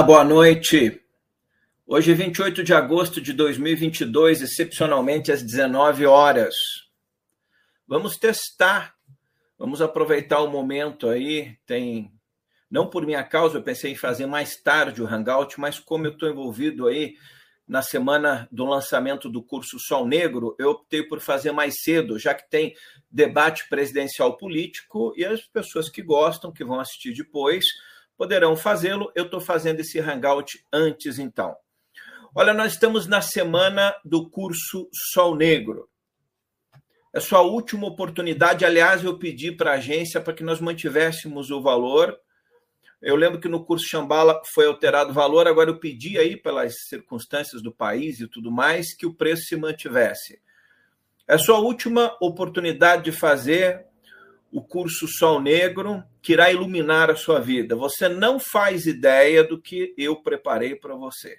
Olá, boa noite. Hoje, 28 de agosto de 2022, excepcionalmente às 19 horas. Vamos testar, vamos aproveitar o momento aí. Tem, não por minha causa, eu pensei em fazer mais tarde o Hangout, mas como eu estou envolvido aí na semana do lançamento do curso Sol Negro, eu optei por fazer mais cedo, já que tem debate presidencial político e as pessoas que gostam, que vão assistir depois, poderão fazê-lo. Eu estou fazendo esse hangout antes, então. Olha, nós estamos na semana do curso Sol Negro. É sua última oportunidade. Aliás, eu pedi para a agência para que nós mantivéssemos o valor eu lembro que no curso Chambala foi alterado o valor, agora eu pedi aí, pelas circunstâncias do país e tudo mais, que o preço se mantivesse. É sua última oportunidade de fazer o curso Sol Negro, que irá iluminar a sua vida. Você não faz ideia do que eu preparei para você.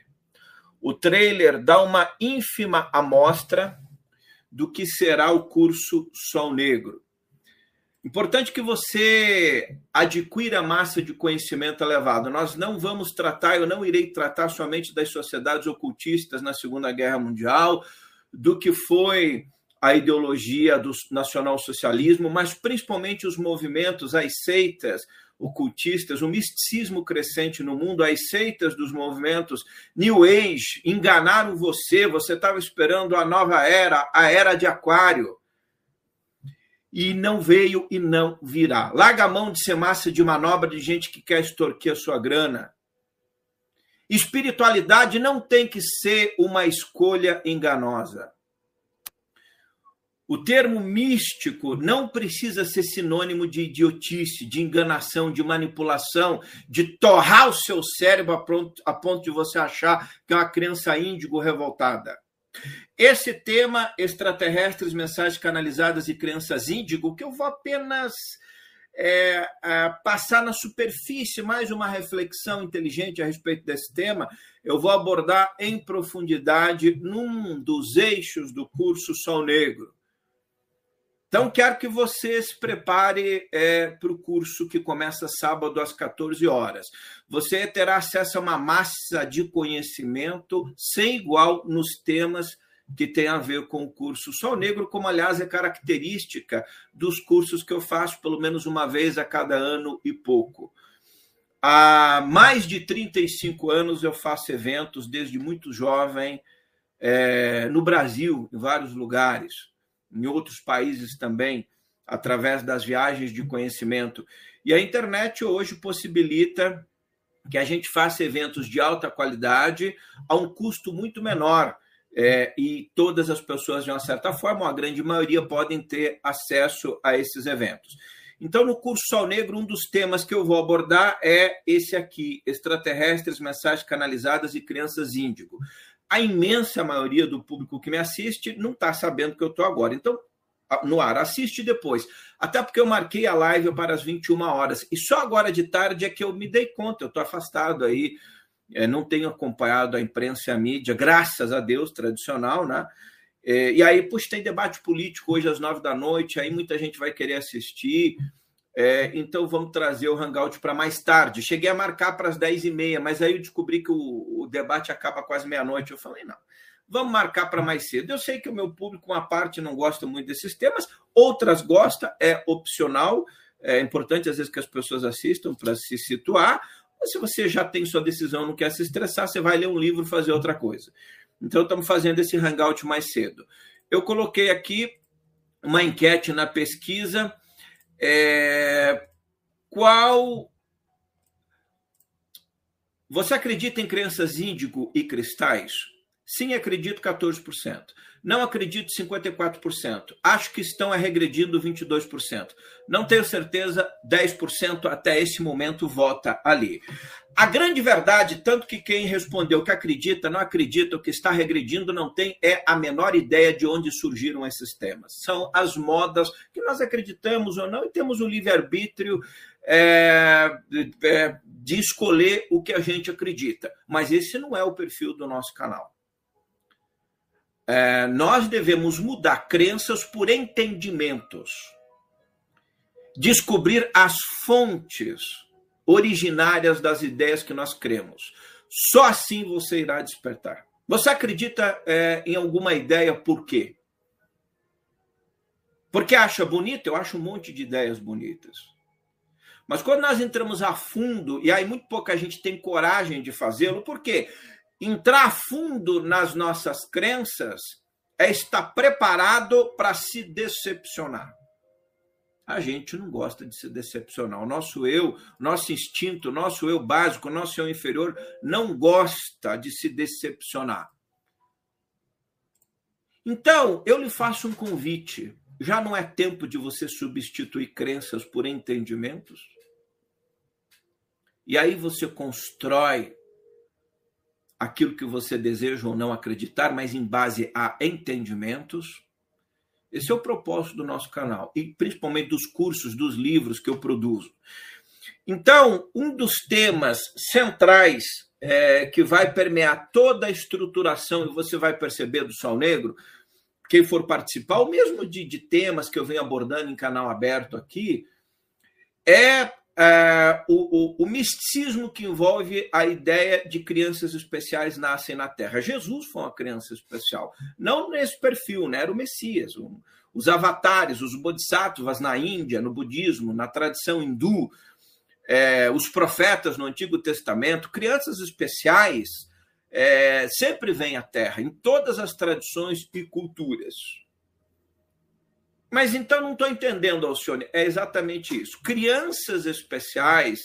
O trailer dá uma ínfima amostra do que será o curso Sol Negro. Importante que você adquira massa de conhecimento elevado. Nós não vamos tratar, eu não irei tratar somente das sociedades ocultistas na Segunda Guerra Mundial, do que foi a ideologia do nacionalsocialismo, mas principalmente os movimentos, as seitas ocultistas, o misticismo crescente no mundo, as seitas dos movimentos New Age enganaram você, você estava esperando a nova era, a era de Aquário e não veio e não virá. Larga a mão de ser massa de manobra de gente que quer extorquir a sua grana. Espiritualidade não tem que ser uma escolha enganosa. O termo místico não precisa ser sinônimo de idiotice, de enganação, de manipulação, de torrar o seu cérebro a ponto, a ponto de você achar que é uma criança índigo revoltada. Esse tema, extraterrestres, mensagens canalizadas e crenças índigo, que eu vou apenas é, é, passar na superfície mais uma reflexão inteligente a respeito desse tema, eu vou abordar em profundidade num dos eixos do curso Sol Negro. Então, quero que você se prepare é, para o curso que começa sábado às 14 horas. Você terá acesso a uma massa de conhecimento sem igual nos temas que tem a ver com o curso Sol Negro, como aliás é característica dos cursos que eu faço pelo menos uma vez a cada ano e pouco. Há mais de 35 anos eu faço eventos, desde muito jovem, é, no Brasil, em vários lugares em outros países também, através das viagens de conhecimento. E a internet hoje possibilita que a gente faça eventos de alta qualidade a um custo muito menor. É, e todas as pessoas, de uma certa forma, a grande maioria, podem ter acesso a esses eventos. Então, no curso Sol Negro, um dos temas que eu vou abordar é esse aqui: extraterrestres, mensagens canalizadas e crianças índigo a imensa maioria do público que me assiste não está sabendo que eu estou agora. Então, no ar, assiste depois. Até porque eu marquei a live para as 21 horas. E só agora de tarde é que eu me dei conta, eu estou afastado aí, é, não tenho acompanhado a imprensa e a mídia, graças a Deus, tradicional, né? É, e aí, puxa, tem debate político hoje às nove da noite, aí muita gente vai querer assistir. É, então vamos trazer o Hangout para mais tarde. Cheguei a marcar para as 10h30, mas aí eu descobri que o, o debate acaba quase meia-noite. Eu falei, não, vamos marcar para mais cedo. Eu sei que o meu público, uma parte, não gosta muito desses temas, outras gosta, é opcional. É importante, às vezes, que as pessoas assistam para se situar. Mas se você já tem sua decisão, não quer se estressar, você vai ler um livro fazer outra coisa. Então, estamos fazendo esse Hangout mais cedo. Eu coloquei aqui uma enquete na pesquisa é, qual. Você acredita em crenças índigo e cristais? Sim, acredito 14%. Não acredito 54%. Acho que estão regredindo 22%. Não tenho certeza, 10% até esse momento vota ali. A grande verdade, tanto que quem respondeu que acredita, não acredita, o que está regredindo não tem é a menor ideia de onde surgiram esses temas. São as modas que nós acreditamos ou não e temos o livre-arbítrio é, é, de escolher o que a gente acredita. Mas esse não é o perfil do nosso canal. É, nós devemos mudar crenças por entendimentos, descobrir as fontes originárias das ideias que nós cremos. Só assim você irá despertar. Você acredita é, em alguma ideia por quê? Porque acha bonita? Eu acho um monte de ideias bonitas. Mas quando nós entramos a fundo, e aí muito pouca gente tem coragem de fazê-lo, por quê? Entrar a fundo nas nossas crenças é estar preparado para se decepcionar. A gente não gosta de se decepcionar. O nosso eu, nosso instinto, nosso eu básico, nosso eu inferior não gosta de se decepcionar. Então, eu lhe faço um convite. Já não é tempo de você substituir crenças por entendimentos? E aí você constrói aquilo que você deseja ou não acreditar, mas em base a entendimentos. Esse é o propósito do nosso canal e principalmente dos cursos, dos livros que eu produzo. Então, um dos temas centrais é, que vai permear toda a estruturação, e você vai perceber do Sol Negro, quem for participar, ou mesmo de, de temas que eu venho abordando em canal aberto aqui, é é, o, o, o, misticismo que envolve a ideia de crianças especiais nascem na Terra. Jesus foi uma criança especial, não nesse perfil, né? era o Messias. Os avatares, os bodhisattvas na Índia, no budismo, na tradição hindu, é, os profetas no Antigo Testamento, crianças especiais é, sempre vêm à Terra, em todas as tradições e culturas. Mas então não estou entendendo, Alcione. É exatamente isso. Crianças especiais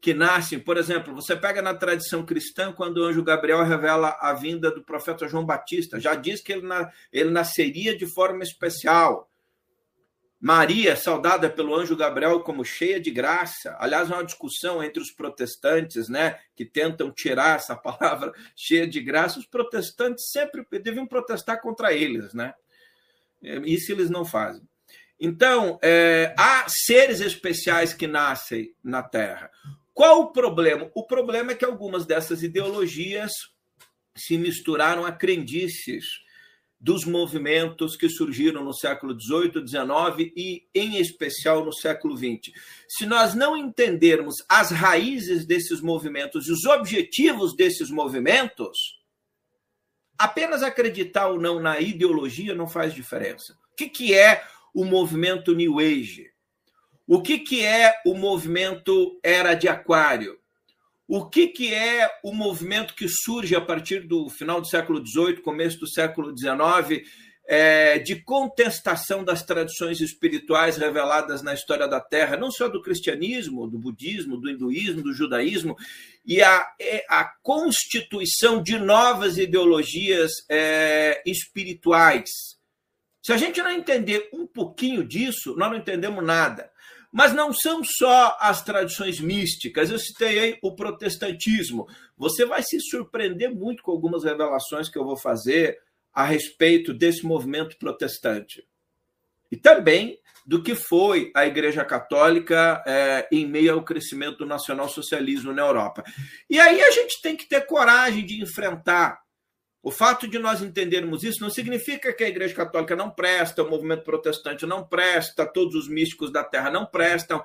que nascem, por exemplo, você pega na tradição cristã, quando o anjo Gabriel revela a vinda do profeta João Batista, já diz que ele, na, ele nasceria de forma especial. Maria, saudada pelo anjo Gabriel como cheia de graça. Aliás, é uma discussão entre os protestantes, né, que tentam tirar essa palavra cheia de graça. Os protestantes sempre deviam protestar contra eles, né? Isso eles não fazem. Então, é, há seres especiais que nascem na Terra. Qual o problema? O problema é que algumas dessas ideologias se misturaram a crendices dos movimentos que surgiram no século XVIII, XIX e, em especial, no século XX. Se nós não entendermos as raízes desses movimentos e os objetivos desses movimentos, apenas acreditar ou não na ideologia não faz diferença. O que, que é o movimento New Age? O que, que é o movimento Era de Aquário? O que, que é o movimento que surge a partir do final do século XVIII, começo do século XIX, é, de contestação das tradições espirituais reveladas na história da Terra, não só do cristianismo, do budismo, do hinduísmo, do judaísmo, e a, é, a constituição de novas ideologias é, espirituais se a gente não entender um pouquinho disso, nós não entendemos nada. Mas não são só as tradições místicas. Eu citei aí o protestantismo. Você vai se surpreender muito com algumas revelações que eu vou fazer a respeito desse movimento protestante. E também do que foi a Igreja Católica é, em meio ao crescimento do nacionalsocialismo na Europa. E aí a gente tem que ter coragem de enfrentar o fato de nós entendermos isso não significa que a Igreja Católica não presta, o movimento protestante não presta, todos os místicos da Terra não prestam.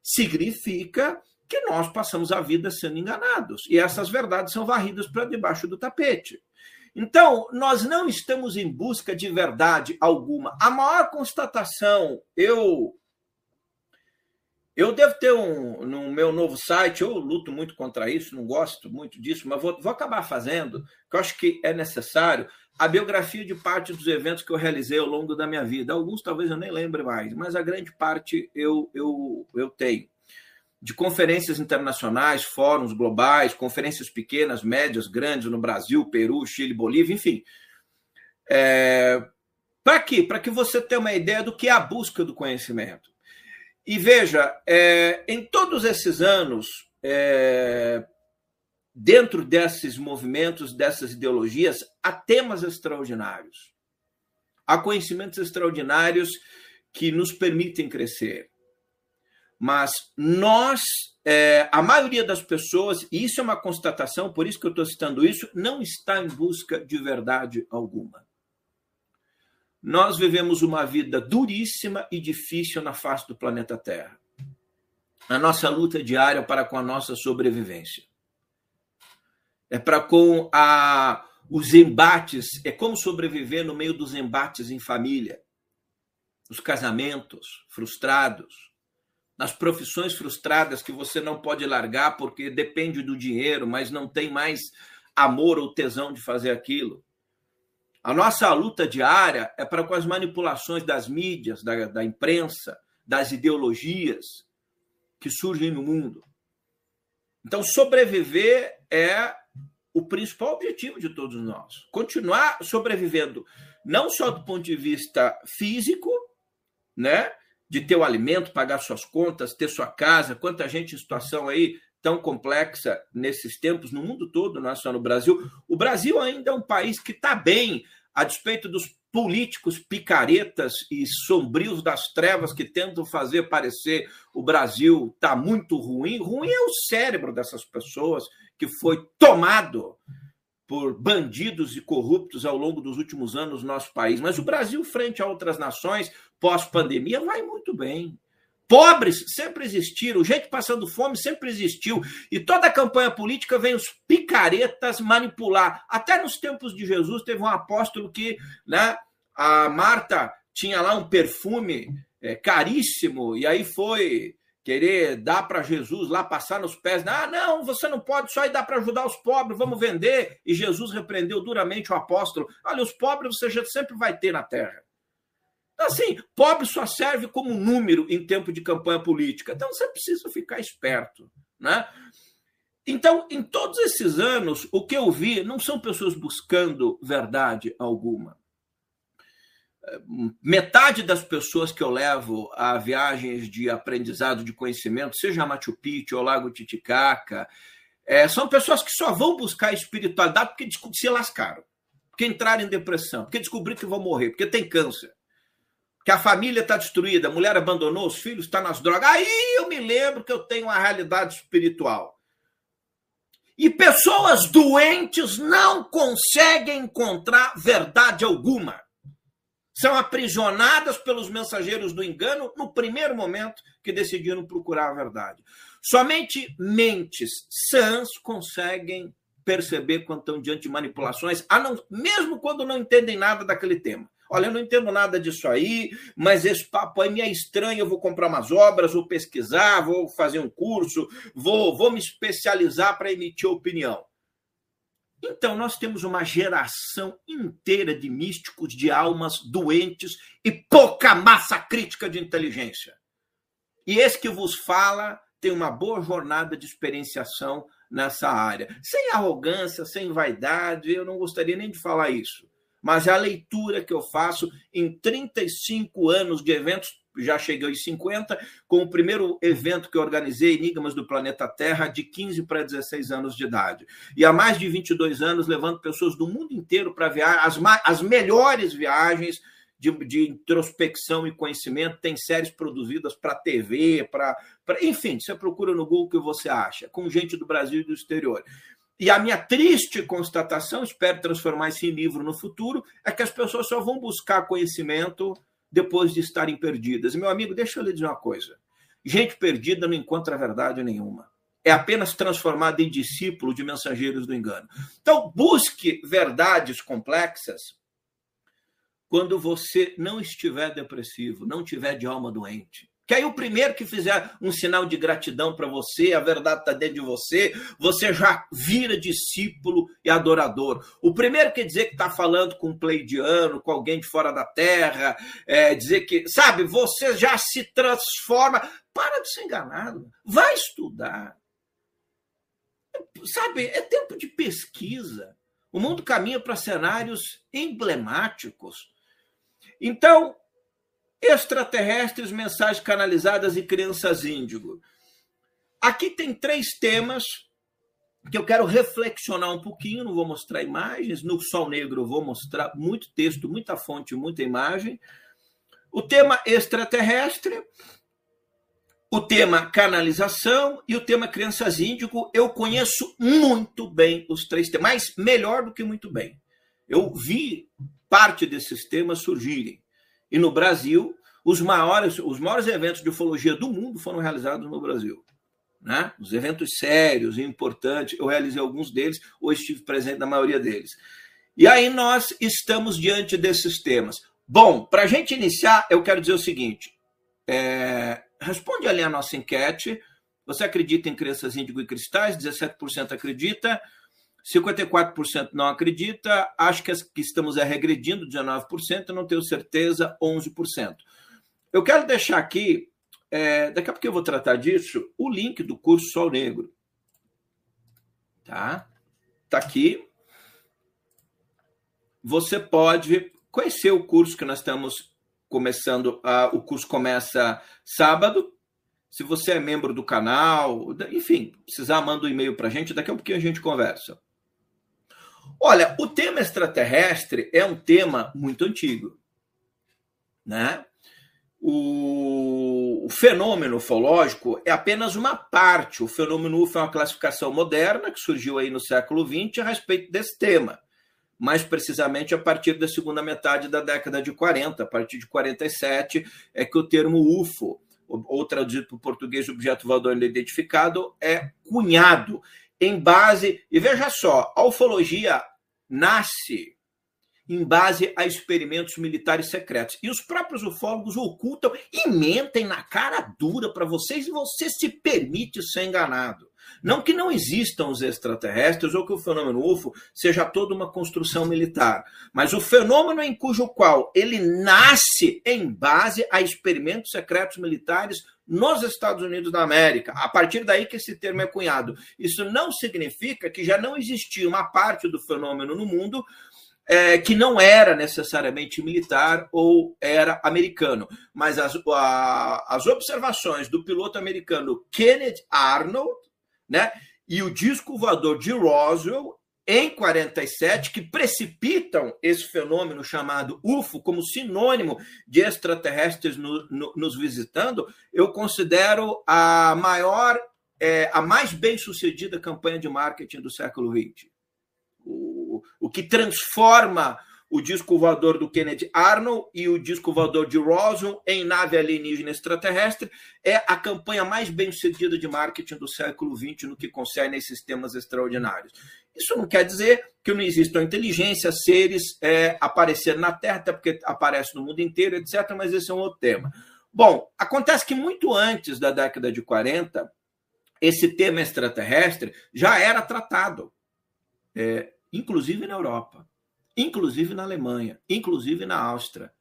Significa que nós passamos a vida sendo enganados. E essas verdades são varridas para debaixo do tapete. Então, nós não estamos em busca de verdade alguma. A maior constatação, eu eu devo ter um no meu novo site, eu luto muito contra isso, não gosto muito disso, mas vou, vou acabar fazendo, que eu acho que é necessário, a biografia de parte dos eventos que eu realizei ao longo da minha vida. Alguns talvez eu nem lembre mais, mas a grande parte eu, eu, eu tenho. De conferências internacionais, fóruns globais, conferências pequenas, médias, grandes no Brasil, Peru, Chile, Bolívia, enfim. É... Para quê? Para que você tenha uma ideia do que é a busca do conhecimento. E veja, é, em todos esses anos, é, dentro desses movimentos, dessas ideologias, há temas extraordinários. Há conhecimentos extraordinários que nos permitem crescer. Mas nós, é, a maioria das pessoas, e isso é uma constatação, por isso que eu estou citando isso, não está em busca de verdade alguma. Nós vivemos uma vida duríssima e difícil na face do planeta Terra. a nossa luta diária para com a nossa sobrevivência. É para com a, os embates, é como sobreviver no meio dos embates em família, os casamentos frustrados, nas profissões frustradas que você não pode largar porque depende do dinheiro, mas não tem mais amor ou tesão de fazer aquilo. A nossa luta diária é para com as manipulações das mídias, da, da imprensa, das ideologias que surgem no mundo. Então, sobreviver é o principal objetivo de todos nós. Continuar sobrevivendo, não só do ponto de vista físico, né? De ter o alimento, pagar suas contas, ter sua casa, quanta gente em situação aí tão complexa nesses tempos, no mundo todo, não é só no Brasil. O Brasil ainda é um país que está bem, a despeito dos políticos picaretas e sombrios das trevas que tentam fazer parecer o Brasil está muito ruim. Ruim é o cérebro dessas pessoas que foi tomado por bandidos e corruptos ao longo dos últimos anos no nosso país. Mas o Brasil, frente a outras nações, pós-pandemia, vai muito bem. Pobres sempre existiram, gente passando fome sempre existiu. E toda a campanha política vem os picaretas manipular. Até nos tempos de Jesus teve um apóstolo que, né, a Marta tinha lá um perfume é, caríssimo, e aí foi querer dar para Jesus lá, passar nos pés. Ah, não, você não pode, só ir dar para ajudar os pobres, vamos vender. E Jesus repreendeu duramente o apóstolo. Olha, os pobres você já sempre vai ter na terra. Assim, pobre só serve como número em tempo de campanha política. Então você precisa ficar esperto, né? Então, em todos esses anos, o que eu vi não são pessoas buscando verdade alguma. Metade das pessoas que eu levo a viagens de aprendizado, de conhecimento, seja Machu Picchu ou Lago Titicaca, é, são pessoas que só vão buscar espiritualidade porque se lascaram, porque entraram em depressão, porque descobriram que vão morrer, porque tem câncer que a família está destruída, a mulher abandonou os filhos, está nas drogas. Aí eu me lembro que eu tenho uma realidade espiritual. E pessoas doentes não conseguem encontrar verdade alguma. São aprisionadas pelos mensageiros do engano no primeiro momento que decidiram procurar a verdade. Somente mentes sãs conseguem perceber quando estão diante de manipulações, não, mesmo quando não entendem nada daquele tema. Olha, eu não entendo nada disso aí, mas esse papo aí me é estranho. Eu vou comprar umas obras, vou pesquisar, vou fazer um curso, vou, vou me especializar para emitir opinião. Então, nós temos uma geração inteira de místicos, de almas doentes e pouca massa crítica de inteligência. E esse que vos fala tem uma boa jornada de experienciação nessa área. Sem arrogância, sem vaidade, eu não gostaria nem de falar isso mas é a leitura que eu faço em 35 anos de eventos, já cheguei aos 50, com o primeiro evento que organizei, Enigmas do Planeta Terra, de 15 para 16 anos de idade. E há mais de 22 anos, levando pessoas do mundo inteiro para viajar, as, as melhores viagens de, de, introspecção e conhecimento, tem séries produzidas para TV, para. Enfim, você procura no Google o que você acha, com gente do Brasil e do exterior. E a minha triste constatação, espero transformar isso em livro no futuro, é que as pessoas só vão buscar conhecimento depois de estarem perdidas. Meu amigo, deixa eu lhe dizer uma coisa. Gente perdida não encontra verdade nenhuma. É apenas transformada em discípulo de mensageiros do engano. Então, busque verdades complexas quando você não estiver depressivo, não tiver de alma doente. Que aí o primeiro que fizer um sinal de gratidão para você, a verdade está dentro de você, você já vira discípulo e adorador. O primeiro que dizer que está falando com um pleidiano, com alguém de fora da terra, é, dizer que, sabe, você já se transforma. Para de ser enganado. Vai estudar. Sabe, é tempo de pesquisa. O mundo caminha para cenários emblemáticos. Então, extraterrestres, mensagens canalizadas e crianças índigo. Aqui tem três temas que eu quero reflexionar um pouquinho, não vou mostrar imagens, no Sol Negro eu vou mostrar muito texto, muita fonte, muita imagem. O tema extraterrestre, o tema canalização e o tema crianças índigo, eu conheço muito bem os três temas, mas melhor do que muito bem. Eu vi parte desses temas surgirem. E no Brasil, os maiores, os maiores eventos de ufologia do mundo foram realizados no Brasil. Né? Os eventos sérios e importantes, eu realizei alguns deles, ou estive presente na maioria deles. E aí nós estamos diante desses temas. Bom, para a gente iniciar, eu quero dizer o seguinte: é, responde ali a nossa enquete. Você acredita em crenças índigo e cristais? 17% acredita, 54% não acredita, acho que, que estamos é, regredindo 19%, não tenho certeza, 11%. Eu quero deixar aqui, é, daqui a pouco eu vou tratar disso, o link do curso Sol Negro. Tá? Tá aqui. Você pode conhecer o curso que nós estamos começando. Uh, o curso começa sábado. Se você é membro do canal, enfim, precisar, manda um e-mail para a gente. Daqui a pouquinho a gente conversa. Olha, o tema extraterrestre é um tema muito antigo, né? O, o, fenômeno ufológico é apenas uma parte. O fenômeno UFO é uma classificação moderna que surgiu aí no século XX a respeito desse tema. Mais precisamente a partir da segunda metade da década de 40, a partir de 47, é que o termo UFO, ou traduzido para o português objeto voador não identificado, é cunhado em base. E veja só, a ufologia nasce em base a experimentos militares secretos. E os próprios ufólogos ocultam e mentem na cara dura para vocês e você se permite ser enganado. Não que não existam os extraterrestres ou que o fenômeno UFO seja toda uma construção militar, mas o fenômeno em cujo qual ele nasce em base a experimentos secretos militares nos Estados Unidos da América. A partir daí que esse termo é cunhado. Isso não significa que já não existia uma parte do fenômeno no mundo é, que não era necessariamente militar ou era americano, mas as, a, as observações do piloto americano Kenneth Arnold, né, e o disco voador de Roswell em 47 que precipitam esse fenômeno chamado UFO como sinônimo de extraterrestres no, no, nos visitando, eu considero a maior, é, a mais bem sucedida campanha de marketing do século XX o, o que transforma o disco voador do Kennedy Arnold e o disco voador de Roswell em nave alienígena extraterrestre é a campanha mais bem sucedida de marketing do século XX no que concerne esses temas extraordinários. Isso não quer dizer que não existam inteligência, seres é, aparecer na Terra, até porque aparece no mundo inteiro, etc., mas esse é um outro tema. Bom, acontece que muito antes da década de 40, esse tema extraterrestre já era tratado é, inclusive na Europa, inclusive na Alemanha, inclusive na Áustria,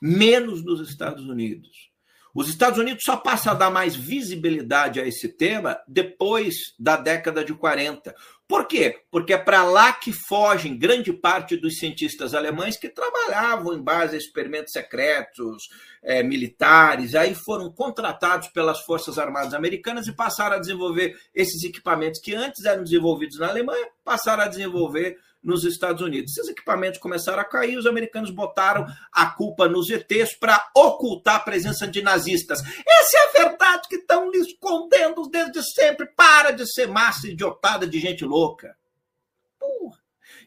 menos nos Estados Unidos. Os Estados Unidos só passa a dar mais visibilidade a esse tema depois da década de 40. Por quê? Porque é para lá que fogem grande parte dos cientistas alemães que trabalhavam em base a experimentos secretos, é, militares, aí foram contratados pelas Forças Armadas Americanas e passaram a desenvolver esses equipamentos que antes eram desenvolvidos na Alemanha, passaram a desenvolver nos Estados Unidos. Esses equipamentos começaram a cair, os americanos botaram a culpa nos ETs para ocultar a presença de nazistas. Essa é a verdade que estão lhe escondendo desde sempre. Para de ser massa idiotada de gente louca. Porra.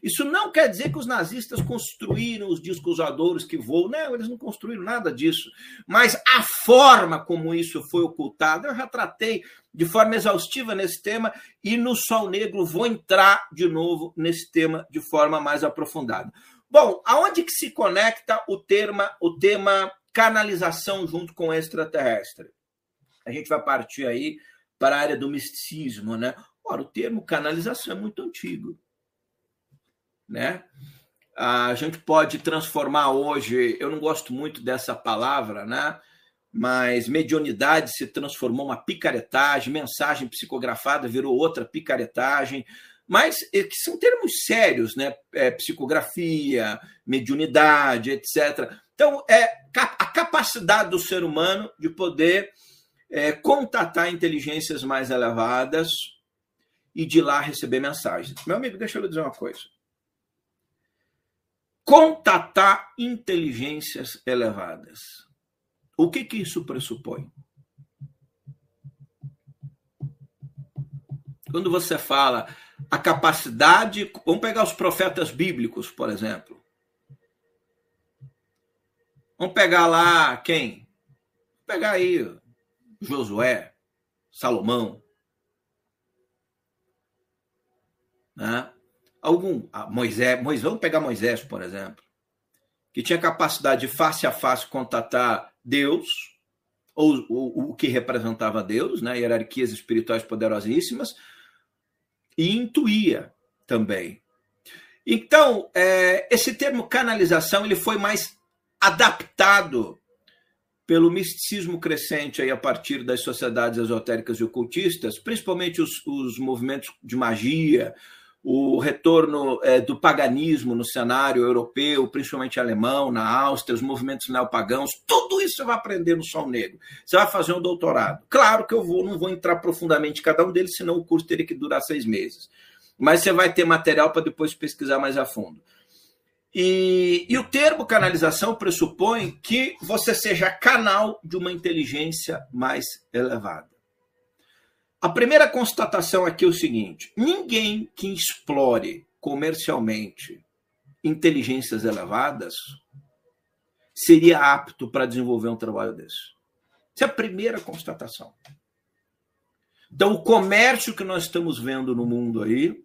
Isso não quer dizer que os nazistas construíram os discos voadores que voam. Não, eles não construíram nada disso. Mas a forma como isso foi ocultado, eu já tratei de forma exaustiva nesse tema e no Sol Negro vou entrar de novo nesse tema de forma mais aprofundada. Bom, aonde que se conecta o tema, o tema canalização junto com extraterrestre? A gente vai partir aí para a área do misticismo, né? Ora, o termo canalização é muito antigo né? A gente pode transformar hoje, eu não gosto muito dessa palavra, né? Mas mediunidade se transformou uma picaretagem, mensagem psicografada virou outra picaretagem, mas é que são termos sérios, né? É, psicografia, mediunidade, etc. Então, é a capacidade do ser humano de poder é, contatar inteligências mais elevadas e de lá receber mensagens. Meu amigo, deixa eu lhe dizer uma coisa contatar inteligências elevadas. O que, que isso pressupõe? Quando você fala a capacidade, vamos pegar os profetas bíblicos, por exemplo. Vamos pegar lá quem? pegar aí Josué, Salomão, né? Algum Moisés, Moisés, vamos pegar Moisés, por exemplo, que tinha capacidade de face a face contatar Deus, ou, ou o que representava Deus, né? hierarquias espirituais poderosíssimas, e intuía também. Então, é, esse termo canalização ele foi mais adaptado pelo misticismo crescente aí a partir das sociedades esotéricas e ocultistas, principalmente os, os movimentos de magia, o retorno é, do paganismo no cenário europeu, principalmente alemão, na Áustria, os movimentos neopagãos, tudo isso você vai aprender no Sol Negro. Você vai fazer um doutorado. Claro que eu vou, não vou entrar profundamente em cada um deles, senão o curso teria que durar seis meses. Mas você vai ter material para depois pesquisar mais a fundo. E, e o termo canalização pressupõe que você seja canal de uma inteligência mais elevada. A primeira constatação aqui é o seguinte: ninguém que explore comercialmente inteligências elevadas seria apto para desenvolver um trabalho desse. Essa é a primeira constatação. Então, o comércio que nós estamos vendo no mundo aí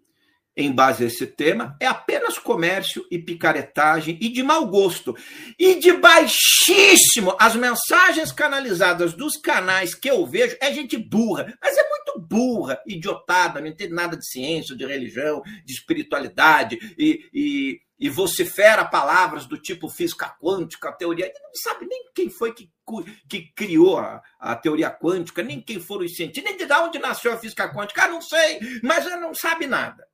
em base a esse tema é apenas comércio e picaretagem e de mau gosto. E de baixíssimo. As mensagens canalizadas dos canais que eu vejo é gente burra, mas é muito burra, idiotada, não entende nada de ciência, de religião, de espiritualidade e, e, e vocifera palavras do tipo física quântica, teoria. Ele não sabe nem quem foi que, que criou a, a teoria quântica, nem quem foram os cientistas, nem de onde nasceu a física quântica. Ah, não sei, mas não sabe nada.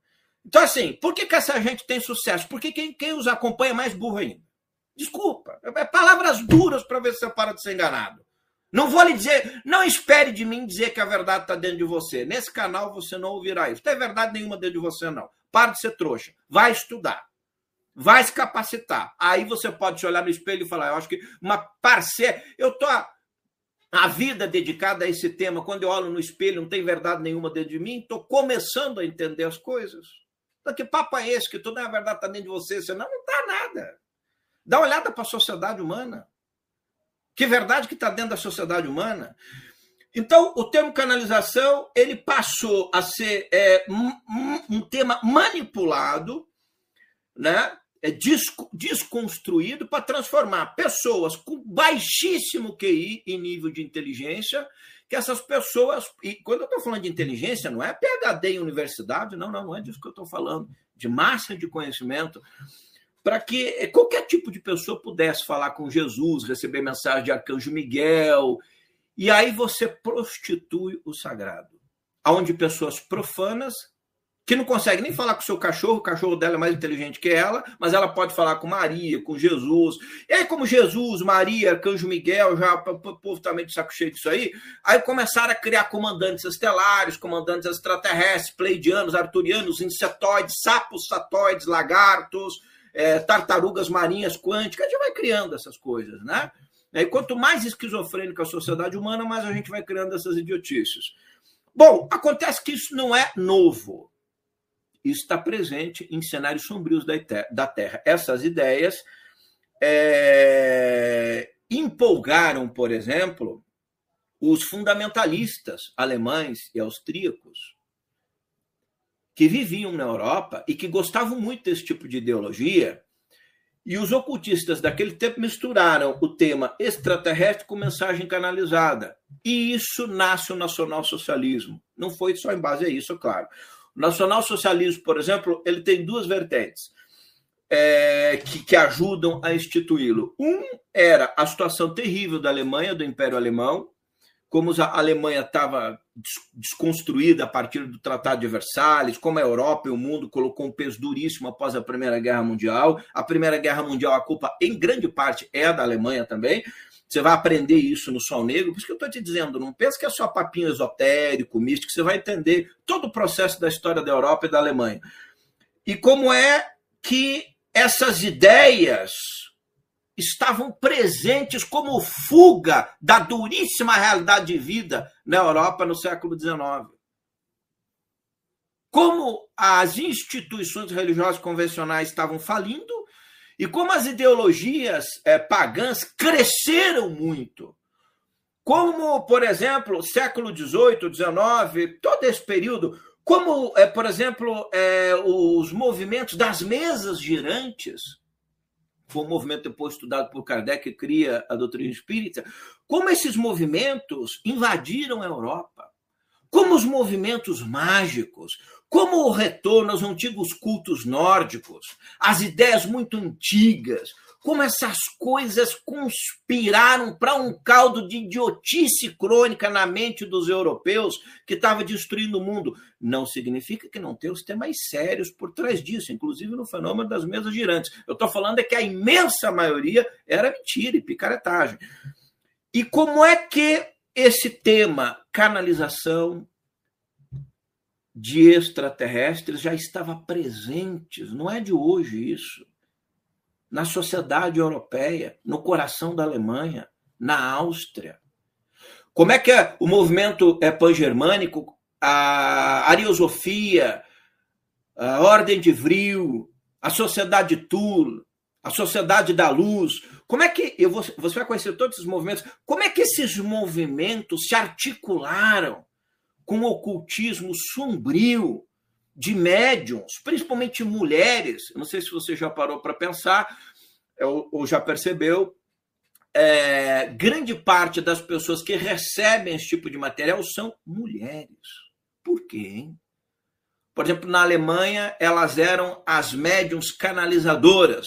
Então, assim, por que, que essa gente tem sucesso? Porque quem, quem os acompanha é mais burro ainda. Desculpa. É palavras duras para ver se você para de ser enganado. Não vou lhe dizer, não espere de mim dizer que a verdade está dentro de você. Nesse canal você não ouvirá isso. Não tem verdade nenhuma dentro de você, não. Para de ser trouxa. Vai estudar. Vai se capacitar. Aí você pode se olhar no espelho e falar: eu acho que uma parceira. Eu estou a vida dedicada a esse tema. Quando eu olho no espelho, não tem verdade nenhuma dentro de mim. Estou começando a entender as coisas. Que papo é esse? Que tudo é verdade está dentro de você? Você não, não está nada. Dá uma olhada para a sociedade humana. Que verdade que está dentro da sociedade humana? Então, o termo canalização ele passou a ser é, um, um, tema manipulado, né? É desconstruído para transformar pessoas com baixíssimo QI em nível de inteligência que essas pessoas. E quando eu estou falando de inteligência, não é PHD em universidade, não, não, não é disso que eu estou falando, de massa de conhecimento, para que qualquer tipo de pessoa pudesse falar com Jesus, receber mensagem de Arcanjo Miguel, e aí você prostitui o sagrado, onde pessoas profanas que não consegue nem falar com o seu cachorro, o cachorro dela é mais inteligente que ela, mas ela pode falar com Maria, com Jesus. E aí, como Jesus, Maria, Arcanjo Miguel, já o povo também tá de saco cheio disso aí, aí começaram a criar comandantes estelares, comandantes extraterrestres, pleidianos, arturianos, insetoides, sapos, satoides, lagartos, é, tartarugas marinhas quânticas, a gente vai criando essas coisas, né? E quanto mais esquizofrênica a sociedade humana, mais a gente vai criando essas idiotices. Bom, acontece que isso não é novo. Isso está presente em cenários sombrios da Terra. Essas ideias é, empolgaram, por exemplo, os fundamentalistas alemães e austríacos que viviam na Europa e que gostavam muito desse tipo de ideologia. E os ocultistas daquele tempo misturaram o tema extraterrestre com mensagem canalizada. E isso nasce o nacionalsocialismo. Não foi só em base a isso, claro. O nacionalsocialismo, por exemplo, ele tem duas vertentes é, que, que ajudam a instituí-lo. Um era a situação terrível da Alemanha, do Império Alemão, como a Alemanha estava desconstruída a partir do Tratado de Versalhes, como a Europa e o mundo colocou um peso duríssimo após a Primeira Guerra Mundial. A Primeira Guerra Mundial, a culpa em grande parte é da Alemanha também, você vai aprender isso no Sol Negro, por isso que eu estou te dizendo, não pensa que é só papinho esotérico, místico, você vai entender todo o processo da história da Europa e da Alemanha. E como é que essas ideias estavam presentes como fuga da duríssima realidade de vida na Europa no século XIX. Como as instituições religiosas convencionais estavam falindo, e como as ideologias é, pagãs cresceram muito, como, por exemplo, século XVIII, XIX, todo esse período, como, é, por exemplo, é, os movimentos das mesas girantes, foi um movimento depois estudado por Kardec, que cria a doutrina espírita, como esses movimentos invadiram a Europa, como os movimentos mágicos, como o retorno aos antigos cultos nórdicos, as ideias muito antigas, como essas coisas conspiraram para um caldo de idiotice crônica na mente dos europeus que estava destruindo o mundo. Não significa que não tem os temas sérios por trás disso, inclusive no fenômeno das mesas girantes. Eu estou falando é que a imensa maioria era mentira e picaretagem. E como é que esse tema, canalização de extraterrestres, já estava presente, não é de hoje isso na sociedade europeia, no coração da Alemanha, na Áustria. Como é que é o movimento é pan-germânico, a ariosofia, a Ordem de Vril, a Sociedade Toul, a Sociedade da Luz, como é que eu vou, você vai conhecer todos esses movimentos? Como é que esses movimentos se articularam com o ocultismo sombrio de médiums, principalmente mulheres. Eu não sei se você já parou para pensar ou, ou, já percebeu. É, grande parte das pessoas que recebem esse tipo de material são mulheres. Por quê? Hein? Por exemplo, na Alemanha, elas eram as médiums canalizadoras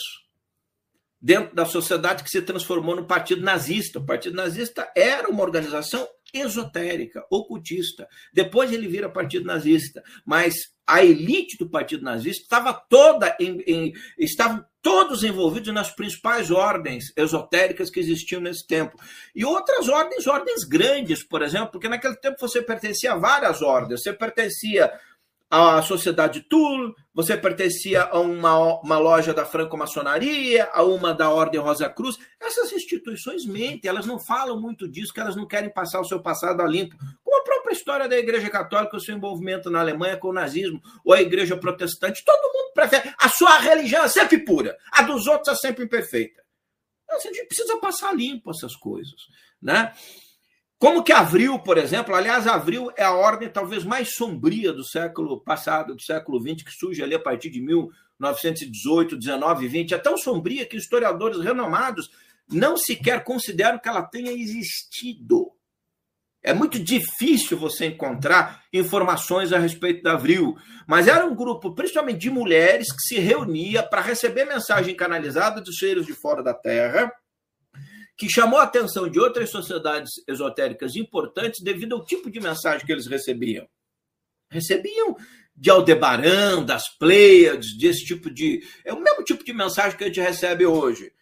dentro da sociedade que se transformou no Partido Nazista. O Partido Nazista era uma organização esotérica, ocultista. Depois ele vira Partido Nazista, mas a elite do Partido Nazista estava toda em, em, estavam todos envolvidos nas principais ordens esotéricas que existiam nesse tempo. E outras ordens, ordens grandes, por exemplo, porque naquele tempo você pertencia a várias ordens. Você pertencia à Sociedade Toul, você pertencia a uma, uma loja da franco-maçonaria, a uma da Ordem Rosa Cruz. Essas instituições mentem, elas não falam muito disso, que elas não querem passar o seu passado a limpo. Como a própria história da Igreja Católica, o seu envolvimento na Alemanha com o nazismo, ou a Igreja Protestante, todo mundo prefere. A sua religião é sempre pura, a dos outros é sempre imperfeita. Então, a gente precisa passar limpo essas coisas. Né? Como que Avril, por exemplo, aliás, Avril é a ordem talvez mais sombria do século passado, do século XX, que surge ali a partir de 1918, 19 e 20, é tão sombria que historiadores renomados não sequer consideram que ela tenha existido. É muito difícil você encontrar informações a respeito da Avril, mas era um grupo, principalmente de mulheres, que se reunia para receber mensagem canalizada dos seres de fora da Terra que chamou a atenção de outras sociedades esotéricas importantes devido ao tipo de mensagem que eles recebiam. Recebiam de Aldebaran, das Pleiades, desse tipo de. É o mesmo tipo de mensagem que a gente recebe hoje.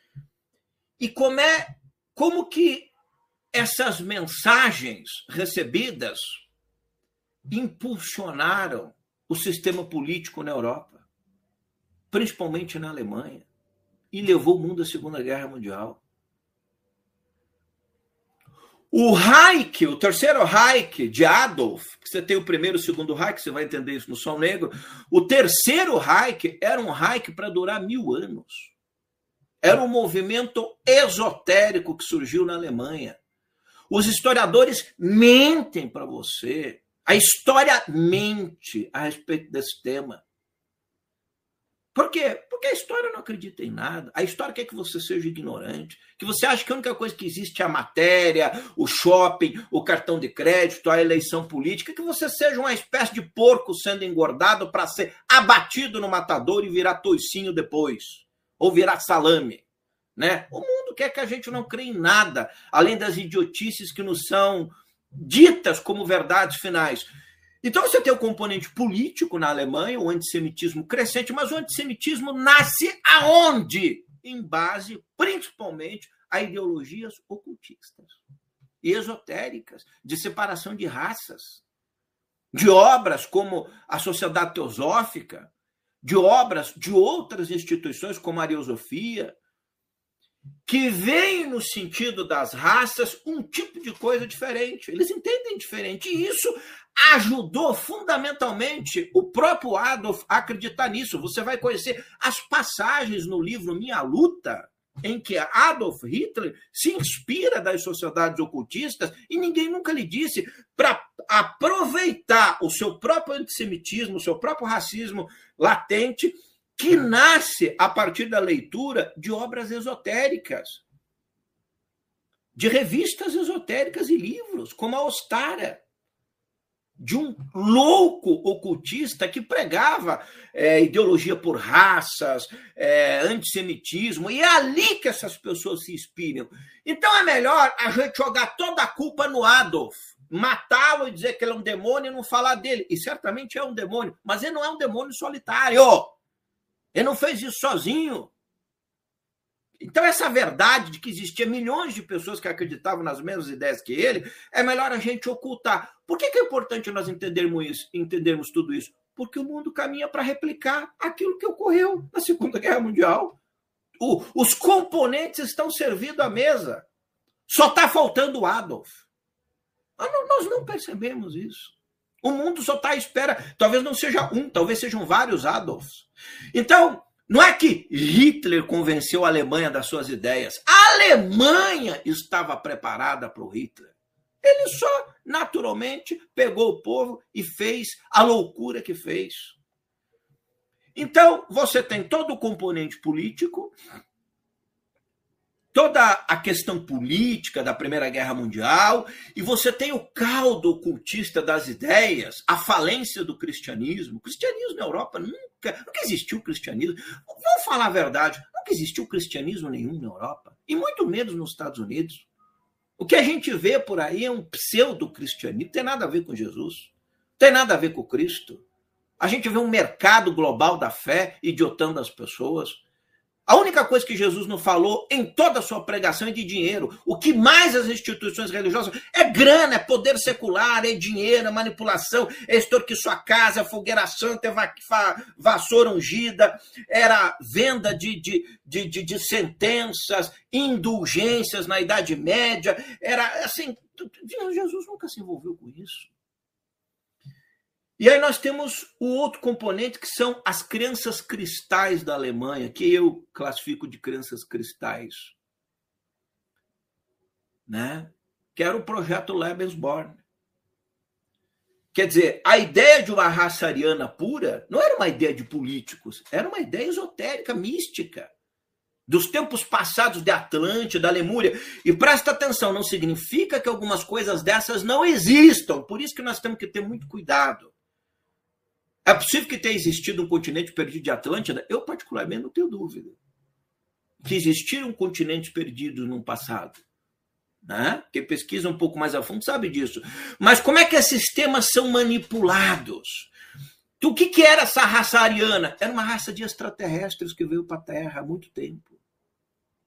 E como é. Como que essas mensagens recebidas impulsionaram o sistema político na Europa, principalmente na Alemanha, e levou o mundo à Segunda Guerra Mundial. O Reich, o terceiro Reich de Adolf, que você tem o primeiro e o segundo Reich, você vai entender isso no Sol Negro. O terceiro Reich era um Reich para durar mil anos. Era um movimento esotérico que surgiu na Alemanha. Os historiadores mentem para você. A história mente a respeito desse tema. Por quê? Porque a história não acredita em nada. A história quer que você seja ignorante, que você acha que a única coisa que existe é a matéria, o shopping, o cartão de crédito, a eleição política, que você seja uma espécie de porco sendo engordado para ser abatido no matador e virar toicinho depois, ou virar salame. Né? O mundo quer que a gente não crê em nada, além das idiotices que nos são ditas como verdades finais. Então você tem o componente político na Alemanha, o antissemitismo crescente, mas o antissemitismo nasce aonde? Em base, principalmente, a ideologias ocultistas esotéricas, de separação de raças, de obras como a Sociedade Teosófica, de obras de outras instituições como a Ariosofia, que veem no sentido das raças um tipo de coisa diferente. Eles entendem diferente. E isso ajudou fundamentalmente o próprio Adolf a acreditar nisso. Você vai conhecer as passagens no livro Minha Luta, em que Adolf Hitler se inspira das sociedades ocultistas e ninguém nunca lhe disse para aproveitar o seu próprio antissemitismo, o seu próprio racismo latente, que nasce a partir da leitura de obras esotéricas, de revistas esotéricas e livros, como a Ostara de um louco ocultista que pregava é, ideologia por raças, é, antissemitismo, e é ali que essas pessoas se inspiram. Então é melhor a gente jogar toda a culpa no Adolf, matá-lo e dizer que ele é um demônio e não falar dele. E certamente é um demônio, mas ele não é um demônio solitário. Ele não fez isso sozinho. Então, essa verdade de que existia milhões de pessoas que acreditavam nas mesmas ideias que ele, é melhor a gente ocultar. Por que, que é importante nós entendermos isso, entendermos tudo isso? Porque o mundo caminha para replicar aquilo que ocorreu na Segunda Guerra Mundial. O, os componentes estão servindo à mesa. Só está faltando o Adolf. Nós não percebemos isso. O mundo só está à espera. Talvez não seja um, talvez sejam vários Adolfs. Então, não é que Hitler convenceu a Alemanha das suas ideias. A Alemanha estava preparada para o Hitler. Ele só, naturalmente, pegou o povo e fez a loucura que fez. Então, você tem todo o componente político, toda a questão política da Primeira Guerra Mundial, e você tem o caldo ocultista das ideias, a falência do cristianismo. O cristianismo na Europa nunca, nunca existiu cristianismo. Vamos falar a verdade, nunca existiu cristianismo nenhum na Europa, e muito menos nos Estados Unidos. O que a gente vê por aí é um pseudo-cristianismo, tem nada a ver com Jesus, tem nada a ver com Cristo. A gente vê um mercado global da fé idiotando as pessoas. A única coisa que Jesus não falou em toda a sua pregação é de dinheiro. O que mais as instituições religiosas é grana, é poder secular, é dinheiro, é manipulação, é extorquir sua casa, é fogueira santa, é vassoura ungida, era venda de, de, de, de, de sentenças, indulgências na Idade Média, era assim. Jesus nunca se envolveu com isso. E aí nós temos o outro componente que são as crenças cristais da Alemanha, que eu classifico de crenças cristais. Né? Que era o projeto Lebensborn. Quer dizer, a ideia de uma raça ariana pura não era uma ideia de políticos, era uma ideia esotérica, mística, dos tempos passados de Atlântida, da Lemúria. E presta atenção, não significa que algumas coisas dessas não existam, por isso que nós temos que ter muito cuidado. É possível que tenha existido um continente perdido de Atlântida? Eu, particularmente, não tenho dúvida. Que existiram continentes perdidos no passado. Né? Quem pesquisa um pouco mais a fundo sabe disso. Mas como é que esses temas são manipulados? O que, que era essa raça ariana? Era uma raça de extraterrestres que veio para a Terra há muito tempo.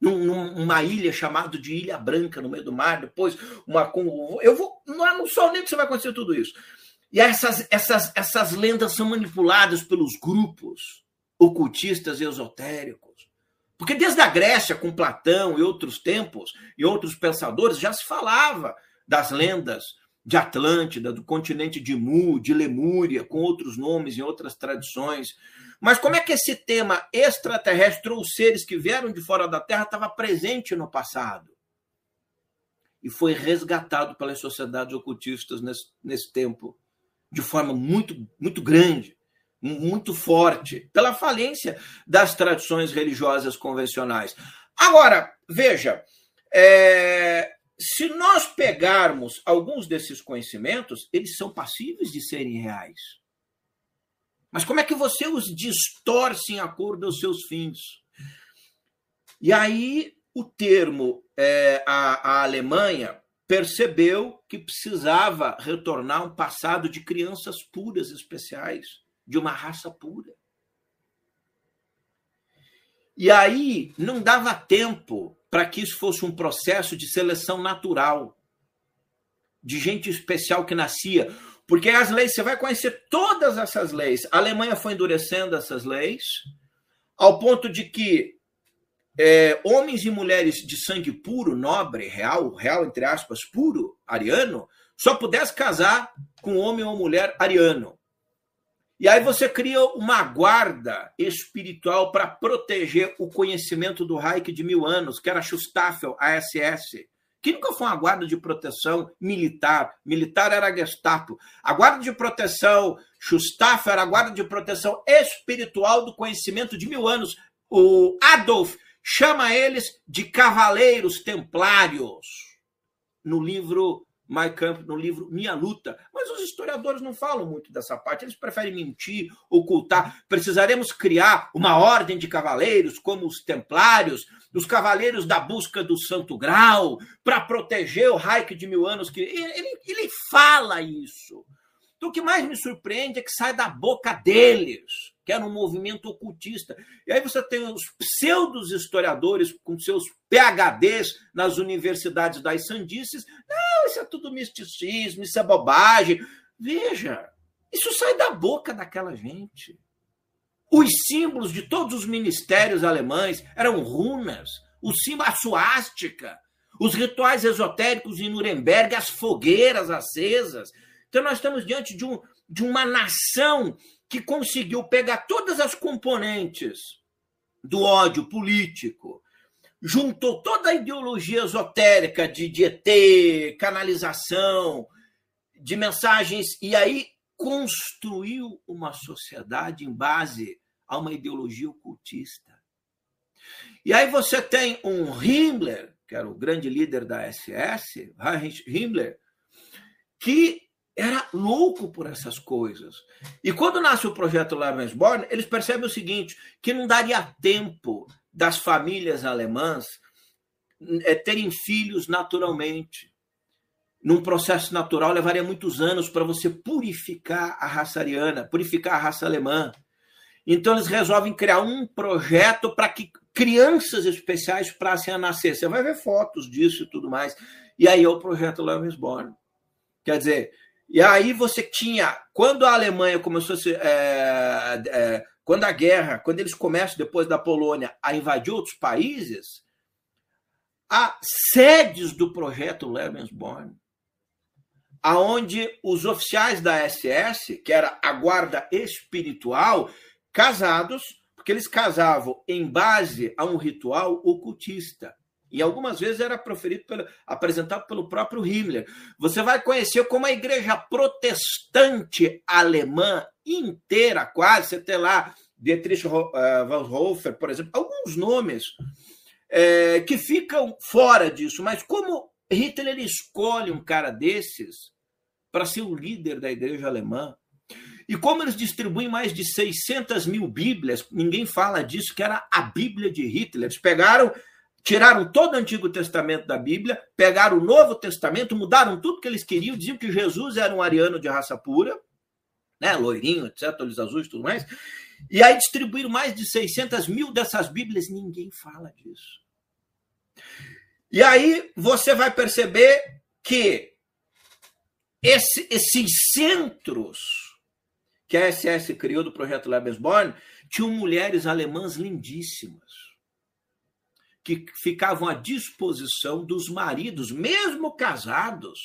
Num, numa ilha chamada de Ilha Branca, no meio do mar, depois uma. Eu vou. Não é no sol nem que você vai acontecer tudo isso. E essas, essas, essas lendas são manipuladas pelos grupos ocultistas e esotéricos. Porque desde a Grécia, com Platão e outros tempos, e outros pensadores, já se falava das lendas de Atlântida, do continente de Mu, de Lemúria, com outros nomes e outras tradições. Mas como é que esse tema extraterrestre ou seres que vieram de fora da Terra estava presente no passado? E foi resgatado pelas sociedades ocultistas nesse, nesse tempo de forma muito, muito grande, muito forte, pela falência das tradições religiosas convencionais. Agora, veja, é, se nós pegarmos alguns desses conhecimentos, eles são passíveis de serem reais. Mas como é que você os distorce em acordo aos seus fins? E aí o termo é, a, a Alemanha percebeu que precisava retornar um passado de crianças puras, especiais, de uma raça pura. E aí não dava tempo para que isso fosse um processo de seleção natural, de gente especial que nascia. Porque as leis, você vai conhecer todas essas leis. A Alemanha foi endurecendo essas leis, ao ponto de que é, homens e mulheres de sangue puro, nobre, real, real entre aspas, puro, ariano, só pudesse casar com homem ou mulher ariano. E aí você cria uma guarda espiritual para proteger o conhecimento do Reich de mil anos, que era Schustaffel, a SS, que nunca foi uma guarda de proteção militar. Militar era a Gestapo. A guarda de proteção Schustaffel era a guarda de proteção espiritual do conhecimento de mil anos. O Adolf chama eles de cavaleiros templários no livro My Camp, no livro Minha Luta. Mas os historiadores não falam muito dessa parte, eles preferem mentir, ocultar. Precisaremos criar uma ordem de cavaleiros, como os templários, os cavaleiros da busca do santo grau, para proteger o Reich de mil anos. Que ele, ele fala isso. Então, o que mais me surpreende é que sai da boca deles, que era um movimento ocultista. E aí você tem os pseudos historiadores com seus PHDs nas universidades das sandices. Não, isso é tudo misticismo, isso é bobagem. Veja, isso sai da boca daquela gente. Os símbolos de todos os ministérios alemães eram runas, o símbolo, a suástica, os rituais esotéricos em Nuremberg, as fogueiras acesas. Então, nós estamos diante de, um, de uma nação que conseguiu pegar todas as componentes do ódio político, juntou toda a ideologia esotérica de, de ET, canalização, de mensagens, e aí construiu uma sociedade em base a uma ideologia ocultista. E aí você tem um Himmler, que era o grande líder da SS, Heinrich Himmler, que era louco por essas coisas. E quando nasce o projeto Lebensborn, eles percebem o seguinte, que não daria tempo das famílias alemãs é, terem filhos naturalmente. Num processo natural, levaria muitos anos para você purificar a raça ariana, purificar a raça alemã. Então, eles resolvem criar um projeto para que crianças especiais passem a nascer. Você vai ver fotos disso e tudo mais. E aí é o projeto Lebensborn. Quer dizer, e aí você tinha, quando a Alemanha começou a se, é, é, quando a guerra, quando eles começam depois da Polônia a invadir outros países, há sedes do projeto Lebensborn, aonde os oficiais da SS, que era a guarda espiritual, casados, porque eles casavam em base a um ritual ocultista. E algumas vezes era proferido pelo, apresentado pelo próprio Himmler. Você vai conhecer como a igreja protestante alemã inteira, quase, você tem lá Dietrich eh, Bonhoeffer, por exemplo, alguns nomes é, que ficam fora disso, mas como Hitler escolhe um cara desses para ser o líder da igreja alemã, e como eles distribuem mais de 600 mil Bíblias, ninguém fala disso, que era a Bíblia de Hitler. Eles pegaram Tiraram todo o Antigo Testamento da Bíblia, pegaram o Novo Testamento, mudaram tudo que eles queriam, diziam que Jesus era um ariano de raça pura, né, loirinho, etc., olhos azuis e tudo mais, e aí distribuíram mais de 600 mil dessas Bíblias, ninguém fala disso. E aí você vai perceber que esse, esses centros que a SS criou do projeto Lebensborn tinham mulheres alemãs lindíssimas que ficavam à disposição dos maridos, mesmo casados,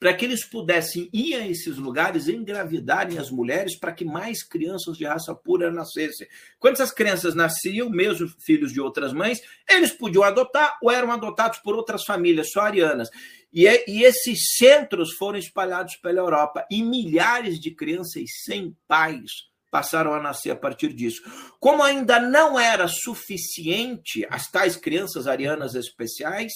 para que eles pudessem ir a esses lugares engravidarem as mulheres para que mais crianças de raça pura nascessem. Quando essas crianças nasciam, mesmo filhos de outras mães, eles podiam adotar ou eram adotados por outras famílias só arianas. E, é, e esses centros foram espalhados pela Europa e milhares de crianças sem pais passaram a nascer a partir disso. Como ainda não era suficiente as tais crianças arianas especiais,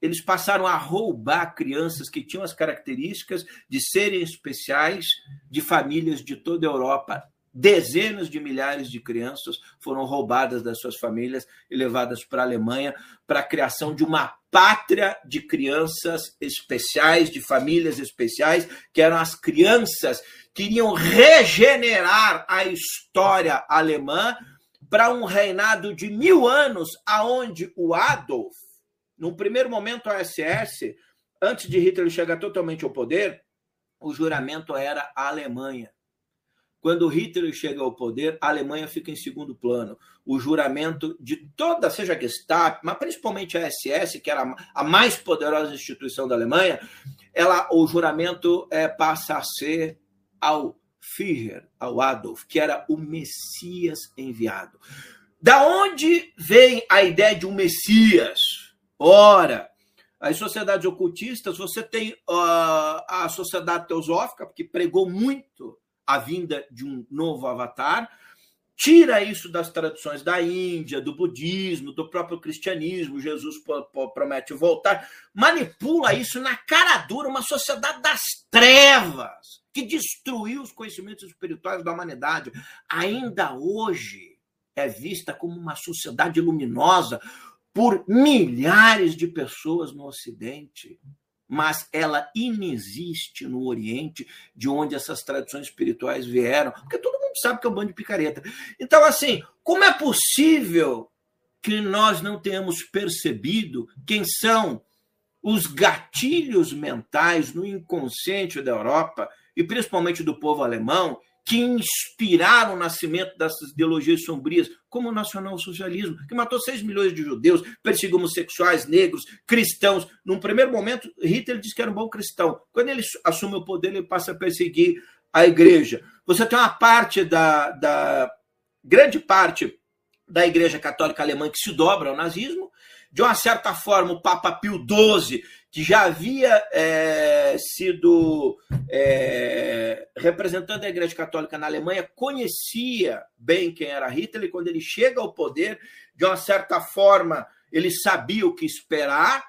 eles passaram a roubar crianças que tinham as características de serem especiais de famílias de toda a Europa. Dezenas de milhares de crianças foram roubadas das suas famílias e levadas para a Alemanha para a criação de uma pátria de crianças especiais, de famílias especiais, que eram as crianças queriam regenerar a história alemã para um reinado de mil anos, aonde o Adolf, no primeiro momento a SS, antes de Hitler chegar totalmente ao poder, o juramento era a Alemanha. Quando Hitler chega ao poder, a Alemanha fica em segundo plano. O juramento de toda, seja a Gestapo, mas principalmente a SS, que era a mais poderosa instituição da Alemanha, ela, o juramento é, passa a ser ao Führer, ao Adolf, que era o Messias enviado. Da onde vem a ideia de um Messias? Ora, as sociedades ocultistas, você tem uh, a sociedade teosófica, que pregou muito a vinda de um novo avatar, tira isso das tradições da Índia, do budismo, do próprio cristianismo, Jesus promete voltar, manipula isso na cara dura, uma sociedade das trevas, que destruiu os conhecimentos espirituais da humanidade. Ainda hoje é vista como uma sociedade luminosa por milhares de pessoas no Ocidente mas ela inexiste no Oriente, de onde essas tradições espirituais vieram, porque todo mundo sabe que é um bando de picareta. Então, assim, como é possível que nós não tenhamos percebido quem são os gatilhos mentais no inconsciente da Europa, e principalmente do povo alemão, que inspiraram o nascimento dessas ideologias sombrias, como o nacionalsocialismo, que matou 6 milhões de judeus, perseguiu homossexuais, negros, cristãos. Num primeiro momento, Hitler disse que era um bom cristão. Quando ele assume o poder, ele passa a perseguir a igreja. Você tem uma parte da, da grande parte da Igreja Católica Alemã que se dobra ao nazismo. De uma certa forma, o Papa Pio XII que já havia é, sido é, representante da Igreja Católica na Alemanha, conhecia bem quem era Hitler, e quando ele chega ao poder, de uma certa forma, ele sabia o que esperar.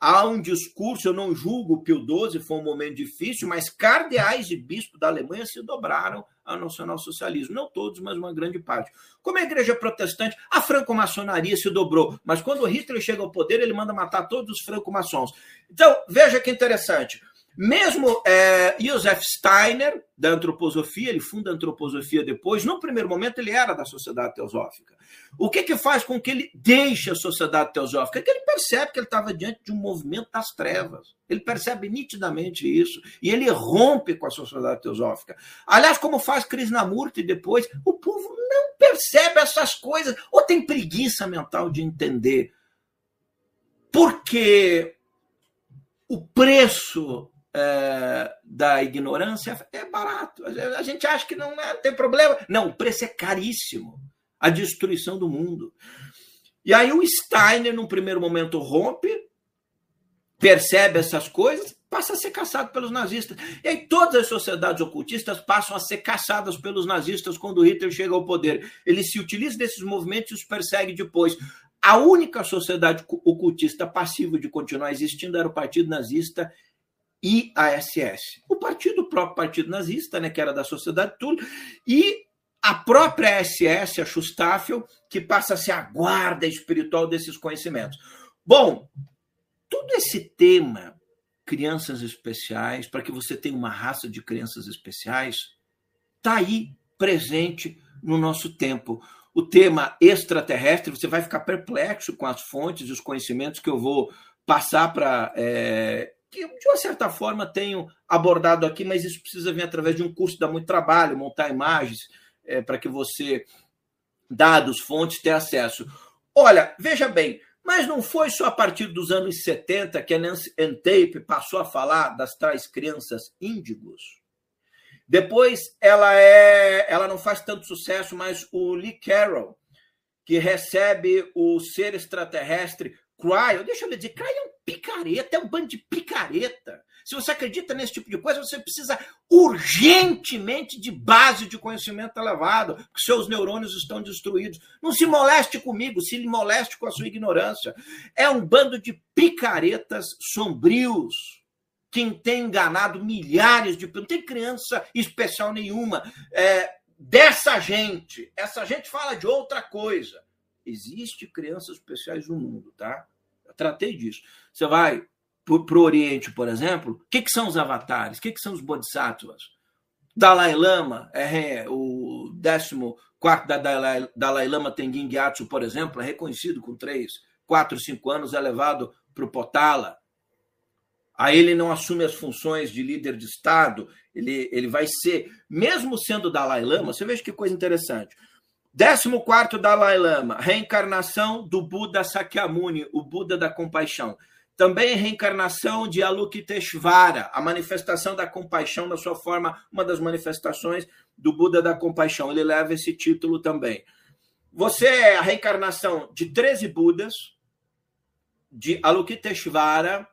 Há um discurso, eu não julgo o Pio XII, foi um momento difícil, mas cardeais e bispos da Alemanha se dobraram ao nacionalsocialismo. Não todos, mas uma grande parte. Como a igreja protestante, a franco-maçonaria se dobrou. Mas quando Hitler chega ao poder, ele manda matar todos os franco-maçons. Então, veja que interessante. Mesmo é, Joseph Steiner, da antroposofia, ele funda a antroposofia depois, no primeiro momento ele era da sociedade teosófica. O que, que faz com que ele deixe a sociedade teosófica? É que ele percebe que ele estava diante de um movimento das trevas. Ele percebe nitidamente isso. E ele rompe com a sociedade teosófica. Aliás, como faz Krishnamurti depois, o povo não percebe essas coisas, ou tem preguiça mental de entender. Porque o preço é, da ignorância é barato. A gente acha que não é, tem problema. Não, o preço é caríssimo. A destruição do mundo. E aí o Steiner, num primeiro momento, rompe, percebe essas coisas, passa a ser caçado pelos nazistas. E aí todas as sociedades ocultistas passam a ser caçadas pelos nazistas quando Hitler chega ao poder. Ele se utiliza desses movimentos e os persegue depois. A única sociedade ocultista passiva de continuar existindo era o Partido Nazista e a SS. O partido, o próprio Partido Nazista, né, que era da Sociedade Tulo, e a própria SS, a Schustaffel, que passa a ser a guarda espiritual desses conhecimentos. Bom, todo esse tema, crianças especiais, para que você tenha uma raça de crianças especiais, está aí presente no nosso tempo. O tema extraterrestre, você vai ficar perplexo com as fontes e os conhecimentos que eu vou passar para é, que de uma certa forma tenho abordado aqui, mas isso precisa vir através de um curso, dá muito trabalho, montar imagens é, para que você, dados, fontes, tenha acesso. Olha, veja bem, mas não foi só a partir dos anos 70 que a Nancy Tape passou a falar das tais crianças índigos. Depois ela é, ela não faz tanto sucesso, mas o Lee Carroll, que recebe o ser extraterrestre Cryo, deixa eu lhe dizer, Cryo é um picareta, é um bando de picareta. Se você acredita nesse tipo de coisa, você precisa urgentemente de base de conhecimento elevado, porque seus neurônios estão destruídos. Não se moleste comigo, se moleste com a sua ignorância. É um bando de picaretas sombrios. Quem tem enganado milhares de não tem criança especial nenhuma. É, dessa gente, essa gente fala de outra coisa. Existe crianças especiais no mundo, tá? Tratei disso. Você vai para o Oriente, por exemplo, o que, que são os avatares? O que, que são os bodhisattvas? Dalai Lama, é, o 14 da Dalai, Dalai Lama Tengying Gyatso, por exemplo, é reconhecido com 3, 4, 5 anos, é levado para o Potala. Aí ele não assume as funções de líder de Estado, ele, ele vai ser, mesmo sendo Dalai Lama, você veja que coisa interessante. 14 Dalai Lama, reencarnação do Buda Sakyamuni, o Buda da compaixão. Também reencarnação de Alukiteshvara, a manifestação da compaixão na sua forma, uma das manifestações do Buda da compaixão. Ele leva esse título também. Você é a reencarnação de 13 Budas, de Alukiteshvara,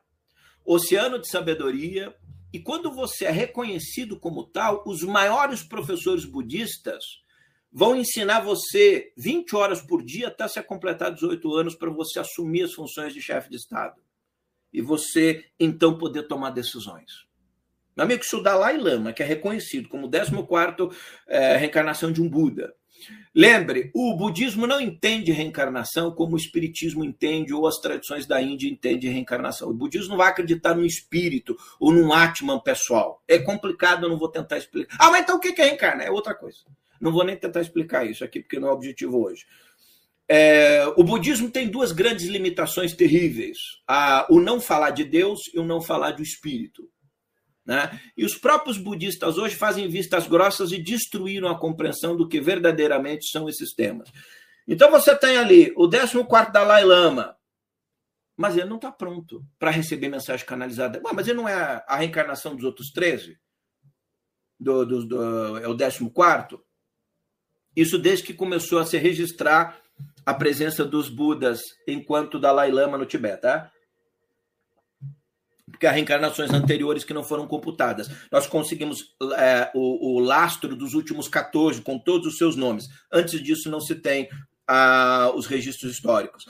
oceano de sabedoria, e quando você é reconhecido como tal, os maiores professores budistas vão ensinar você 20 horas por dia até você completar 18 anos para você assumir as funções de chefe de Estado e você então poder tomar decisões. Meu amigo, isso o Dalai Lama, que é reconhecido como 14 é, reencarnação de um Buda. Lembre, o budismo não entende reencarnação como o espiritismo entende ou as tradições da Índia entendem reencarnação. O budismo não vai acreditar no espírito ou num Atman pessoal. É complicado, eu não vou tentar explicar. Ah, mas então o que é reencarnar? É outra coisa. Não vou nem tentar explicar isso aqui, porque não é o objetivo hoje. É, o budismo tem duas grandes limitações terríveis: a, o não falar de Deus e o não falar do espírito. Né? E os próprios budistas hoje fazem vistas grossas e destruíram a compreensão do que verdadeiramente são esses temas. Então você tem ali o 14 Dalai Lama, mas ele não está pronto para receber mensagem canalizada. Ué, mas ele não é a reencarnação dos outros 13? Do, do, do, é o 14? Isso desde que começou a se registrar a presença dos Budas enquanto Dalai Lama no Tibete, tá? Porque há reencarnações anteriores que não foram computadas. Nós conseguimos é, o, o, lastro dos últimos 14, com todos os seus nomes. Antes disso, não se tem ah, os registros históricos.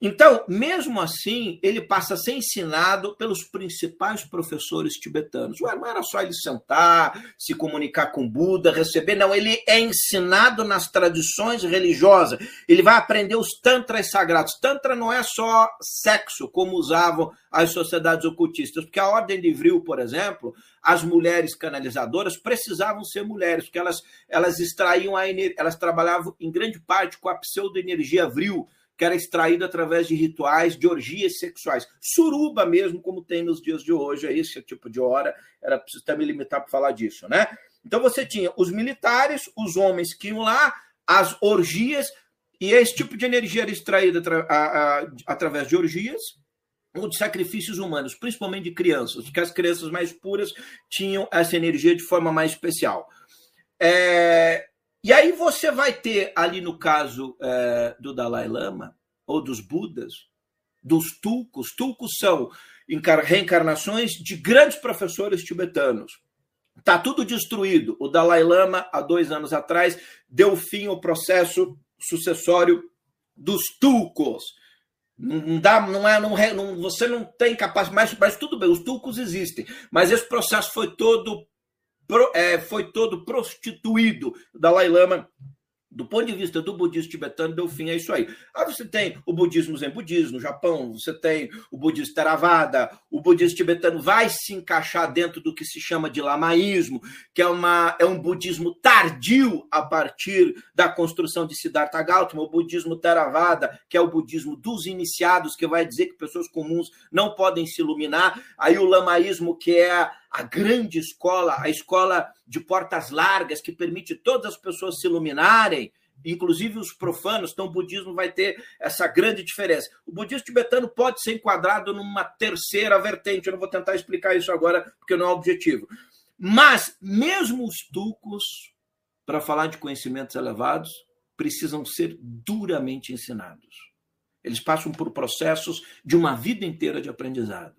Então, mesmo assim, ele passa a ser ensinado pelos principais professores tibetanos. Ué, não era só ele sentar, se comunicar com Buda, receber. Não, ele é ensinado nas tradições religiosas. Ele vai aprender os tantras sagrados. Tantra não é só sexo, como usavam as sociedades ocultistas, porque a ordem de Vril, por exemplo, as mulheres canalizadoras precisavam ser mulheres, porque elas, elas extraíam a energia, elas trabalhavam em grande parte com a pseudo-energia Vril, que era extraído através de rituais, de orgias sexuais. Suruba mesmo, como tem nos dias de hoje, é esse tipo de hora, era preciso até me limitar para falar disso, né? Então você tinha os militares, os homens que iam lá, as orgias, e esse tipo de energia era extraída através de orgias, ou de sacrifícios humanos, principalmente de crianças, porque as crianças mais puras tinham essa energia de forma mais especial. É, e aí você vai ter ali no caso é, do Dalai Lama, ou dos Budas, dos Tulcos. Tulcos são reencarnações de grandes professores tibetanos. Está tudo destruído. O Dalai Lama, há dois anos atrás, deu fim ao processo sucessório dos Tulcos. Não dá, não é, não, não, você não tem capacidade, mas, mas tudo bem, os Tulcos existem. Mas esse processo foi todo é, foi todo prostituído. O Dalai Lama do ponto de vista do budismo tibetano, deu fim a isso aí. Aí você tem o budismo zen budismo no Japão, você tem o budismo Theravada, o budismo tibetano vai se encaixar dentro do que se chama de lamaísmo, que é, uma, é um budismo tardio a partir da construção de Siddhartha Gautama, o budismo Theravada, que é o budismo dos iniciados, que vai dizer que pessoas comuns não podem se iluminar, aí o lamaísmo, que é a grande escola, a escola de portas largas, que permite todas as pessoas se iluminarem, inclusive os profanos, então o budismo vai ter essa grande diferença. O budismo tibetano pode ser enquadrado numa terceira vertente, eu não vou tentar explicar isso agora, porque não é o objetivo. Mas, mesmo os tucos, para falar de conhecimentos elevados, precisam ser duramente ensinados. Eles passam por processos de uma vida inteira de aprendizado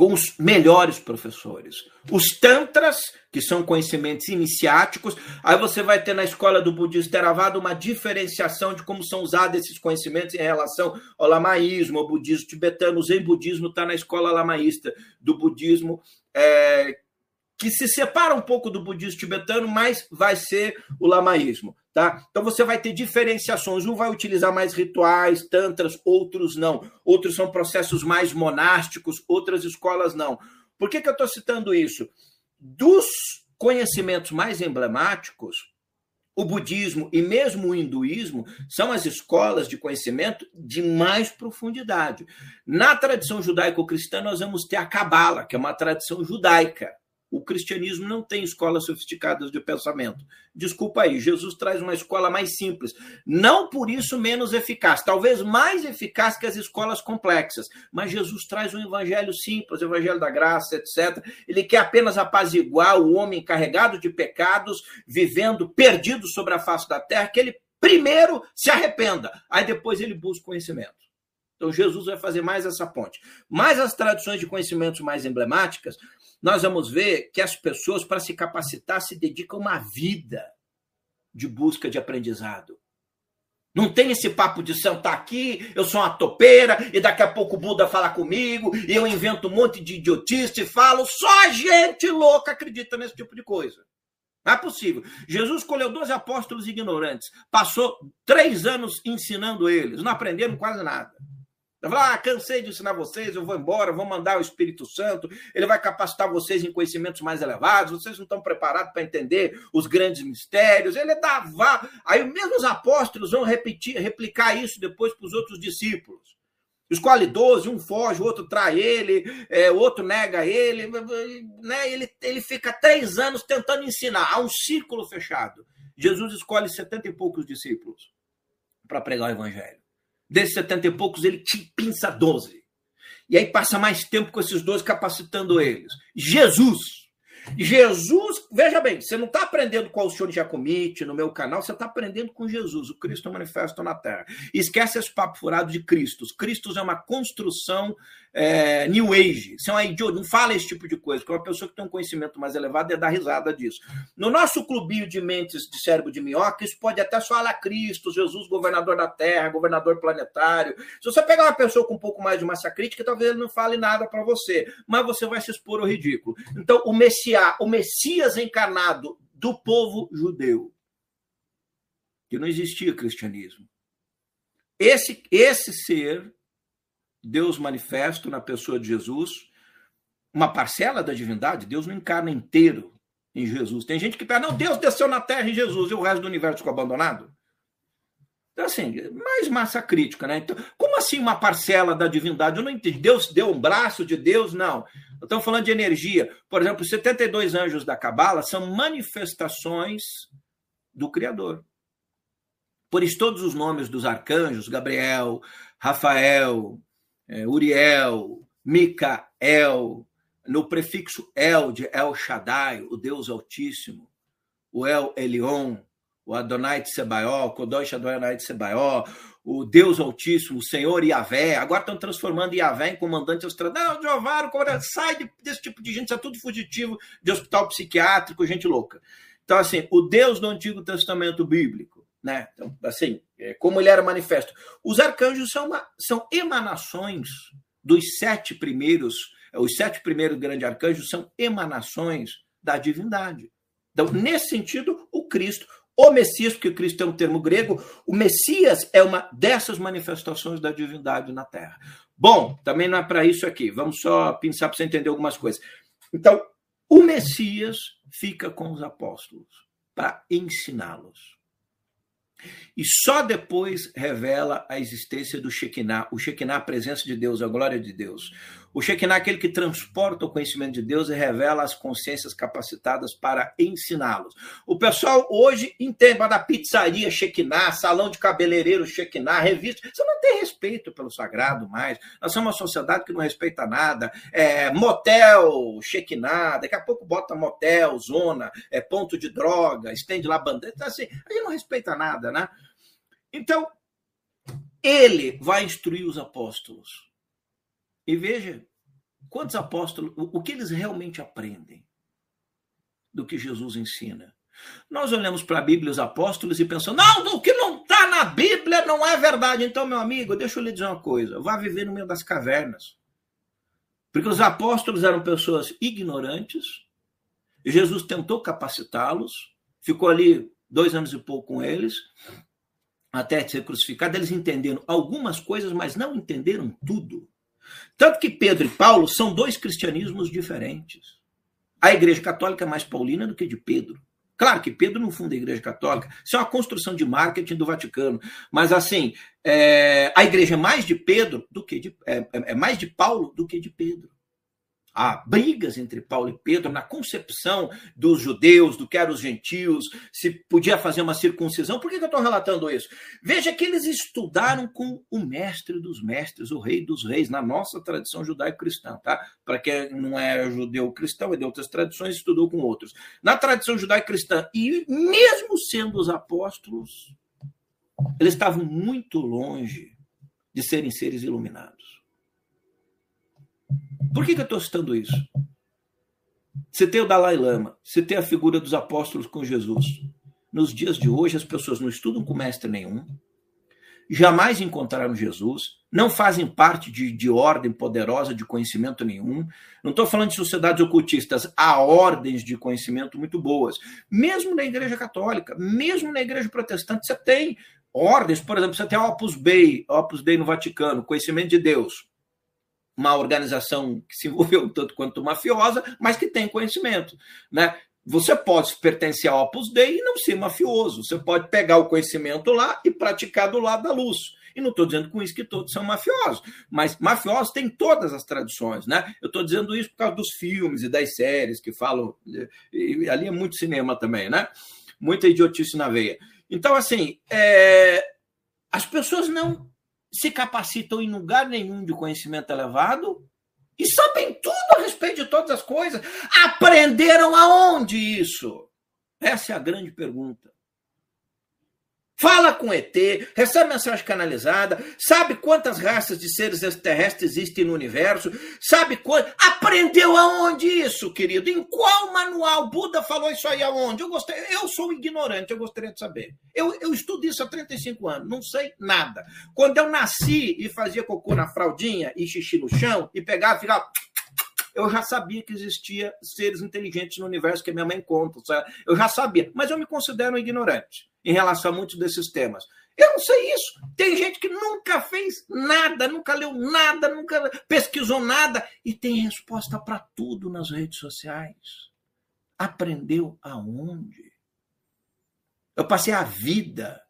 com os melhores professores. Os tantras, que são conhecimentos iniciáticos, aí você vai ter na escola do budismo Theravada uma diferenciação de como são usados esses conhecimentos em relação ao lamaísmo, ao budismo tibetano. O zen budismo está na escola lamaísta do budismo, é, que se separa um pouco do budismo tibetano, mas vai ser o lamaísmo. Tá? Então você vai ter diferenciações. Um vai utilizar mais rituais, tantras, outros não. Outros são processos mais monásticos, outras escolas não. Por que, que eu estou citando isso? Dos conhecimentos mais emblemáticos, o budismo e mesmo o hinduísmo são as escolas de conhecimento de mais profundidade. Na tradição judaico-cristã, nós vamos ter a Cabala, que é uma tradição judaica. O cristianismo não tem escolas sofisticadas de pensamento. Desculpa aí, Jesus traz uma escola mais simples. Não por isso menos eficaz, talvez mais eficaz que as escolas complexas. Mas Jesus traz um evangelho simples, o evangelho da graça, etc. Ele quer apenas apaziguar o homem carregado de pecados, vivendo perdido sobre a face da terra, que ele primeiro se arrependa, aí depois ele busca conhecimento. Então Jesus vai fazer mais essa ponte. Mas as tradições de conhecimentos mais emblemáticas, nós vamos ver que as pessoas, para se capacitar, se dedicam uma vida de busca de aprendizado. Não tem esse papo de sentar aqui, eu sou uma topeira, e daqui a pouco o Buda fala comigo, e eu invento um monte de idiotice e falo. Só gente louca acredita nesse tipo de coisa. Não é possível. Jesus escolheu 12 apóstolos ignorantes, passou três anos ensinando eles, não aprenderam quase nada. Vai falar, ah, cansei de ensinar vocês, eu vou embora, vou mandar o Espírito Santo, ele vai capacitar vocês em conhecimentos mais elevados, vocês não estão preparados para entender os grandes mistérios. Ele dava. Aí mesmo os apóstolos vão repetir, replicar isso depois para os outros discípulos. Escolhe 12, um foge, o outro trai ele, é, o outro nega ele. Né? ele. Ele fica três anos tentando ensinar. Há um círculo fechado. Jesus escolhe setenta e poucos discípulos para pregar o evangelho. Desses setenta e poucos, ele te pinça doze. E aí passa mais tempo com esses doze capacitando eles. Jesus. Jesus, veja bem, você não está aprendendo com o senhor Jacomite no meu canal, você está aprendendo com Jesus, o Cristo manifesto na Terra. esquece esse papo furado de Cristo. Cristo é uma construção é, New Age. Você é uma idiota, não fala esse tipo de coisa, porque uma pessoa que tem um conhecimento mais elevado é dar risada disso. No nosso clubinho de mentes de cérebro de minhoca, isso pode até falar Cristo, Jesus, governador da Terra, governador planetário. Se você pegar uma pessoa com um pouco mais de massa crítica, talvez ele não fale nada para você, mas você vai se expor ao ridículo. Então, o Messias, o Messias encarnado do povo judeu, que não existia cristianismo. Esse, esse ser Deus manifesto na pessoa de Jesus, uma parcela da divindade, Deus não encarna inteiro em Jesus. Tem gente que pensa, não, Deus desceu na terra em Jesus e o resto do universo ficou abandonado. Então, assim, mais massa crítica, né? Então, como assim uma parcela da divindade? Eu não entendi. Deus deu um braço de Deus? Não. Estamos falando de energia. Por exemplo, os 72 anjos da Cabala são manifestações do Criador. Por isso, todos os nomes dos arcanjos, Gabriel, Rafael, é, Uriel, Micael, no prefixo El de El Shaddai, o Deus Altíssimo, o El Elion, o Adonai de Sebaió, o Kodosh Adonai de Sebaió, o Deus Altíssimo, o Senhor Yahvé. Agora estão transformando Yahvé em comandante austral. Não, Jeová, sai desse tipo de gente, isso é tudo fugitivo de hospital psiquiátrico, gente louca. Então, assim, o Deus do Antigo Testamento Bíblico, né? Então, assim, é, como ele era manifesto. Os arcanjos são, uma, são emanações dos sete primeiros, os sete primeiros grandes arcanjos são emanações da divindade. Então, nesse sentido, o Cristo, o Messias, porque Cristo é um termo grego, o Messias é uma dessas manifestações da divindade na Terra. Bom, também não é para isso aqui, vamos só pensar para você entender algumas coisas. Então, o Messias fica com os apóstolos para ensiná-los. E só depois revela a existência do Shekinah. O Shekinah, a presença de Deus, a glória de Deus. O Shekinah é aquele que transporta o conhecimento de Deus e revela as consciências capacitadas para ensiná-los. O pessoal hoje entende da pizzaria Shekinah, salão de cabeleireiro Shekinah, revista. Você não tem respeito pelo sagrado mais. Nós somos uma sociedade que não respeita nada. É, motel Shekinah, daqui a pouco bota motel, zona, é, ponto de droga, estende lá bandeira. Então, assim, a gente não respeita nada, né? Então, ele vai instruir os apóstolos e veja quantos apóstolos, o que eles realmente aprendem do que Jesus ensina. Nós olhamos para a Bíblia, os apóstolos, e pensamos, não, o que não está na Bíblia não é verdade. Então, meu amigo, deixa eu lhe dizer uma coisa: vá viver no meio das cavernas. Porque os apóstolos eram pessoas ignorantes, Jesus tentou capacitá-los, ficou ali dois anos e pouco com eles, até ser crucificado. Eles entenderam algumas coisas, mas não entenderam tudo. Tanto que Pedro e Paulo são dois cristianismos diferentes. A Igreja Católica é mais paulina do que de Pedro. Claro que Pedro não funda a Igreja Católica, isso é uma construção de marketing do Vaticano. Mas assim, é, a Igreja é mais de Pedro do que de é, é, é mais de Paulo do que de Pedro. Há brigas entre Paulo e Pedro na concepção dos judeus, do que eram os gentios, se podia fazer uma circuncisão. Por que eu estou relatando isso? Veja que eles estudaram com o mestre dos mestres, o rei dos reis, na nossa tradição judaico-cristã, tá? Para quem não é judeu cristão, é de outras tradições, estudou com outros. Na tradição judaico-cristã, e mesmo sendo os apóstolos, eles estavam muito longe de serem seres iluminados. Por que, que eu estou citando isso? Você tem o Dalai Lama, você tem a figura dos apóstolos com Jesus. Nos dias de hoje, as pessoas não estudam com mestre nenhum, jamais encontraram Jesus, não fazem parte de, de ordem poderosa de conhecimento nenhum. Não estou falando de sociedades ocultistas, há ordens de conhecimento muito boas. Mesmo na Igreja Católica, mesmo na Igreja Protestante, você tem ordens, por exemplo, você tem Opus Dei, Opus Dei no Vaticano, conhecimento de Deus uma organização que se envolveu tanto quanto mafiosa, mas que tem conhecimento. Né? Você pode pertencer ao Opus Dei e não ser mafioso. Você pode pegar o conhecimento lá e praticar do lado da luz. E não estou dizendo com isso que todos são mafiosos, mas mafiosos têm todas as tradições, né? Eu estou dizendo isso por causa dos filmes e das séries que falam. E ali é muito cinema também, né? Muita idiotice na veia. Então, assim, é... as pessoas não se capacitam em lugar nenhum de conhecimento elevado e sabem tudo a respeito de todas as coisas. Aprenderam aonde isso? Essa é a grande pergunta fala com ET, recebe mensagem canalizada, sabe quantas raças de seres extraterrestres existem no universo, sabe quanto. Aprendeu aonde isso, querido? Em qual manual? Buda falou isso aí aonde? Eu gostei, eu sou ignorante, eu gostaria de saber. Eu, eu estudo isso há 35 anos, não sei nada. Quando eu nasci e fazia cocô na fraldinha e xixi no chão e pegava e ficava eu já sabia que existia seres inteligentes no universo que a minha mãe conta. Sabe? Eu já sabia, mas eu me considero ignorante em relação a muitos desses temas. Eu não sei isso. Tem gente que nunca fez nada, nunca leu nada, nunca pesquisou nada e tem resposta para tudo nas redes sociais. Aprendeu aonde? Eu passei a vida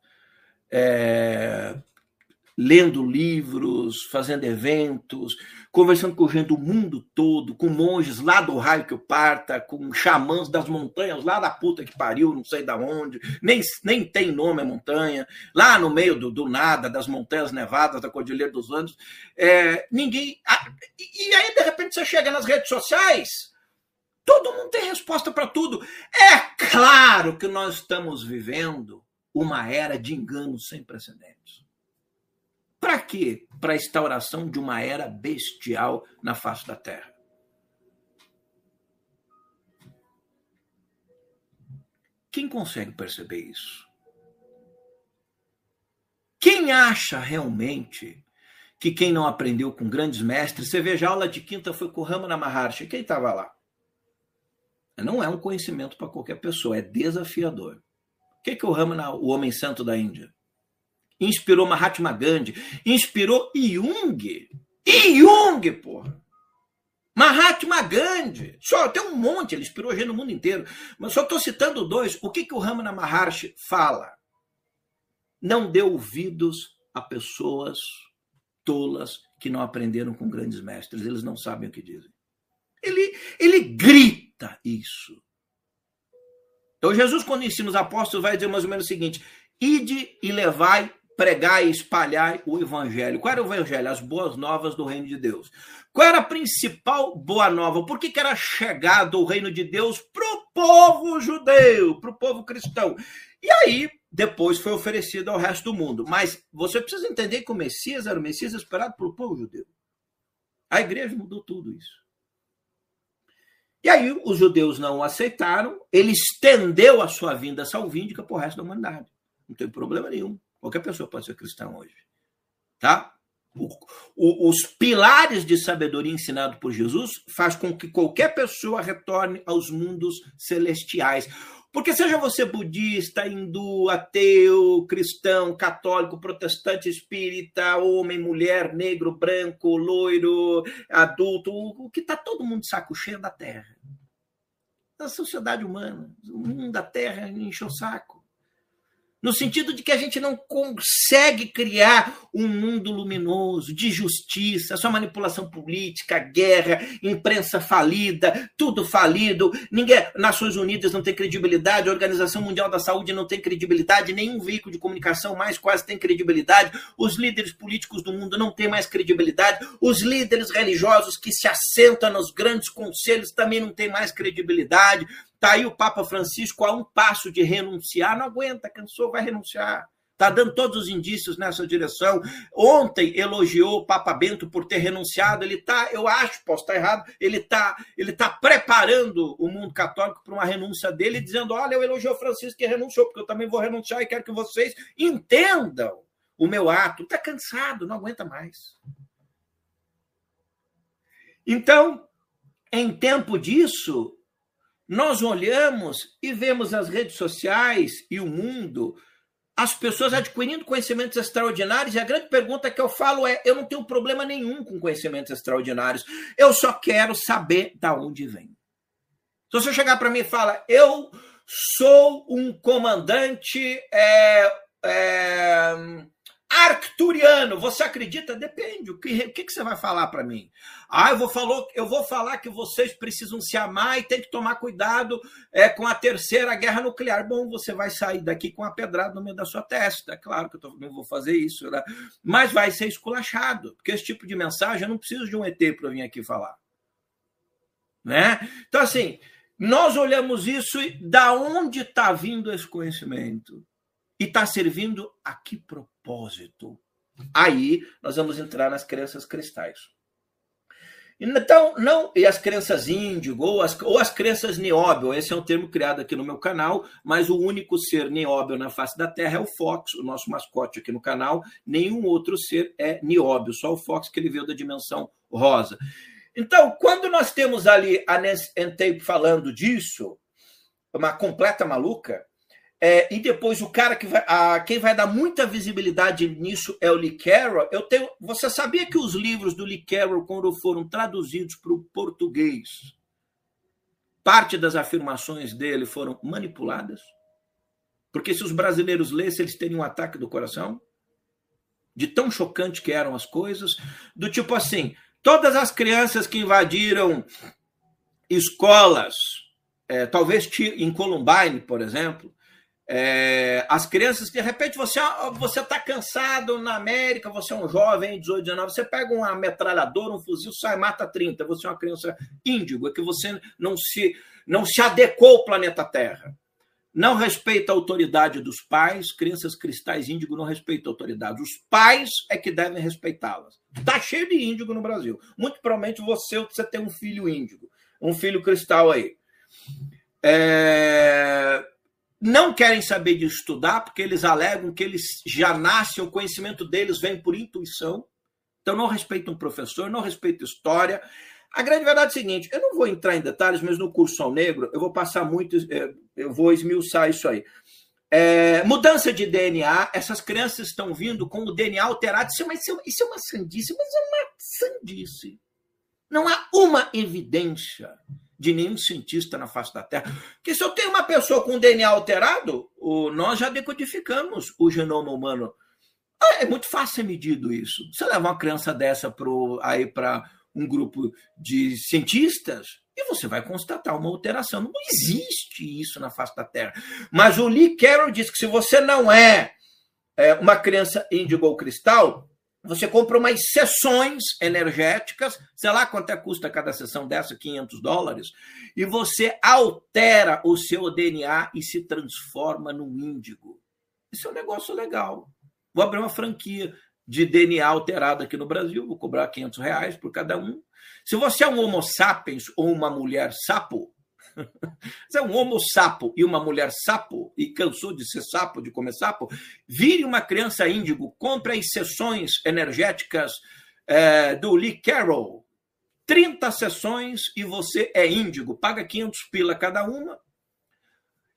é, lendo livros, fazendo eventos, conversando com gente do mundo todo, com monges lá do raio que eu parta, com xamãs das montanhas, lá da puta que pariu, não sei da onde, nem, nem tem nome a montanha, lá no meio do, do nada, das montanhas nevadas, da Cordilheira dos Andes. É, ninguém. E aí, de repente, você chega nas redes sociais. Todo mundo tem resposta para tudo. É claro que nós estamos vivendo uma era de enganos sem precedentes. Para quê? Para a instauração de uma era bestial na face da Terra. Quem consegue perceber isso? Quem acha realmente que quem não aprendeu com grandes mestres, você veja a aula de quinta foi com Ramana Maharshi, quem estava lá? Não é um conhecimento para qualquer pessoa, é desafiador. O que, que o Ramana, o homem santo da Índia? Inspirou Mahatma Gandhi, inspirou Jung. Jung, porra! Mahatma Gandhi. Só tem um monte, ele inspirou gente no mundo inteiro. Mas só estou citando dois. O que, que o Ramana Maharshi fala? Não dê ouvidos a pessoas tolas que não aprenderam com grandes mestres. Eles não sabem o que dizem. Ele, ele grita isso. Então, Jesus, quando ensina os apóstolos, vai dizer mais ou menos o seguinte: ide e levai pregar e espalhar o evangelho. Qual era o evangelho? As boas novas do reino de Deus. Qual era a principal boa nova? Por que, que era chegado o reino de Deus para o povo judeu, para o povo cristão? E aí, depois foi oferecido ao resto do mundo. Mas você precisa entender que o Messias era o Messias esperado pelo povo judeu. A igreja mudou tudo isso. E aí os judeus não aceitaram, ele estendeu a sua vinda salvífica para o resto da humanidade. Não tem problema nenhum. Qualquer pessoa pode ser cristã hoje. Tá? O, o, os pilares de sabedoria ensinado por Jesus faz com que qualquer pessoa retorne aos mundos celestiais. Porque seja você budista, hindu, ateu, cristão, católico, protestante, espírita, homem, mulher, negro, branco, loiro, adulto, o que está todo mundo de saco cheio da Terra. Da sociedade humana. O mundo da Terra enche o saco. No sentido de que a gente não consegue criar um mundo luminoso, de justiça, só manipulação política, guerra, imprensa falida, tudo falido, ninguém, Nações Unidas não tem credibilidade, a Organização Mundial da Saúde não tem credibilidade, nenhum veículo de comunicação mais quase tem credibilidade, os líderes políticos do mundo não têm mais credibilidade, os líderes religiosos que se assentam nos grandes conselhos também não têm mais credibilidade, Está aí o Papa Francisco a um passo de renunciar, não aguenta, cansou, vai renunciar. Está dando todos os indícios nessa direção. Ontem elogiou o Papa Bento por ter renunciado. Ele está, eu acho, posso estar errado, ele está ele tá preparando o mundo católico para uma renúncia dele, dizendo: olha, eu elogio o Francisco que renunciou, porque eu também vou renunciar e quero que vocês entendam o meu ato. Está cansado, não aguenta mais. Então, em tempo disso, nós olhamos e vemos as redes sociais e o mundo, as pessoas adquirindo conhecimentos extraordinários, e a grande pergunta que eu falo é: eu não tenho problema nenhum com conhecimentos extraordinários, eu só quero saber da onde vem. Se você chegar para mim e fala, eu sou um comandante é, é, arcturiano, você acredita? Depende. O que, o que, você vai falar para mim? Ah, eu vou, falou, eu vou falar que vocês precisam se amar e tem que tomar cuidado é, com a terceira guerra nuclear. Bom, você vai sair daqui com a pedrada no meio da sua testa. Claro que eu não vou fazer isso, né? mas vai ser esculachado, porque esse tipo de mensagem eu não preciso de um ET para vir aqui falar. Né? Então, assim, nós olhamos isso e da onde está vindo esse conhecimento? E está servindo a que propósito? Aí nós vamos entrar nas crenças cristais. Então, não, e as crenças índigo, ou as, ou as crenças nióbio, esse é um termo criado aqui no meu canal, mas o único ser nióbio na face da Terra é o Fox, o nosso mascote aqui no canal. Nenhum outro ser é nióbio, só o Fox que ele veio da dimensão rosa. Então, quando nós temos ali a Nancy Tape falando disso, uma completa maluca, é, e depois o cara que vai, a, quem vai dar muita visibilidade nisso é o Lee Carroll. Eu tenho, você sabia que os livros do Lee Carroll, quando foram traduzidos para o português, parte das afirmações dele foram manipuladas? Porque se os brasileiros lessem, eles teriam um ataque do coração? De tão chocante que eram as coisas, do tipo assim, todas as crianças que invadiram escolas, é, talvez em Columbine, por exemplo, é, as crianças, de repente, você está cansado na América, você é um jovem, 18, 19, você pega uma metralhadora, um fuzil, sai mata 30, você é uma criança índigo, é que você não se, não se adequou ao planeta Terra. Não respeita a autoridade dos pais, crianças cristais índigo não respeitam a autoridade. Os pais é que devem respeitá-las. Está cheio de índigo no Brasil. Muito provavelmente você, você tem um filho índigo, um filho cristal aí. É não querem saber de estudar, porque eles alegam que eles já nascem, o conhecimento deles vem por intuição. Então não respeitam o professor, não respeitam história. A grande verdade é a seguinte: eu não vou entrar em detalhes, mas no curso Sol Negro eu vou passar muito, é, eu vou esmiuçar isso aí. É, mudança de DNA, essas crianças estão vindo com o DNA alterado. Isso é uma, isso é uma sandice, mas é uma sandice. Não há uma evidência de nenhum cientista na face da Terra. Porque se eu tenho uma pessoa com DNA alterado, nós já decodificamos o genoma humano. Ah, é muito fácil ser medido isso. Você leva uma criança dessa aí para um grupo de cientistas e você vai constatar uma alteração. Não existe isso na face da Terra. Mas o Lee Carroll diz que se você não é, é uma criança índigo ou cristal, você compra umas sessões energéticas, sei lá quanto é custa cada sessão dessa, 500 dólares, e você altera o seu DNA e se transforma num índigo. Isso é um negócio legal. Vou abrir uma franquia de DNA alterado aqui no Brasil, vou cobrar 500 reais por cada um. Se você é um homo sapiens ou uma mulher sapo, é um homo sapo e uma mulher sapo e cansou de ser sapo, de comer sapo, vire uma criança índigo, compre as sessões energéticas é, do Lee Carroll. 30 sessões e você é índigo. Paga 500 pila cada uma.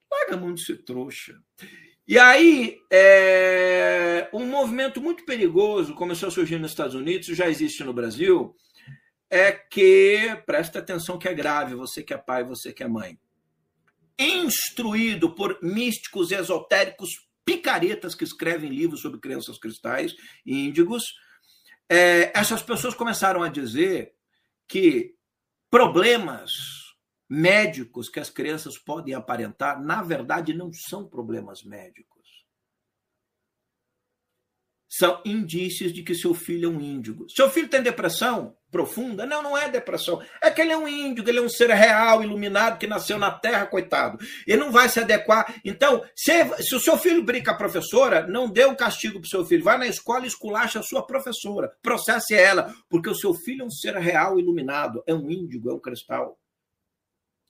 Paga muito se trouxa. E aí, é, um movimento muito perigoso começou a surgir nos Estados Unidos, já existe no Brasil, é que, presta atenção que é grave, você que é pai, você que é mãe. Instruído por místicos esotéricos picaretas que escrevem livros sobre crianças cristais e índigos, é, essas pessoas começaram a dizer que problemas médicos que as crianças podem aparentar, na verdade, não são problemas médicos são indícios de que seu filho é um índigo. Seu filho tem depressão profunda? Não, não é depressão. É que ele é um índigo, ele é um ser real, iluminado, que nasceu na terra, coitado. Ele não vai se adequar. Então, se, se o seu filho brinca com a professora, não dê um castigo para o seu filho. Vai na escola e esculacha a sua professora. Processe ela, porque o seu filho é um ser real, iluminado. É um índigo, é um cristal.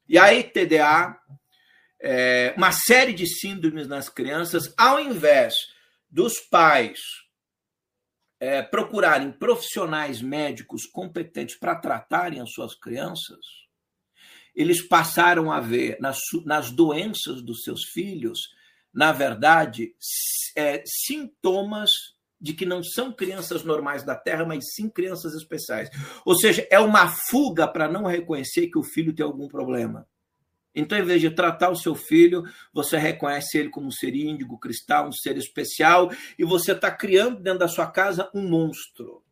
E aí, TDA, é, uma série de síndromes nas crianças, ao invés dos pais é, procurarem profissionais médicos competentes para tratarem as suas crianças, eles passaram a ver nas, nas doenças dos seus filhos, na verdade, é, sintomas de que não são crianças normais da Terra, mas sim crianças especiais. Ou seja, é uma fuga para não reconhecer que o filho tem algum problema. Então, em vez de tratar o seu filho, você reconhece ele como um ser índigo, cristal, um ser especial, e você está criando dentro da sua casa um monstro.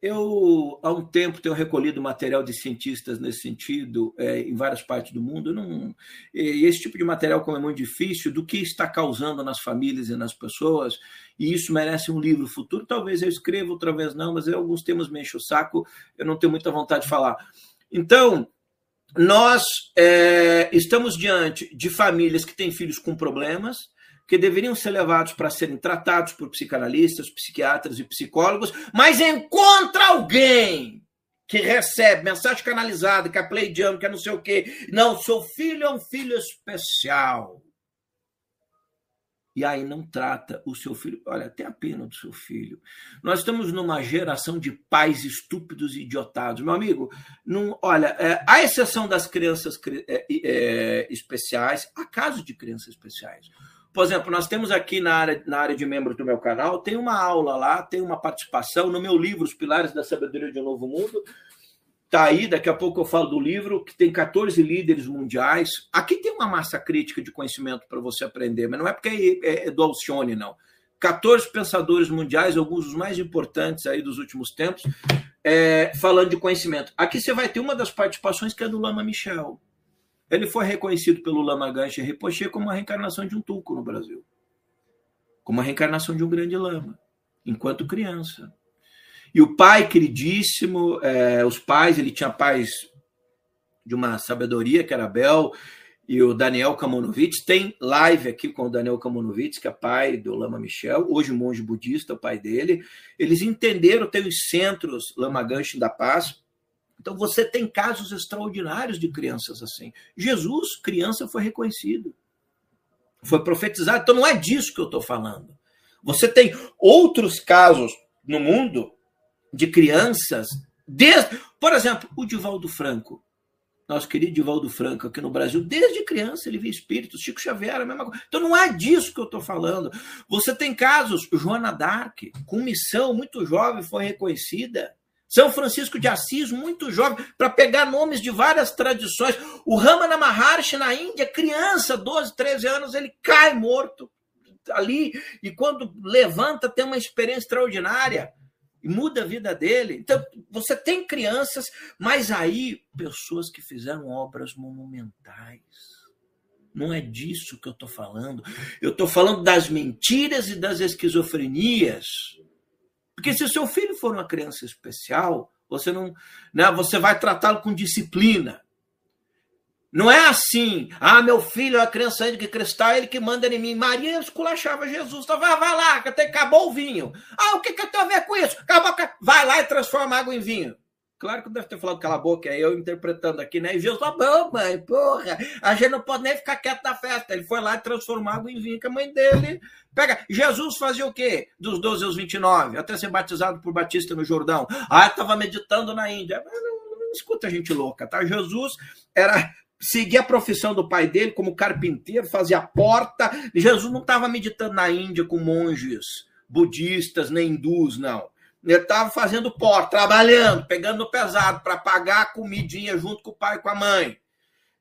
Eu, há um tempo, tenho recolhido material de cientistas nesse sentido, é, em várias partes do mundo. Não, e esse tipo de material, como é muito difícil, do que está causando nas famílias e nas pessoas, e isso merece um livro futuro. Talvez eu escreva, outra vez não, mas alguns temas me enchem o saco, eu não tenho muita vontade de falar. Então, nós é, estamos diante de famílias que têm filhos com problemas, que deveriam ser levados para serem tratados por psicanalistas, psiquiatras e psicólogos, mas encontra alguém que recebe mensagem canalizada, que é jump, que é não sei o quê. Não, seu filho é um filho especial e aí não trata o seu filho. Olha, até a pena do seu filho. Nós estamos numa geração de pais estúpidos e idiotados. Meu amigo, não, olha, é, à exceção das crianças é, é, especiais, há casos de crianças especiais. Por exemplo, nós temos aqui na área, na área de membros do meu canal, tem uma aula lá, tem uma participação no meu livro, Os Pilares da Sabedoria de um Novo Mundo. Está aí, daqui a pouco eu falo do livro, que tem 14 líderes mundiais. Aqui tem uma massa crítica de conhecimento para você aprender, mas não é porque é, é do Alcione, não. 14 pensadores mundiais, alguns dos mais importantes aí dos últimos tempos, é, falando de conhecimento. Aqui você vai ter uma das participações que é do Lama Michel. Ele foi reconhecido pelo Lama Ganche Rinpoche como a reencarnação de um tulco no Brasil. Como a reencarnação de um grande lama, enquanto criança. E o pai queridíssimo, é, os pais, ele tinha pais de uma sabedoria, que era Bel, e o Daniel Kamonovitz. Tem live aqui com o Daniel Kamonovitz, que é pai do Lama Michel, hoje monge budista, o pai dele. Eles entenderam, tem os centros Lama Ganshin da Paz. Então você tem casos extraordinários de crianças assim. Jesus, criança, foi reconhecido. Foi profetizado. Então não é disso que eu estou falando. Você tem outros casos no mundo de crianças, desde, por exemplo, o Divaldo Franco, nosso querido Divaldo Franco aqui no Brasil, desde criança ele via espíritos, Chico Xavier, a mesma coisa. Então não é disso que eu estou falando. Você tem casos, Joana Dark, com missão muito jovem, foi reconhecida. São Francisco de Assis, muito jovem, para pegar nomes de várias tradições. O Ramana Maharshi na Índia, criança, 12, 13 anos, ele cai morto ali, e quando levanta, tem uma experiência extraordinária e muda a vida dele. Então, você tem crianças, mas aí pessoas que fizeram obras monumentais. Não é disso que eu estou falando. Eu estou falando das mentiras e das esquizofrenias. Porque se o seu filho for uma criança especial, você não, né, você vai tratá-lo com disciplina. Não é assim, ah, meu filho é uma criança de cristal, ele que manda em mim. Maria esculachava Jesus, então vai, vai lá, até acabou o vinho. Ah, o que, que eu tenho a ver com isso? Acabou, vai lá e transforma água em vinho. Claro que deve ter falado cala a boca, é eu interpretando aqui, né? E Jesus, tá bom, mãe, porra, a gente não pode nem ficar quieto na festa. Ele foi lá e transformou água em vinho, que a mãe dele pega. Jesus fazia o quê? Dos 12 aos 29, até ser batizado por Batista no Jordão. Ah, estava meditando na Índia. Não, não, não escuta gente louca, tá? Jesus era seguia a profissão do pai dele como carpinteiro, fazia porta. Jesus não estava meditando na Índia com monges budistas nem hindus, não. Ele estava fazendo porta, trabalhando, pegando pesado para pagar a comidinha junto com o pai e com a mãe.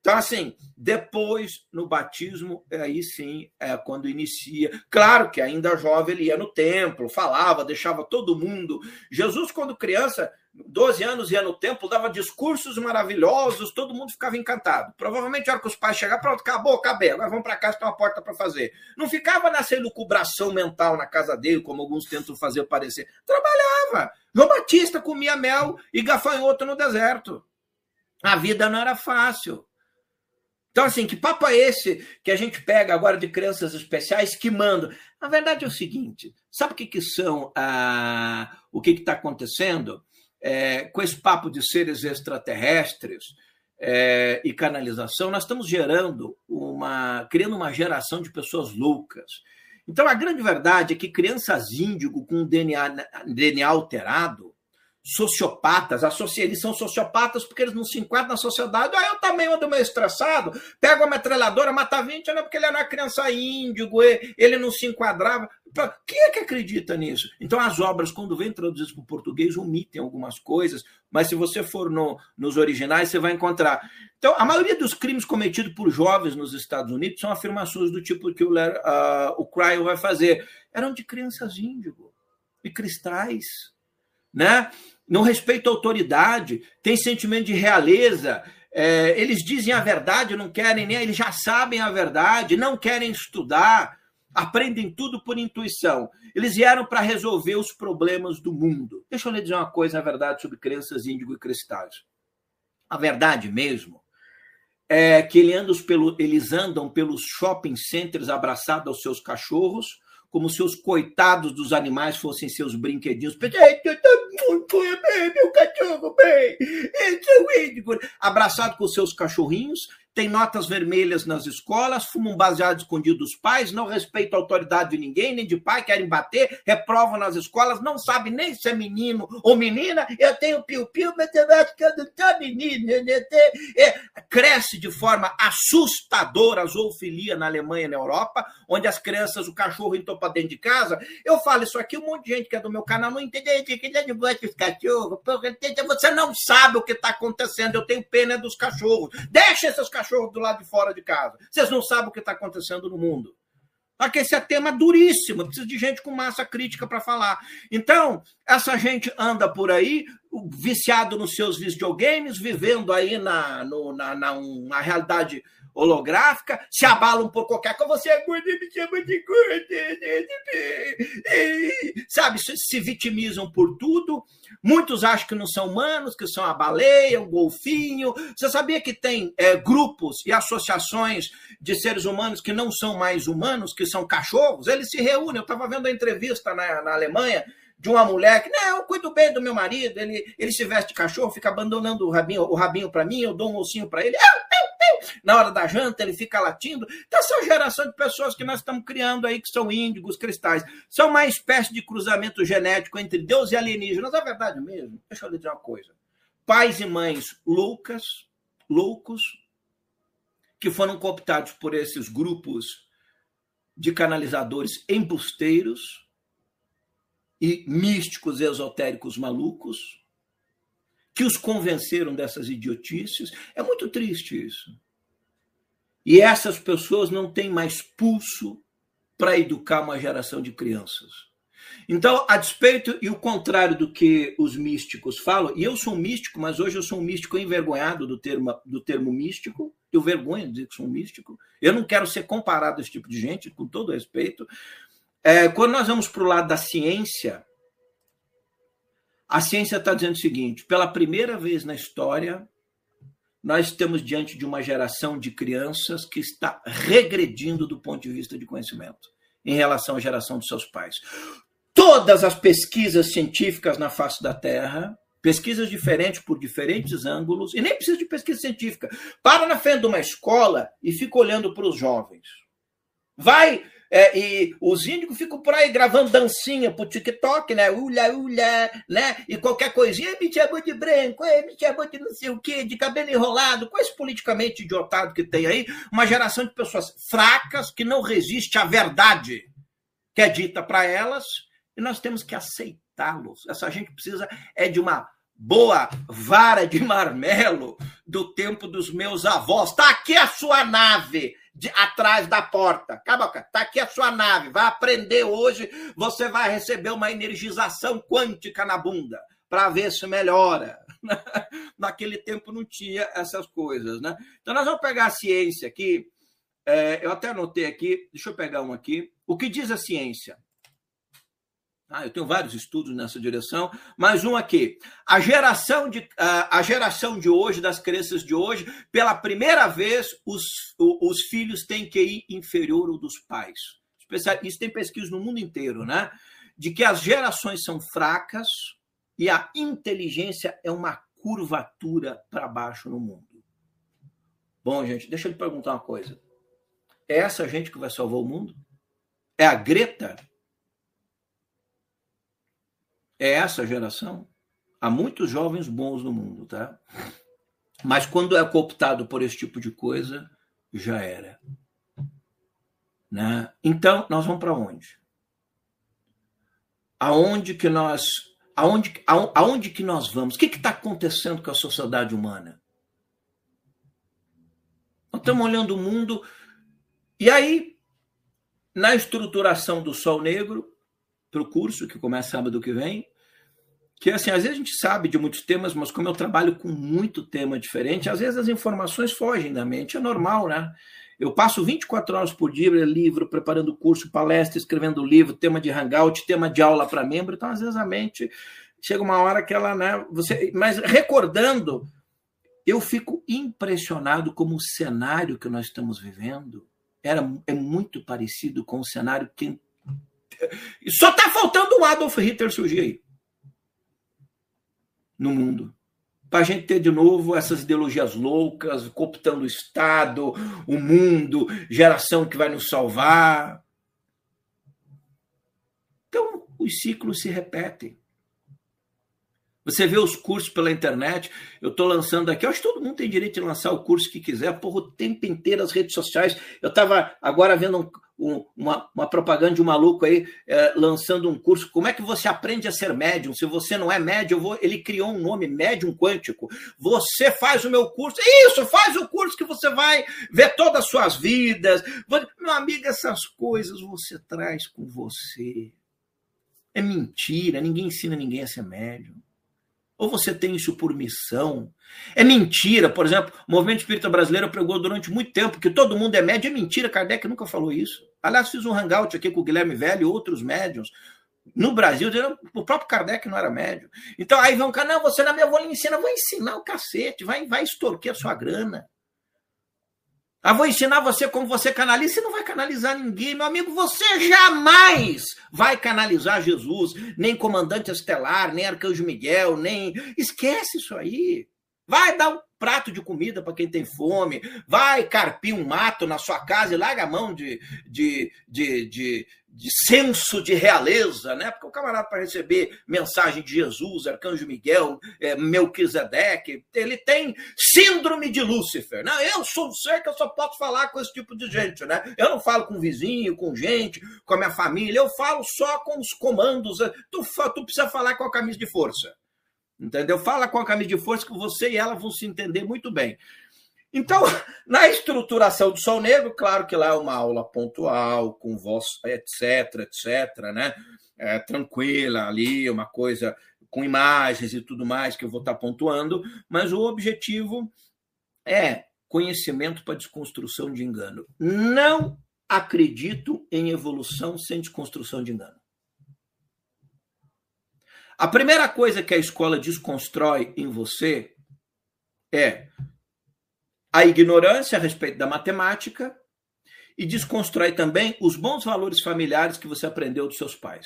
Então, assim, depois, no batismo, aí sim é quando inicia. Claro que ainda jovem ele ia no templo, falava, deixava todo mundo. Jesus, quando criança, 12 anos ia no templo, dava discursos maravilhosos, todo mundo ficava encantado. Provavelmente a hora que os pais chegaram, pronto, acabou, acabei, agora vamos para casa, tem uma porta para fazer. Não ficava nessa elucubração mental na casa dele, como alguns tentam fazer parecer. Trabalhava. João Batista comia mel e gafanhoto no deserto. A vida não era fácil. Então, assim, que papo é esse que a gente pega agora de crianças especiais que mandam? Na verdade é o seguinte: sabe o que, que são ah, o que está acontecendo? É, com esse papo de seres extraterrestres é, e canalização, nós estamos gerando uma. criando uma geração de pessoas loucas. Então, a grande verdade é que crianças índigo com DNA, DNA alterado, sociopatas, eles são sociopatas porque eles não se enquadram na sociedade. Ah, eu também ando meio estressado, pego a metralhadora, mata 20, não, porque ele era uma criança índigo, ele não se enquadrava. Quem é que acredita nisso? Então, as obras, quando vêm traduzidas para o português, omitem algumas coisas, mas se você for no, nos originais, você vai encontrar. Então, a maioria dos crimes cometidos por jovens nos Estados Unidos são afirmações do tipo que o, uh, o Cryo vai fazer. Eram de crianças índigo e cristais, né? Não respeita a autoridade, tem sentimento de realeza, é, eles dizem a verdade, não querem nem, eles já sabem a verdade, não querem estudar aprendem tudo por intuição. Eles vieram para resolver os problemas do mundo. Deixa eu lhe dizer uma coisa, na verdade, sobre crianças índigo e cristais. A verdade mesmo é que eles andam pelos shopping centers abraçados aos seus cachorros, como se os coitados dos animais fossem seus brinquedinhos. Meu cachorro, bem, abraçado com seus cachorrinhos, tem notas vermelhas nas escolas, fumam baseado escondido dos pais, não respeitam a autoridade de ninguém, nem de pai, querem bater, reprovam nas escolas, não sabe nem se é menino ou menina. Eu tenho piu-piu, eu não sou menino. É, cresce de forma assustadora a zoofilia na Alemanha e na Europa, onde as crianças, o cachorro entrou para dentro de casa. Eu falo isso aqui, um monte de gente que é do meu canal não entende, que ele gosta dos cachorros. Você não sabe o que está acontecendo, eu tenho pena dos cachorros. Deixa esses cachorros cachorro do lado de fora de casa. Vocês não sabem o que está acontecendo no mundo. Porque esse é tema duríssimo, precisa de gente com massa crítica para falar. Então, essa gente anda por aí, viciado nos seus videogames, vivendo aí na, no, na, na, na realidade holográfica, se abalam por qualquer coisa, você é gordo, me chama de gordo, sabe, se vitimizam por tudo. Muitos acham que não são humanos, que são a baleia, o golfinho. Você sabia que tem é, grupos e associações de seres humanos que não são mais humanos, que são cachorros? Eles se reúnem. Eu estava vendo a entrevista na, na Alemanha de uma mulher que, não, eu cuido bem do meu marido, ele, ele se veste de cachorro, fica abandonando o rabinho, o rabinho para mim, eu dou um ossinho para ele. Na hora da janta, ele fica latindo. Então, essa geração de pessoas que nós estamos criando aí, que são índigos, cristais, são uma espécie de cruzamento genético entre Deus e alienígenas. É verdade mesmo? Deixa eu lhe dizer uma coisa. Pais e mães loucas, loucos, que foram cooptados por esses grupos de canalizadores embusteiros e místicos esotéricos malucos, que os convenceram dessas idiotices. É muito triste isso. E essas pessoas não têm mais pulso para educar uma geração de crianças. Então, a despeito e o contrário do que os místicos falam, e eu sou um místico, mas hoje eu sou um místico envergonhado do termo, do termo místico, eu vergonho de dizer que sou um místico, eu não quero ser comparado a esse tipo de gente, com todo respeito. É, quando nós vamos para o lado da ciência, a ciência está dizendo o seguinte: pela primeira vez na história, nós estamos diante de uma geração de crianças que está regredindo do ponto de vista de conhecimento em relação à geração dos seus pais. Todas as pesquisas científicas na face da Terra, pesquisas diferentes por diferentes ângulos, e nem precisa de pesquisa científica. Para na frente de uma escola e fica olhando para os jovens. Vai é, e os índigos ficam por aí gravando dancinha pro TikTok, né? Ula, ula, né? E qualquer coisinha, me chamou de branco, me chamou de não sei o quê, de cabelo enrolado, esse politicamente idiotado que tem aí, uma geração de pessoas fracas que não resiste à verdade que é dita para elas, e nós temos que aceitá-los. Essa gente precisa é de uma boa vara de marmelo do tempo dos meus avós. Está aqui a sua nave de, atrás da porta. Acaba, está aqui a sua nave. Vai aprender hoje. Você vai receber uma energização quântica na bunda para ver se melhora. Naquele tempo não tinha essas coisas, né? Então nós vamos pegar a ciência aqui. É, eu até anotei aqui. Deixa eu pegar um aqui. O que diz a ciência? Ah, eu tenho vários estudos nessa direção, mas um aqui. A geração de, a geração de hoje, das crianças de hoje, pela primeira vez, os, os filhos têm QI inferior ao dos pais. Isso tem pesquisa no mundo inteiro, né? De que as gerações são fracas e a inteligência é uma curvatura para baixo no mundo. Bom, gente, deixa eu te perguntar uma coisa. É essa gente que vai salvar o mundo? É a Greta? É essa geração. Há muitos jovens bons no mundo, tá? Mas quando é cooptado por esse tipo de coisa, já era. Né? Então, nós vamos para onde? Aonde que nós aonde, aonde que nós vamos? O que está acontecendo com a sociedade humana? Nós estamos olhando o mundo e aí, na estruturação do Sol Negro, para o curso que começa sábado que vem, que assim, às vezes a gente sabe de muitos temas, mas como eu trabalho com muito tema diferente, às vezes as informações fogem da mente, é normal, né? Eu passo 24 horas por dia, livro, preparando curso, palestra, escrevendo livro, tema de hangout, tema de aula para membro, então às vezes a mente chega uma hora que ela, né, você, mas recordando, eu fico impressionado como o cenário que nós estamos vivendo era é muito parecido com o cenário que só está faltando o Adolf Hitler surgir aí no mundo. Para a gente ter de novo essas ideologias loucas, cooptando o Estado, o mundo, geração que vai nos salvar. Então, os ciclos se repetem. Você vê os cursos pela internet, eu estou lançando aqui, eu acho que todo mundo tem direito de lançar o curso que quiser, porra, o tempo inteiro as redes sociais. Eu estava agora vendo um, um, uma, uma, propaganda de um maluco aí é, lançando um curso. Como é que você aprende a ser médium? Se você não é médium, vou... ele criou um nome, médium quântico. Você faz o meu curso. Isso, faz o curso que você vai ver todas as suas vidas. Meu amigo, essas coisas você traz com você. É mentira, ninguém ensina ninguém a ser médium. Ou você tem isso por missão? É mentira, por exemplo, o movimento espírita brasileiro pregou durante muito tempo que todo mundo é médio. É mentira, Kardec nunca falou isso. Aliás, fiz um hangout aqui com o Guilherme Velho e outros médiums. No Brasil, o próprio Kardec não era médio. Então aí vão cá, não, você meu, vou lhe ensinar, vou ensinar o cacete, vai, vai extorquir a sua grana. Ah, vou ensinar você como você canaliza. Você não vai canalizar ninguém, meu amigo. Você jamais vai canalizar Jesus, nem comandante estelar, nem arcanjo Miguel, nem. Esquece isso aí. Vai dar um prato de comida para quem tem fome, vai carpir um mato na sua casa e larga a mão de, de, de, de, de senso de realeza, né? Porque o camarada, para receber mensagem de Jesus, Arcanjo Miguel, é, Melquisedeque, ele tem síndrome de Lúcifer. Né? Eu sou um ser que eu só posso falar com esse tipo de gente, né? Eu não falo com vizinho, com gente, com a minha família, eu falo só com os comandos. Tu, tu precisa falar com a camisa de força. Entendeu? Fala com a camisa de força que você e ela vão se entender muito bem. Então, na estruturação do Sol Negro, claro que lá é uma aula pontual, com voz, etc, etc, né? É, tranquila ali, uma coisa com imagens e tudo mais que eu vou estar pontuando, mas o objetivo é conhecimento para desconstrução de engano. Não acredito em evolução sem desconstrução de engano. A primeira coisa que a escola desconstrói em você é a ignorância a respeito da matemática e desconstrói também os bons valores familiares que você aprendeu dos seus pais.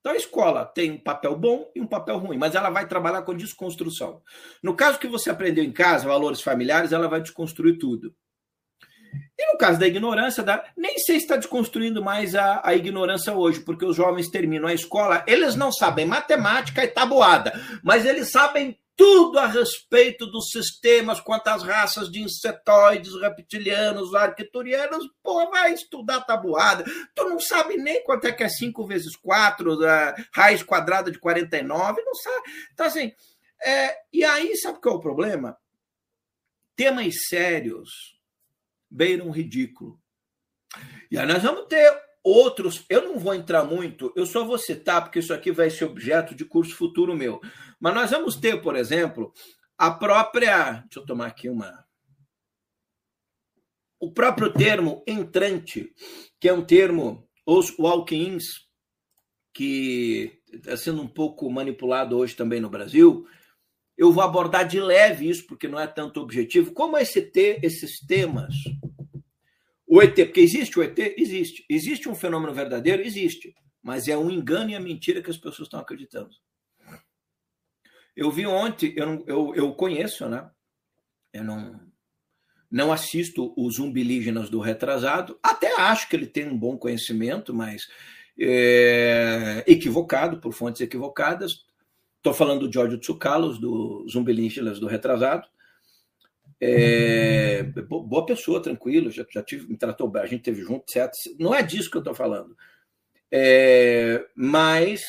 Então a escola tem um papel bom e um papel ruim, mas ela vai trabalhar com desconstrução. No caso que você aprendeu em casa, valores familiares, ela vai desconstruir tudo. E no caso da ignorância, da... nem sei se está desconstruindo mais a, a, ignorância hoje, porque os jovens terminam a escola, eles não sabem matemática e tabuada, mas eles sabem tudo a respeito dos sistemas, quanto às raças de insetoides, reptilianos, arquiturianos, pô, vai estudar tabuada. Tu não sabe nem quanto é que é 5 vezes 4, raiz quadrada de 49, não sabe. Então, assim, É, e aí, sabe qual é o problema? Temas sérios beiram ridículo. E aí nós vamos ter outros. Eu não vou entrar muito, eu só vou citar, porque isso aqui vai ser objeto de curso futuro meu. Mas nós vamos ter, por exemplo, a própria. Deixa eu tomar aqui uma. O próprio termo entrante, que é um termo, os walk-ins, que está sendo um pouco manipulado hoje também no Brasil, eu vou abordar de leve isso, porque não é tanto objetivo. Como esse ter esses temas? O ET, porque existe o ET? Existe. Existe um fenômeno verdadeiro? Existe. Mas é um engano e a mentira que as pessoas estão acreditando. Eu vi ontem, eu, eu, eu conheço, né? Eu não, não assisto os umbilígenas do retrasado, até acho que ele tem um bom conhecimento, mas é, equivocado, por fontes equivocadas. Estou falando do Giorgio Tsoukalos, do Zumbilígenas do retrasado. É, boa pessoa, tranquilo, já, já tive, me tratou bem, a gente teve junto, certo? Não é disso que eu estou falando. É, mas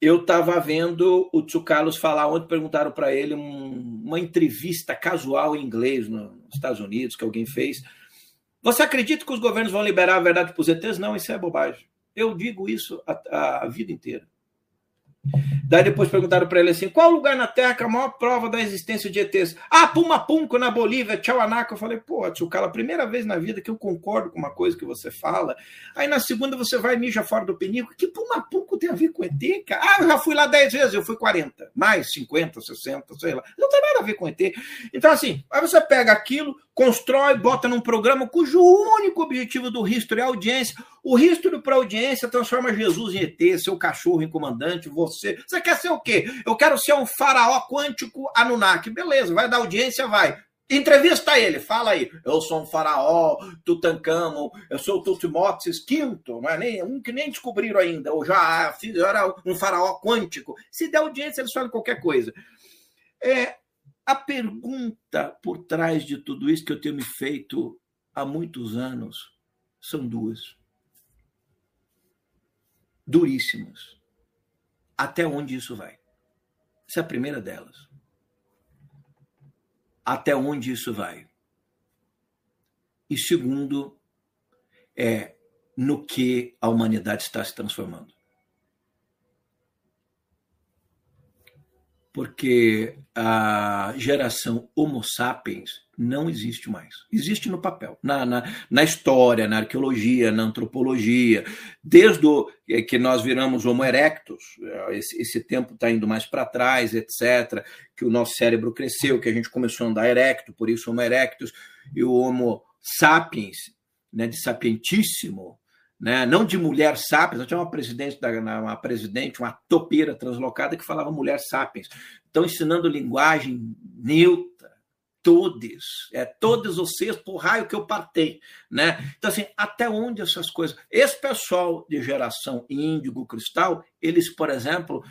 eu estava vendo o Tsukalos falar ontem, perguntaram para ele um, uma entrevista casual em inglês nos Estados Unidos que alguém fez. Você acredita que os governos vão liberar a verdade para os ETs? Não, isso é bobagem. Eu digo isso a, a vida inteira. Daí depois perguntaram para ele assim: qual lugar na Terra que é a maior prova da existência de ETs? Ah, Pumapunco na Bolívia, Tchauanaco. Eu falei, pô, tio Cala, primeira vez na vida que eu concordo com uma coisa que você fala. Aí na segunda você vai e mija fora do penico. Que Pumapunco tem a ver com ET, cara? Ah, eu já fui lá 10 vezes, eu fui 40, mais 50, 60, sei lá. Não tem nada a ver com ET. Então, assim, aí você pega aquilo, constrói, bota num programa cujo único objetivo do history é audiência. O history para audiência transforma Jesus em ET, seu cachorro em comandante, você. Você quer ser o quê? Eu quero ser um faraó quântico Anunnaki. Beleza, vai dar audiência, vai. Entrevista ele, fala aí. Eu sou um faraó, Tutankhamon, eu sou o Tutmosis V, não é nem, um que nem descobriram ainda, ou já fiz, era um faraó quântico. Se der audiência, eles falam qualquer coisa. É, a pergunta por trás de tudo isso que eu tenho me feito há muitos anos são duas. Duríssimas até onde isso vai. Essa é a primeira delas. Até onde isso vai. E segundo, é no que a humanidade está se transformando. Porque a geração Homo sapiens não existe mais. Existe no papel, na, na, na história, na arqueologia, na antropologia. Desde o, é, que nós viramos Homo erectus, é, esse, esse tempo está indo mais para trás, etc., que o nosso cérebro cresceu, que a gente começou a andar erecto, por isso Homo erectus, e o Homo sapiens, né, de sapientíssimo, né? não de mulher sapiens, eu tinha uma presidente, uma presidente, uma topeira translocada que falava mulher sapiens. Estão ensinando linguagem neutra, todos, é todos vocês por raio que eu partei, né? Então assim, até onde essas coisas? Esse pessoal de geração índigo cristal, eles, por exemplo,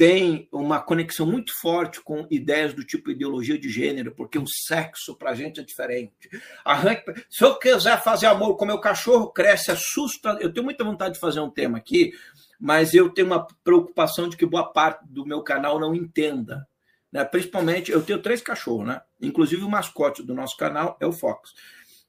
têm uma conexão muito forte com ideias do tipo ideologia de gênero, porque o sexo para a gente é diferente. Arranque, se eu quiser fazer amor com meu cachorro, cresce, assusta. Eu tenho muita vontade de fazer um tema aqui, mas eu tenho uma preocupação de que boa parte do meu canal não entenda né? Principalmente, eu tenho três cachorros, né? Inclusive o mascote do nosso canal é o Fox.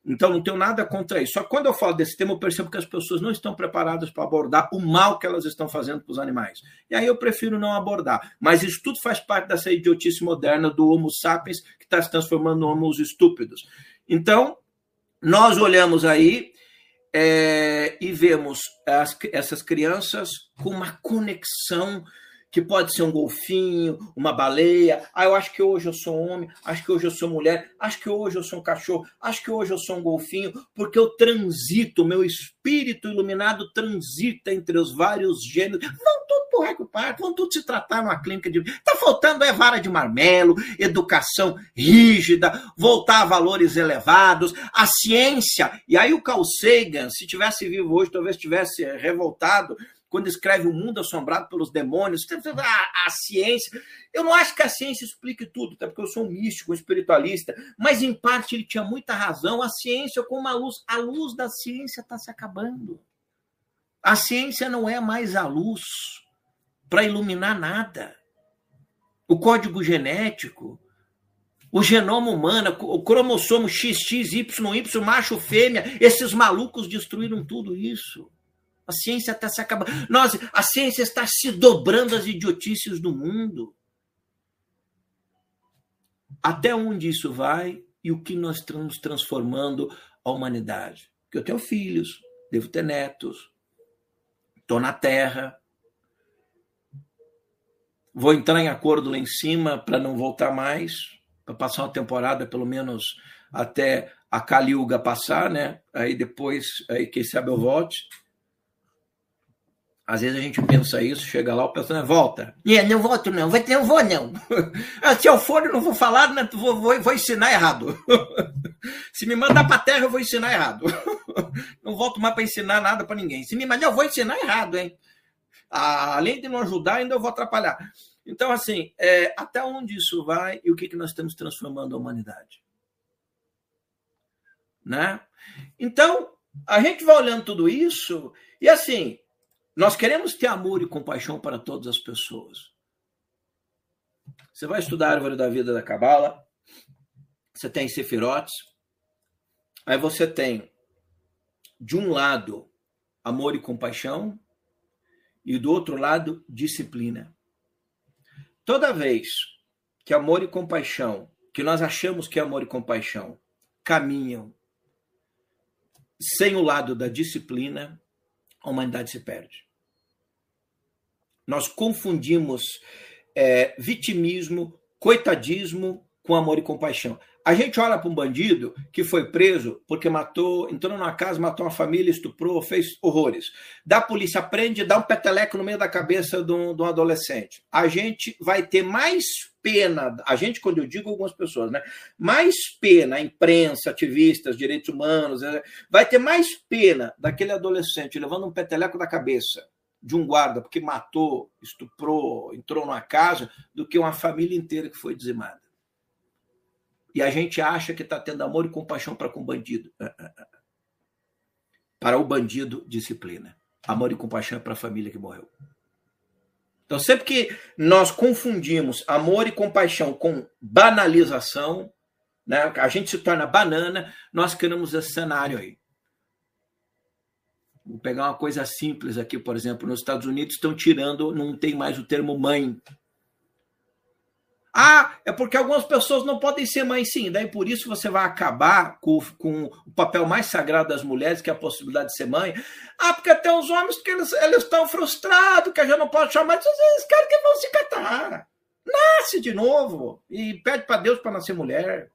Então não tenho nada contra isso. Só que quando eu falo desse tema, eu percebo que as pessoas não estão preparadas para abordar o mal que elas estão fazendo para os animais. E aí eu prefiro não abordar. Mas isso tudo faz parte dessa idiotice moderna do Homo sapiens que está se transformando em homos estúpidos. Então, nós olhamos aí é, e vemos as, essas crianças com uma conexão que pode ser um golfinho, uma baleia. Ah, eu acho que hoje eu sou homem, acho que hoje eu sou mulher, acho que hoje eu sou um cachorro, acho que hoje eu sou um golfinho, porque eu transito, meu espírito iluminado transita entre os vários gêneros. Vão tudo pro Parque, vão tudo se tratar numa clínica de. Tá faltando é vara de marmelo, educação rígida, voltar a valores elevados, a ciência. E aí o Carl Sagan, se tivesse vivo hoje, talvez tivesse revoltado quando escreve O Mundo Assombrado pelos Demônios, a, a, ciência. Eu não acho que a ciência explique tudo, até porque eu sou um místico, um espiritualista, mas em parte ele tinha muita razão. A ciência, como a luz, a luz da ciência está se acabando. A ciência não é mais a luz para iluminar nada. o código genético, o genoma humano, o cromossomo XXYY, macho, fêmea, esses malucos destruíram tudo isso. A ciência está se acabando. Nós, a ciência está se dobrando as idiotices do mundo. Até onde isso vai e o que nós estamos transformando a humanidade? Porque eu tenho filhos, devo ter netos, estou na Terra, vou entrar em acordo lá em cima para não voltar mais para passar uma temporada, pelo menos até a Caliuga passar, né? Aí depois, aí quem sabe eu volte. Às vezes a gente pensa isso, chega lá, o pessoal volta. É, não volto não, não vou não. Ah, se eu for, eu não vou falar, vou, vou, vou ensinar errado. Se me mandar para a terra, eu vou ensinar errado. Não volto mais para ensinar nada para ninguém. Se me mandar, eu vou ensinar errado, hein? Ah, além de não ajudar, ainda eu vou atrapalhar. Então, assim, é, até onde isso vai e o que, que nós estamos transformando a humanidade? Né? Então, a gente vai olhando tudo isso e, assim, nós queremos ter amor e compaixão para todas as pessoas. Você vai estudar a árvore da vida da Cabala, você tem Sefirotes, aí você tem, de um lado, amor e compaixão, e do outro lado, disciplina. Toda vez que amor e compaixão, que nós achamos que amor e compaixão caminham sem o lado da disciplina, a humanidade se perde. Nós confundimos é, vitimismo, coitadismo com amor e compaixão. A gente olha para um bandido que foi preso porque matou, entrou numa casa, matou uma família, estuprou, fez horrores. Da polícia prende, dá um peteleco no meio da cabeça de um, de um adolescente. A gente vai ter mais pena, a gente, quando eu digo algumas pessoas, né? Mais pena, a imprensa, ativistas, direitos humanos, é, vai ter mais pena daquele adolescente levando um peteleco da cabeça de um guarda porque matou, estuprou, entrou numa casa, do que uma família inteira que foi dizimada. E a gente acha que está tendo amor e compaixão para com o bandido. Ah, ah, ah. Para o bandido, disciplina. Amor e compaixão é para a família que morreu. Então, sempre que nós confundimos amor e compaixão com banalização, né, a gente se torna banana, nós criamos esse cenário aí. Vou pegar uma coisa simples aqui, por exemplo, nos Estados Unidos estão tirando, não tem mais o termo mãe ah, é porque algumas pessoas não podem ser mães, sim. Daí por isso você vai acabar com, com, o papel mais sagrado das mulheres, que é a possibilidade de ser mãe. Ah, porque até os homens que eles, estão frustrados, que a gente não pode chamar. Eles querem que vão se catar. Nasce de novo e pede para Deus para nascer mulher.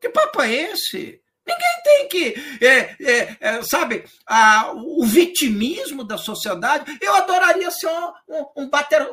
Que papo é esse? Ninguém tem que, é, é, é, sabe, a, o vitimismo da sociedade. Eu adoraria ser um, um, um bater,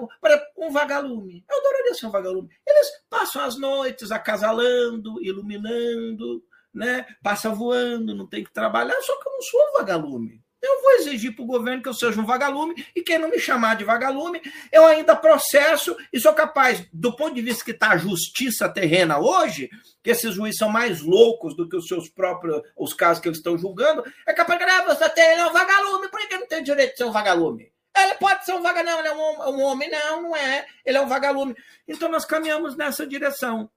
um vagalume. Eu adoraria ser um vagalume. Eles passam as noites acasalando, iluminando, né? Passa voando, não tem que trabalhar, só que eu não sou um vagalume. Eu vou exigir para o governo que eu seja um vagalume, e quem não me chamar de vagalume, eu ainda processo e sou capaz, do ponto de vista que está a justiça terrena hoje, que esses juízes são mais loucos do que os seus próprios, os casos que eles estão julgando, é capaz de ah, você tem, é um vagalume, por que não tem direito de ser um vagalume? Ele pode ser um vagalume, não, ele é um, um homem, não, não é, ele é um vagalume. Então nós caminhamos nessa direção.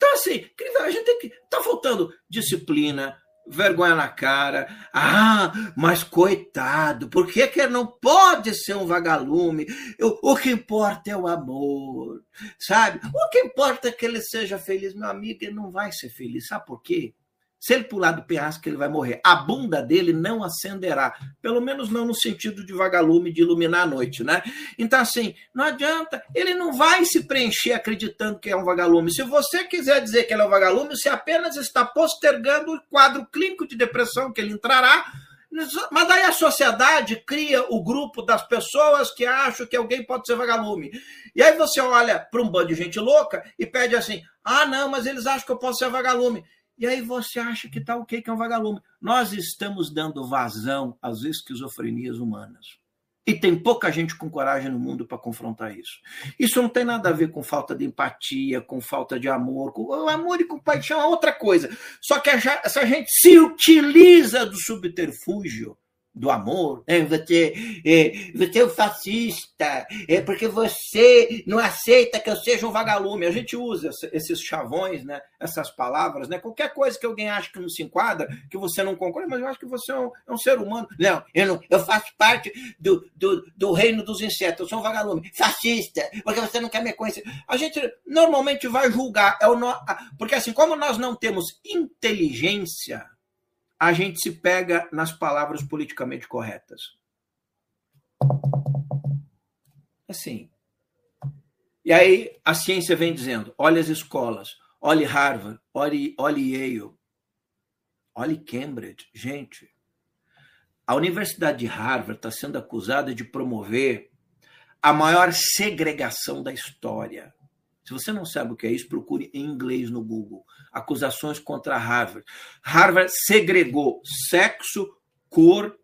Então, assim, a gente tem que. Está faltando disciplina, vergonha na cara. Ah, mas coitado, por que, que não pode ser um vagalume? O, o que importa é o amor, sabe? O que importa é que ele seja feliz. Meu amigo, ele não vai ser feliz. Sabe por quê? Se ele pular do penhasco, ele vai morrer. A bunda dele não acenderá. Pelo menos não no sentido de vagalume, de iluminar a noite, né? Então, assim, não adianta. Ele não vai se preencher acreditando que é um vagalume. Se você quiser dizer que ele é um vagalume, você apenas está postergando o quadro clínico de depressão que ele entrará. Mas daí a sociedade cria o grupo das pessoas que acham que alguém pode ser vagalume. E aí você olha para um bando de gente louca e pede assim: ah, não, mas eles acham que eu posso ser vagalume. E aí você acha que está ok, que é um vagalume. Nós estamos dando vazão às esquizofrenias humanas. E tem pouca gente com coragem no mundo para confrontar isso. Isso não tem nada a ver com falta de empatia, com falta de amor. Com... O amor e compaixão é outra coisa. Só que essa gente se utiliza do subterfúgio do amor, né? você, é, você é um fascista, é porque você não aceita que eu seja um vagalume. A gente usa esses chavões, né? essas palavras, né? qualquer coisa que alguém acha que não se enquadra, que você não concorda, mas eu acho que você é um, é um ser humano. Não eu, não, eu faço parte do, do, do reino dos insetos, eu sou um vagalume, fascista, porque você não quer me conhecer. A gente normalmente vai julgar, é o no... porque assim, como nós não temos inteligência, a gente se pega nas palavras politicamente corretas. Assim. E aí a ciência vem dizendo: olha as escolas, olhe Harvard, olhe, olhe Yale, olhe Cambridge. Gente, a Universidade de Harvard está sendo acusada de promover a maior segregação da história. Se você não sabe o que é isso, procure em inglês no Google. Acusações contra Harvard. Harvard segregou sexo, cor,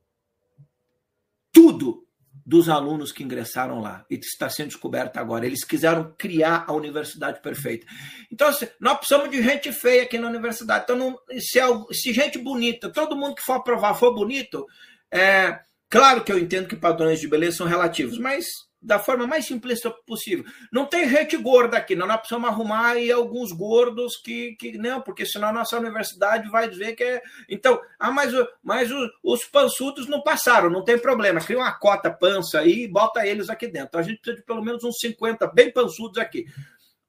tudo dos alunos que ingressaram lá. E está sendo descoberto agora. Eles quiseram criar a universidade perfeita. Então, nós precisamos de gente feia aqui na universidade. Então, não, se, se gente bonita, todo mundo que for aprovar for bonito, é, claro que eu entendo que padrões de beleza são relativos, mas da forma mais simplista possível. Não tem gente gorda aqui, não. Nós precisamos arrumar aí alguns gordos que, que não, porque senão a nossa universidade vai dizer que é. Então, ah, mas, mas os, os não passaram, não tem problema. Cria uma cota pança aí e bota eles aqui dentro. Então, a gente precisa de pelo menos uns 50 bem pançudos aqui.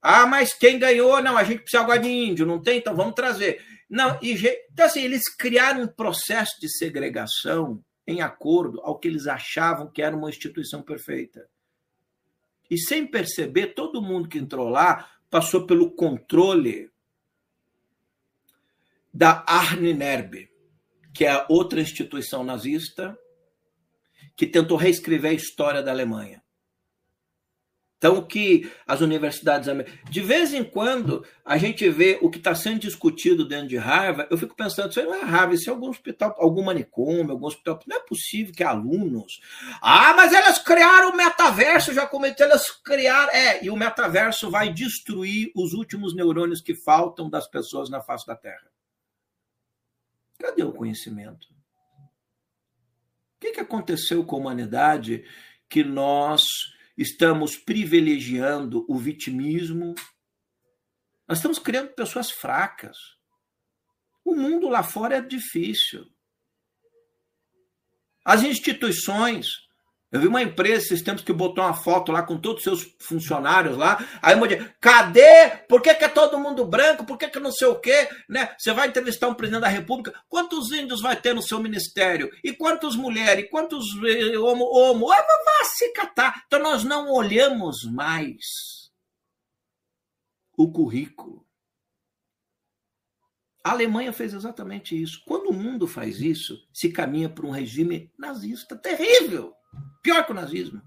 Ah, mas quem ganhou? Não, a gente precisa agora de índio, não tem? Então vamos trazer. Não, e, então assim, eles criaram um processo de segregação em acordo ao que eles achavam que era uma instituição perfeita. E sem perceber, todo mundo que entrou lá passou pelo controle da Arne que é outra instituição nazista que tentou reescrever a história da Alemanha. Então, que as universidades. De vez em quando, a gente vê o que está sendo discutido dentro de Harvard. Eu fico pensando, isso não é Harvard, isso é algum hospital, algum manicômio, algum hospital. Não é possível que alunos. Ah, mas elas criaram o metaverso, já comentei, elas criaram. É, e o metaverso vai destruir os últimos neurônios que faltam das pessoas na face da Terra. Cadê o conhecimento? O que, que aconteceu com a humanidade que nós estamos privilegiando o vitimismo, nós estamos criando pessoas fracas. O mundo lá fora é difícil. As instituições eu vi uma empresa esses tempos que botou uma foto lá com todos os seus funcionários lá. Aí eu disse, cadê? Por que, que, é todo mundo branco? Por que, que não sei o quê? Né? Você vai entrevistar um presidente da República, quantos índios vai ter no seu ministério? E quantas mulheres? E quantos eh, homo? homo? Ah, vai se catar. Então nós não olhamos mais o currículo. A Alemanha fez exatamente isso. Quando o mundo faz isso, se caminha para um regime nazista terrível. Pior que o nazismo.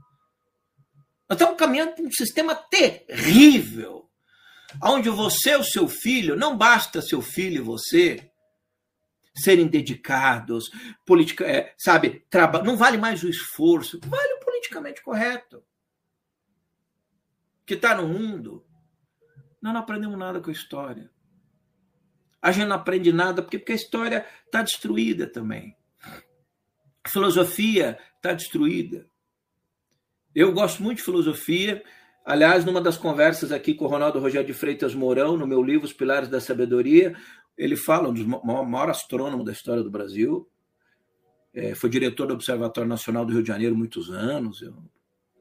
Nós estamos caminhando para um sistema terrível, onde você e o seu filho, não basta seu filho e você serem dedicados, politica, é, sabe, traba, não vale mais o esforço, vale o politicamente correto. Que está no mundo. Nós não aprendemos nada com a história. A gente não aprende nada porque, porque a história está destruída também. A filosofia está destruída. Eu gosto muito de filosofia. Aliás, numa das conversas aqui com o Ronaldo Rogério de Freitas Mourão, no meu livro Os Pilares da Sabedoria, ele fala, um dos maiores astrônomos da história do Brasil, é, foi diretor do Observatório Nacional do Rio de Janeiro muitos anos,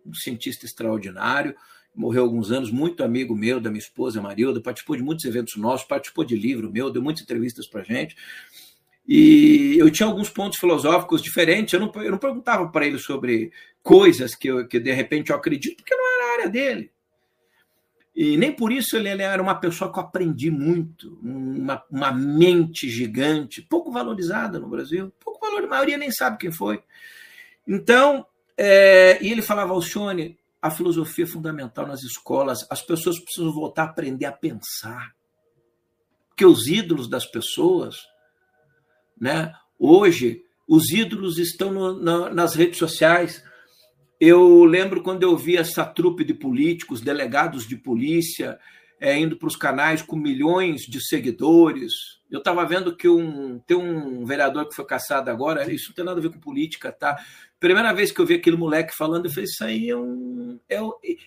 um cientista extraordinário, morreu alguns anos, muito amigo meu, da minha esposa Marilda, participou de muitos eventos nossos, participou de livro meu, deu muitas entrevistas para gente. E eu tinha alguns pontos filosóficos diferentes. Eu não, eu não perguntava para ele sobre coisas que, eu, que de repente eu acredito, porque não era a área dele. E nem por isso ele, ele era uma pessoa que eu aprendi muito, uma, uma mente gigante, pouco valorizada no Brasil, pouco valor, a maioria nem sabe quem foi. Então, é, e ele falava, Alcione, a filosofia é fundamental nas escolas, as pessoas precisam voltar a aprender a pensar. Porque os ídolos das pessoas né? Hoje, os ídolos estão no, na, nas redes sociais. Eu lembro quando eu vi essa trupe de políticos, delegados de polícia, é, indo para os canais com milhões de seguidores, Eu estava vendo que um, tem um vereador que foi caçado agora, isso não tem nada a ver com política, tá? Primeira vez que eu vi aquele moleque falando, eu falei, isso aí é um. É,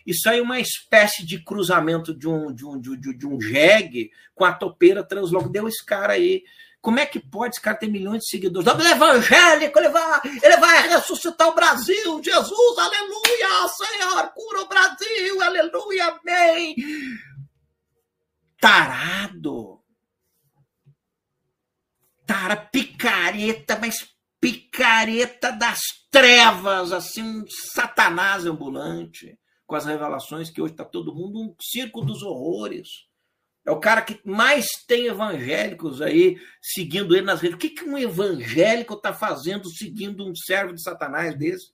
isso aí é uma espécie de cruzamento de um, de um, de, um, de um jegue com a topeira transloco. Deu esse cara aí. Como é que pode esse cara ter milhões de seguidores? Ele é evangélico, ele vai, ele vai ressuscitar o Brasil, Jesus, aleluia, Senhor, cura o Brasil, aleluia, amém. Tarado. Tara, picareta, mas picareta das trevas, assim, um satanás ambulante, com as revelações que hoje está todo mundo um circo dos horrores. É o cara que mais tem evangélicos aí seguindo ele nas redes. O que, que um evangélico está fazendo seguindo um servo de Satanás desse?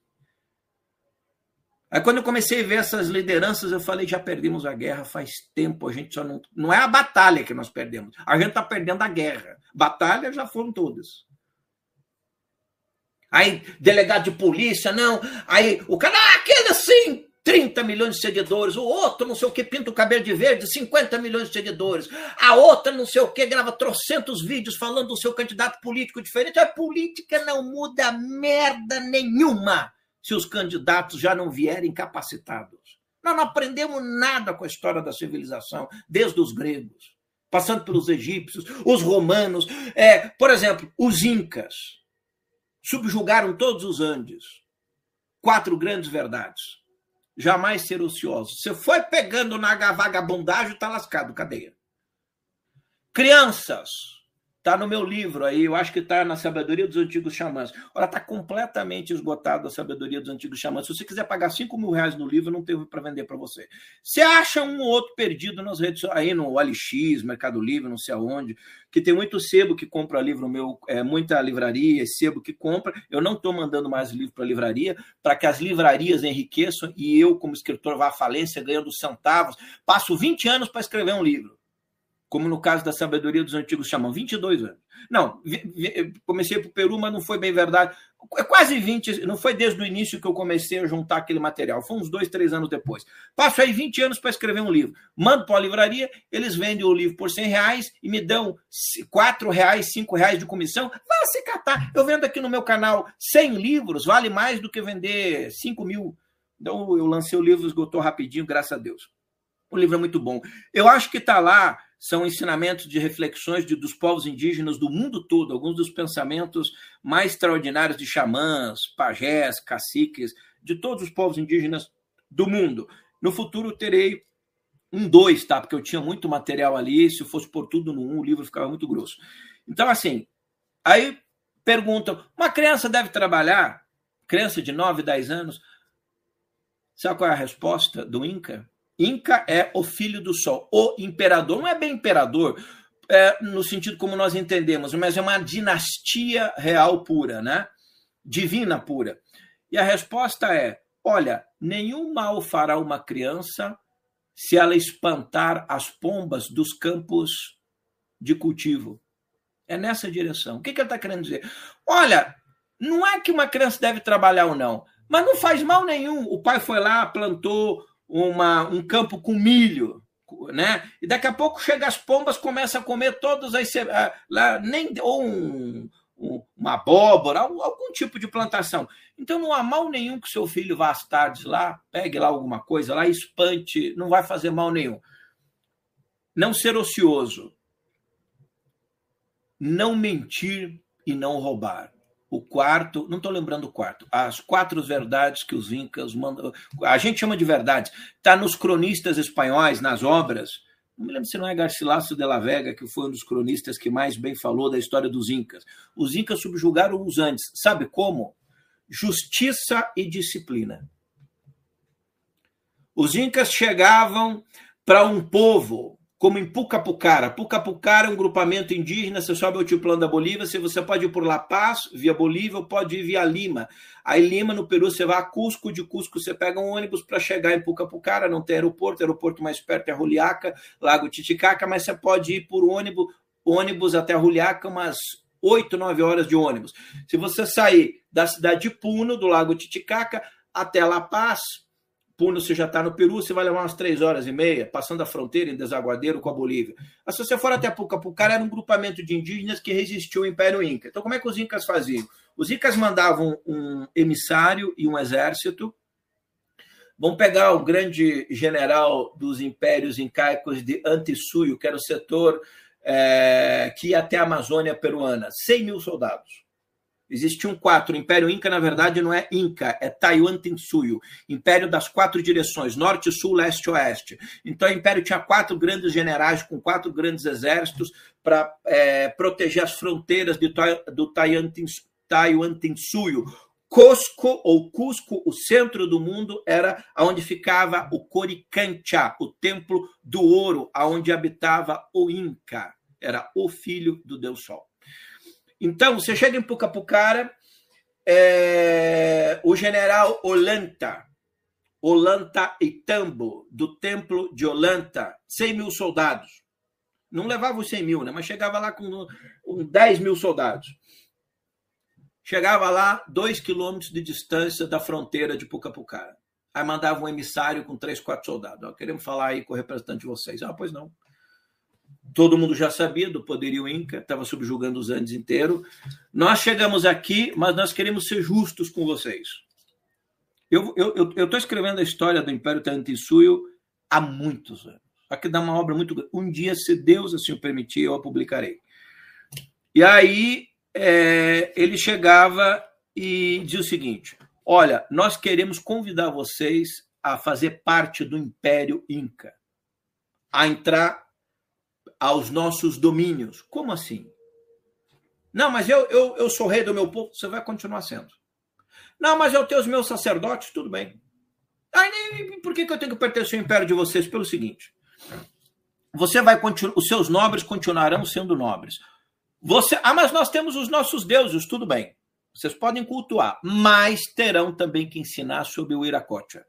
Aí quando eu comecei a ver essas lideranças, eu falei, já perdemos a guerra faz tempo, a gente só não. Não é a batalha que nós perdemos, a gente está perdendo a guerra. Batalha já foram todas. Aí, delegado de polícia, não. Aí, o cara, ah, aquele assim, 30 milhões de seguidores. O outro, não sei o que, pinta o cabelo de verde, 50 milhões de seguidores. A outra, não sei o que, grava trocentos vídeos falando do seu candidato político diferente. A política não muda merda nenhuma se os candidatos já não vierem capacitados. Nós não aprendemos nada com a história da civilização, desde os gregos, passando pelos egípcios, os romanos. É, por exemplo, os incas subjugaram todos os Andes. Quatro grandes verdades. Jamais ser ocioso. Você foi pegando na vagabundagem, está lascado, cadeia. Crianças, Está no meu livro aí, eu acho que está na Sabedoria dos Antigos Xamãs. Olha, está completamente esgotado a Sabedoria dos Antigos Xamãs. Se você quiser pagar 5 mil reais no livro, não tenho para vender para você. Você acha um ou outro perdido nas redes aí no OLX, Mercado Livre, não sei aonde, que tem muito sebo que compra livro meu, é, muita livraria, sebo que compra. Eu não estou mandando mais livro para livraria, para que as livrarias enriqueçam e eu, como escritor, vá à falência ganhando centavos. Passo 20 anos para escrever um livro como no caso da sabedoria dos antigos chamam, 22 anos. Não, comecei para o Peru, mas não foi bem verdade. É quase 20, não foi desde o início que eu comecei a juntar aquele material, foi uns dois, três anos depois. Passo aí 20 anos para escrever um livro. Mando para a livraria, eles vendem o livro por 100 reais e me dão 4 reais, 5 reais de comissão. Vá se catar. Eu vendo aqui no meu canal 100 livros, vale mais do que vender 5 mil. Então eu lancei o livro, esgotou rapidinho, graças a Deus. O livro é muito bom. Eu acho que está lá são ensinamentos de reflexões de, dos povos indígenas do mundo todo, alguns dos pensamentos mais extraordinários de xamãs, pajés, caciques, de todos os povos indígenas do mundo. No futuro terei um dois, tá? Porque eu tinha muito material ali, se fosse por tudo no um, o livro ficava muito grosso. Então, assim, aí perguntam: uma criança deve trabalhar? Criança de 9, 10 anos? Sabe qual é a resposta do Inca? Inca é o filho do sol, o imperador. Não é bem imperador é, no sentido como nós entendemos, mas é uma dinastia real pura, né? Divina pura. E a resposta é: olha, nenhum mal fará uma criança se ela espantar as pombas dos campos de cultivo. É nessa direção. O que, que está querendo dizer? Olha, não é que uma criança deve trabalhar ou não, mas não faz mal nenhum. O pai foi lá, plantou uma, um campo com milho, né? E daqui a pouco chega as pombas, começa a comer todas as lá nem ou um, um, uma abóbora, algum tipo de plantação. Então não há mal nenhum que seu filho vá às tardes lá, pegue lá alguma coisa lá, espante, não vai fazer mal nenhum. Não ser ocioso, não mentir e não roubar o quarto, não estou lembrando o quarto, as quatro verdades que os incas mandam, a gente chama de verdades, está nos cronistas espanhóis, nas obras, não me lembro se não é Garcilaso de la Vega, que foi um dos cronistas que mais bem falou da história dos incas. Os incas subjugaram os antes, sabe como? Justiça e disciplina. Os incas chegavam para um povo como em Pucapucara. Pucapucara é um grupamento indígena, você sobe ao altiplano da Bolívia, você pode ir por La Paz, via Bolívia, ou pode ir via Lima. Aí Lima, no Peru, você vai a Cusco, de Cusco você pega um ônibus para chegar em Pucapucara, não tem aeroporto, o aeroporto mais perto é Juliaca, Lago Titicaca, mas você pode ir por ônibus, ônibus até Juliaca, umas 8, 9 horas de ônibus. Se você sair da cidade de Puno, do Lago Titicaca, até La Paz, Puno você já está no Peru, você vai levar umas três horas e meia, passando a fronteira em desaguadeiro com a Bolívia. Mas se você for até Pucapucara, era um grupamento de indígenas que resistiu ao Império Inca. Então, como é que os incas faziam? Os incas mandavam um emissário e um exército. Vamos pegar o grande general dos impérios incaicos de Antissuyo, que era o setor é, que ia até a Amazônia peruana, 100 mil soldados. Existiam quatro. O Império Inca, na verdade, não é Inca, é Taiwan Tensuyo. Império das quatro direções, norte, sul, leste, oeste. Então, o Império tinha quatro grandes generais com quatro grandes exércitos para é, proteger as fronteiras de, do Taiwan Tensuyo. Cusco, ou Cusco, o centro do mundo, era onde ficava o Coricancha, o templo do ouro, aonde habitava o Inca. Era o filho do Deus Sol. Então, você chega em Pucapucara, é, o general Olanta, Olanta Itambo, do templo de Olanta, 100 mil soldados. Não levava os 100 mil, né? mas chegava lá com, com 10 mil soldados. Chegava lá, dois quilômetros de distância da fronteira de Pucapucara. Aí mandava um emissário com três, quatro soldados. queremos falar aí com o representante de vocês. Ah, pois não. Todo mundo já sabia do poderio Inca, estava subjugando os Andes inteiro. Nós chegamos aqui, mas nós queremos ser justos com vocês. Eu estou escrevendo a história do Império Tantinsuyo há muitos anos. Aqui dá uma obra muito grande. Um dia, se Deus assim o permitir, eu a publicarei. E aí é, ele chegava e dizia o seguinte: Olha, nós queremos convidar vocês a fazer parte do Império Inca, a entrar aos nossos domínios. Como assim? Não, mas eu, eu, eu sou rei do meu povo, você vai continuar sendo. Não, mas eu tenho os meus sacerdotes, tudo bem. Aí, por que, que eu tenho que pertencer ao império de vocês? Pelo seguinte: você vai continuar, os seus nobres continuarão sendo nobres. Você, ah, mas nós temos os nossos deuses, tudo bem. Vocês podem cultuar, mas terão também que ensinar sobre o Iracocha.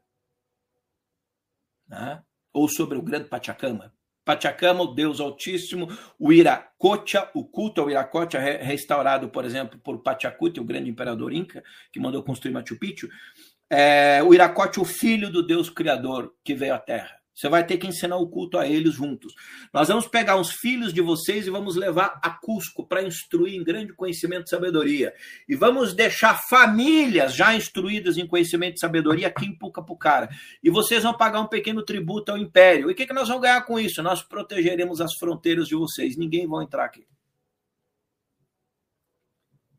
Né? Ou sobre o grande Pachacama. Pachacama, o Deus Altíssimo, o Iracocha, o culto ao Iracocha, restaurado, por exemplo, por Pachacuti, o grande imperador inca, que mandou construir Machu Picchu. É, o Iracocha, o filho do Deus Criador que veio à Terra. Você vai ter que ensinar o culto a eles juntos. Nós vamos pegar os filhos de vocês e vamos levar a Cusco para instruir em grande conhecimento e sabedoria. E vamos deixar famílias já instruídas em conhecimento e sabedoria aqui em Pucapucara. E vocês vão pagar um pequeno tributo ao império. E o que, que nós vamos ganhar com isso? Nós protegeremos as fronteiras de vocês. Ninguém vai entrar aqui.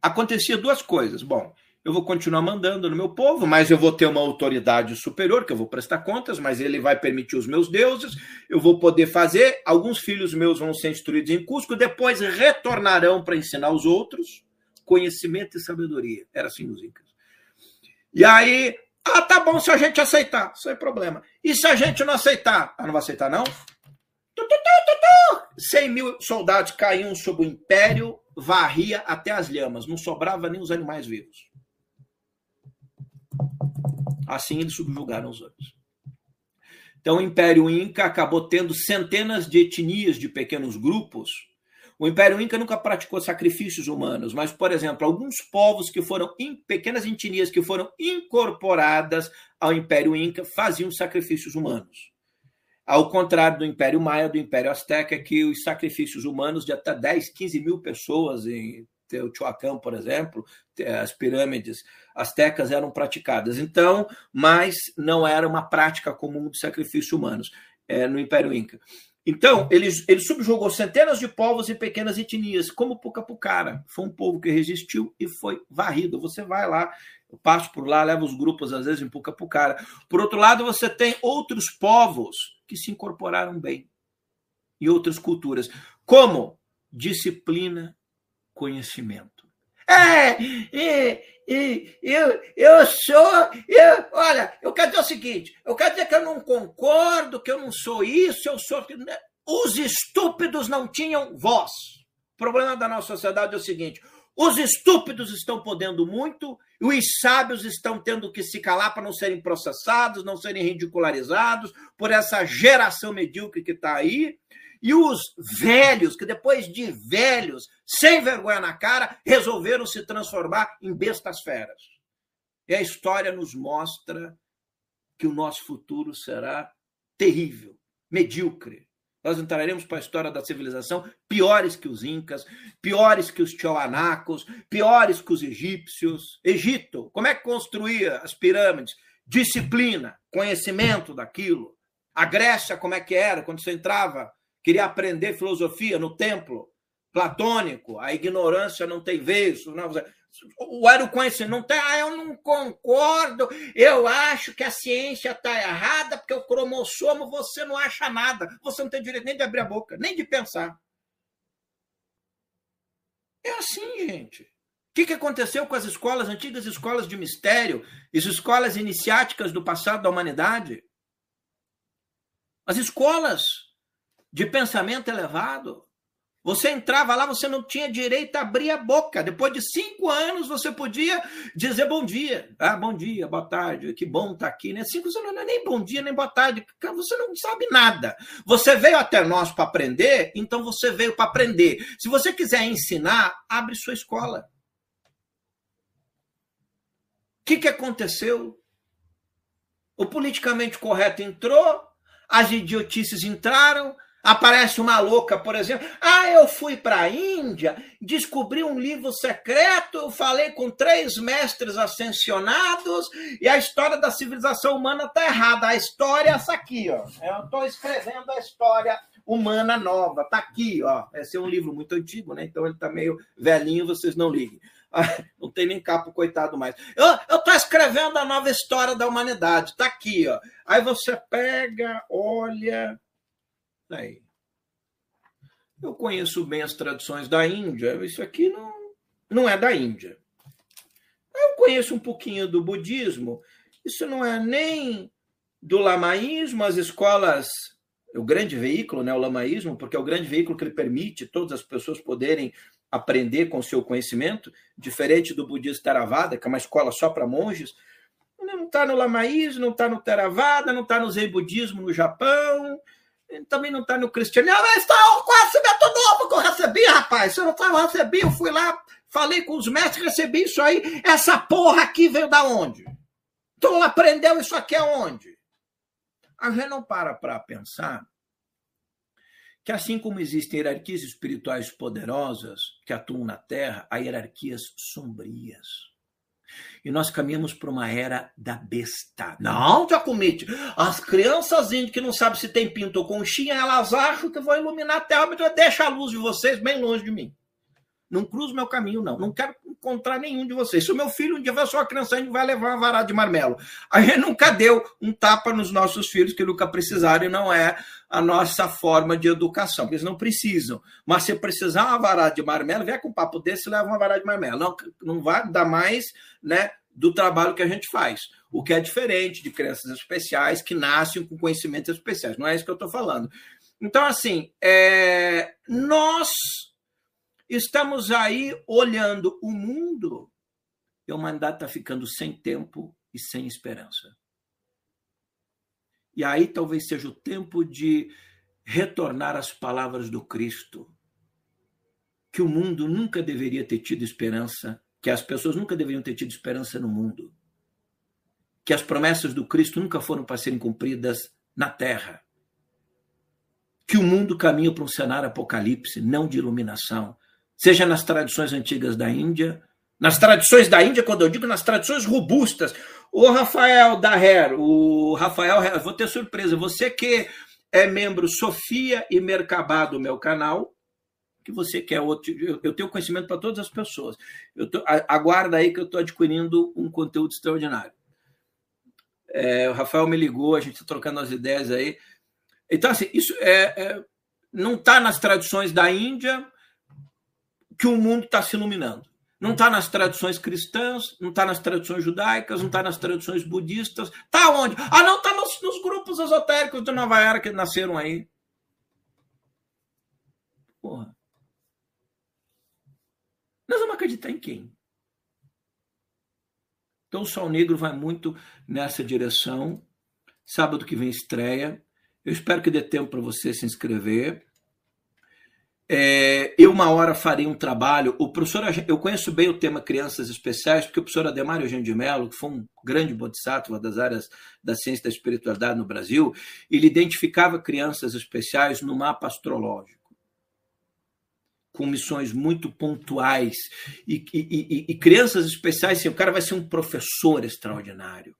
Acontecia duas coisas. Bom, eu vou continuar mandando no meu povo, mas eu vou ter uma autoridade superior, que eu vou prestar contas, mas ele vai permitir os meus deuses, eu vou poder fazer. Alguns filhos meus vão ser instruídos em Cusco, depois retornarão para ensinar os outros conhecimento e sabedoria. Era assim os Incas. E aí, ah, tá bom se a gente aceitar, sem problema. E se a gente não aceitar? Ah, não vai aceitar, não? Tu, 100 mil soldados caíam sob o império, varria até as lhamas, não sobrava nem os animais vivos. Assim eles subjugaram os outros. Então o Império Inca acabou tendo centenas de etnias de pequenos grupos. O Império Inca nunca praticou sacrifícios humanos, mas, por exemplo, alguns povos que foram pequenas etnias que foram incorporadas ao Império Inca faziam sacrifícios humanos. Ao contrário do Império Maia, do Império Azteca, que os sacrifícios humanos de até 10, 15 mil pessoas em Teotihuacan, por exemplo, as pirâmides astecas eram praticadas. Então, mas não era uma prática comum de sacrifício humanos é, no Império Inca. Então, ele, ele subjugou centenas de povos e pequenas etnias, como Pucapucara. Foi um povo que resistiu e foi varrido. Você vai lá, eu passo por lá, levo os grupos, às vezes, em Pucapucara. Por outro lado, você tem outros povos que se incorporaram bem e outras culturas, como disciplina conhecimento. É, e, e, eu, eu sou. Eu, olha, eu quero dizer o seguinte: eu quero dizer que eu não concordo, que eu não sou isso, eu sou. Né? Os estúpidos não tinham voz. O problema da nossa sociedade é o seguinte: os estúpidos estão podendo muito, e os sábios estão tendo que se calar para não serem processados, não serem ridicularizados por essa geração medíocre que está aí. E os velhos, que depois de velhos, sem vergonha na cara, resolveram se transformar em bestas feras. E a história nos mostra que o nosso futuro será terrível, medíocre. Nós entraremos para a história da civilização piores que os incas, piores que os tiahuanacos, piores que os egípcios. Egito, como é que construía as pirâmides? Disciplina, conhecimento daquilo. A Grécia, como é que era quando você entrava? Queria aprender filosofia no templo platônico, a ignorância não tem vez. Não, o conhecimento, não tem, ah, eu não concordo, eu acho que a ciência está errada, porque o cromossomo você não acha nada, você não tem direito nem de abrir a boca, nem de pensar. É assim, gente. O que, que aconteceu com as escolas, antigas escolas de mistério, as escolas iniciáticas do passado da humanidade? As escolas de pensamento elevado. Você entrava lá, você não tinha direito a abrir a boca. Depois de cinco anos, você podia dizer bom dia. Ah, bom dia, boa tarde, que bom estar tá aqui. Né? Cinco anos não é nem bom dia, nem boa tarde. Você não sabe nada. Você veio até nós para aprender, então você veio para aprender. Se você quiser ensinar, abre sua escola. O que, que aconteceu? O politicamente correto entrou, as idiotices entraram, Aparece uma louca, por exemplo. Ah, eu fui para a Índia, descobri um livro secreto, falei com três mestres ascensionados e a história da civilização humana está errada. A história é essa aqui, ó. Eu estou escrevendo a história humana nova. Está aqui, ó. Esse é um livro muito antigo, né? Então ele está meio velhinho, vocês não liguem. não tem nem capo, coitado mais. Eu estou escrevendo a nova história da humanidade. Está aqui, ó. Aí você pega, olha Eu conheço bem as tradições da Índia, isso aqui não, não é da Índia. Eu conheço um pouquinho do budismo, isso não é nem do lamaísmo, as escolas, o grande veículo, né, o lamaísmo, porque é o grande veículo que ele permite todas as pessoas poderem aprender com seu conhecimento, diferente do budismo Theravada, que é uma escola só para monges. Não está no lamaísmo, não está no Theravada, não está no Zen budismo no Japão, ele também não está no cristianismo. Mas está o conhecimento novo que eu recebi, rapaz. Se eu não eu recebi, eu fui lá, falei com os mestres, recebi isso aí. Essa porra aqui veio da onde? Tu aprendeu isso aqui aonde? A gente não para para pensar que assim como existem hierarquias espirituais poderosas que atuam na Terra, há hierarquias sombrias. E nós caminhamos para uma era da besta. Não, Jacomite. As crianças que não sabem se tem pinto ou conchinha, elas acham que vão iluminar a terra, mas deixa a luz de vocês bem longe de mim. Não cruzo meu caminho, não. Não quero encontrar nenhum de vocês. Se o meu filho um dia vai só uma criança, gente vai levar uma varada de marmelo. A gente nunca deu um tapa nos nossos filhos que nunca precisaram e não é a nossa forma de educação, porque eles não precisam. Mas se precisar uma varada de marmelo, vem com um papo desse leva uma varada de marmelo. Não, não vai dar mais né, do trabalho que a gente faz. O que é diferente de crianças especiais que nascem com conhecimentos especiais. Não é isso que eu estou falando. Então, assim, é, nós Estamos aí olhando o mundo e a humanidade está ficando sem tempo e sem esperança. E aí talvez seja o tempo de retornar às palavras do Cristo, que o mundo nunca deveria ter tido esperança, que as pessoas nunca deveriam ter tido esperança no mundo, que as promessas do Cristo nunca foram para serem cumpridas na terra, que o mundo caminha para um cenário apocalipse, não de iluminação, seja nas tradições antigas da Índia, nas tradições da Índia, quando eu digo nas tradições robustas. O Rafael Daher, o Rafael, vou ter surpresa, você que é membro Sofia e Mercabá do meu canal, que você quer outro, eu tenho conhecimento para todas as pessoas. Eu tô, aguarda aí que eu estou adquirindo um conteúdo extraordinário. É, o Rafael me ligou, a gente está trocando as ideias aí. Então, assim, isso é, é não está nas tradições da Índia, que o mundo está se iluminando. Não está nas tradições cristãs, não está nas tradições judaicas, não está nas tradições budistas. Está onde? Ah, não, está nos, nos, grupos esotéricos de Nova Era que nasceram aí. Porra. Nós vamos acreditar em quem? Então o Sol Negro vai muito nessa direção. Sábado que vem estreia. Eu espero que dê tempo para você se inscrever. É, eu uma hora farei um trabalho. O professor, eu conheço bem o tema crianças especiais, porque o professor Ademar Eugênio de Mello, que foi um grande bodhisattva das áreas da ciência da espiritualidade no Brasil, ele identificava crianças especiais no mapa astrológico com missões muito pontuais e, e, e, e crianças especiais. Assim, o cara vai ser um professor extraordinário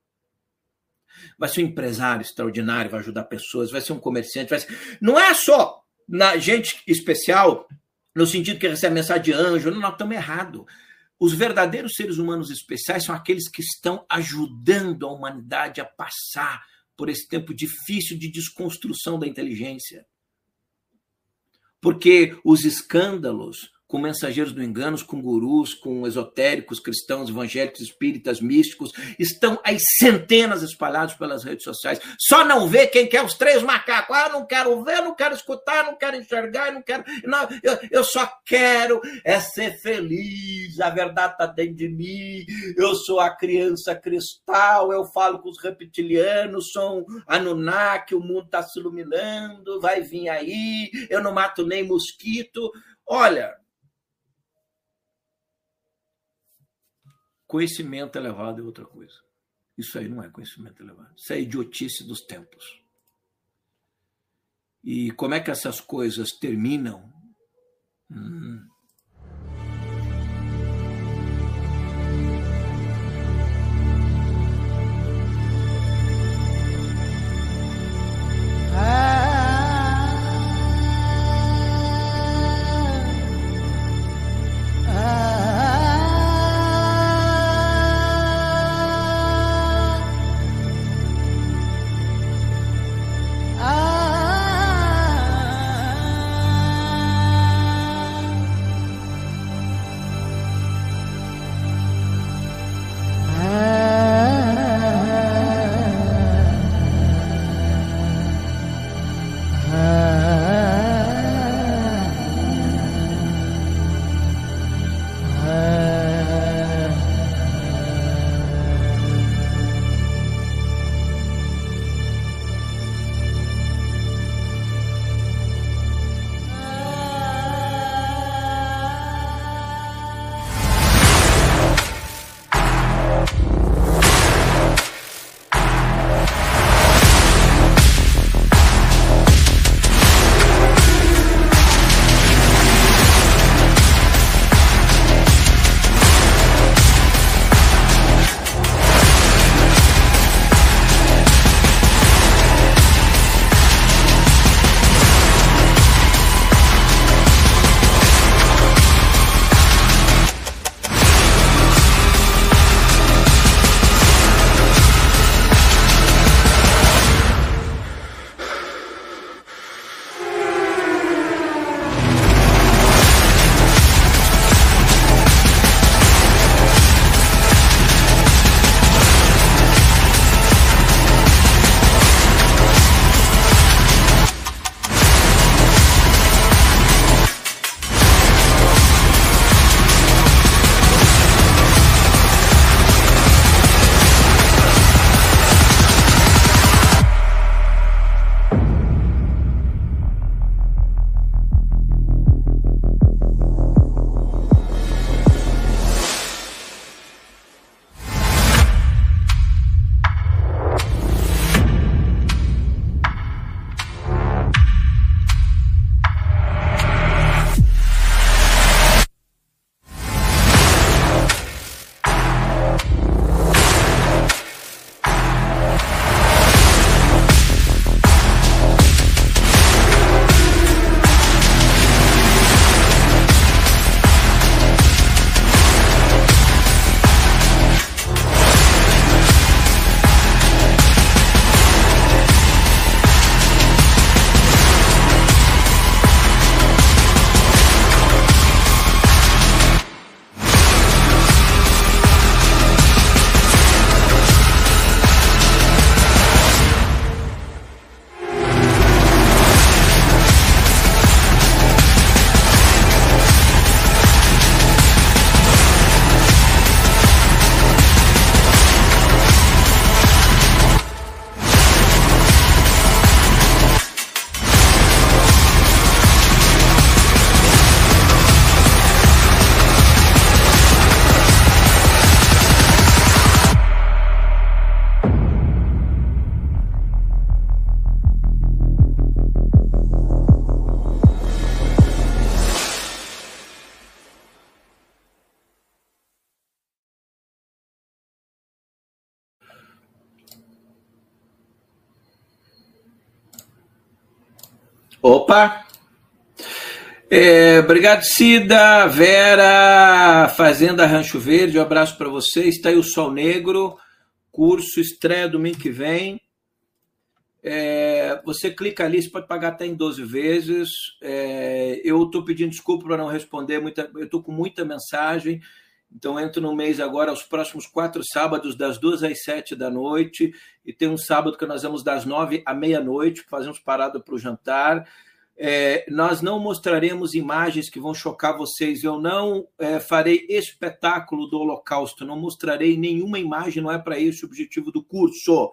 vai ser um empresário extraordinário, vai ajudar pessoas, vai ser um comerciante, vai ser... não é só na gente especial no sentido que recebe mensagem de anjo, não, nós estamos errado. Os verdadeiros seres humanos especiais são aqueles que estão ajudando a humanidade a passar por esse tempo difícil de desconstrução da inteligência. Porque os escândalos, com mensageiros do engano, com gurus, com esotéricos, cristãos, evangélicos, espíritas, místicos, estão as centenas espalhados pelas redes sociais. Só não vê quem quer os três macacos. Ah, não quero ver, não quero escutar, não quero enxergar, não quero. Não, eu, eu só quero é ser feliz. A verdade está dentro de mim. Eu sou a criança cristal, eu falo com os reptilianos, sou um Anunnaki, o mundo está se iluminando, vai vir aí, eu não mato nem mosquito. Olha, Conhecimento elevado é outra coisa. Isso aí não é conhecimento elevado. Isso é idiotice dos tempos. E como é que essas coisas terminam? Hum. Opa! É, obrigado, Cida, Vera, Fazenda Rancho Verde, um abraço para vocês. Está aí o Sol Negro, curso estreia domingo que vem. É, você clica ali, você pode pagar até em 12 vezes. É, eu estou pedindo desculpa para não responder, muita, eu estou com muita mensagem. Então, entro no mês agora, os próximos quatro sábados, das duas às sete da noite, e tem um sábado que nós vamos das nove à meia-noite, fazemos parada para o jantar. É, nós não mostraremos imagens que vão chocar vocês. Eu não é, farei espetáculo do Holocausto, não mostrarei nenhuma imagem, não é para esse o objetivo do curso.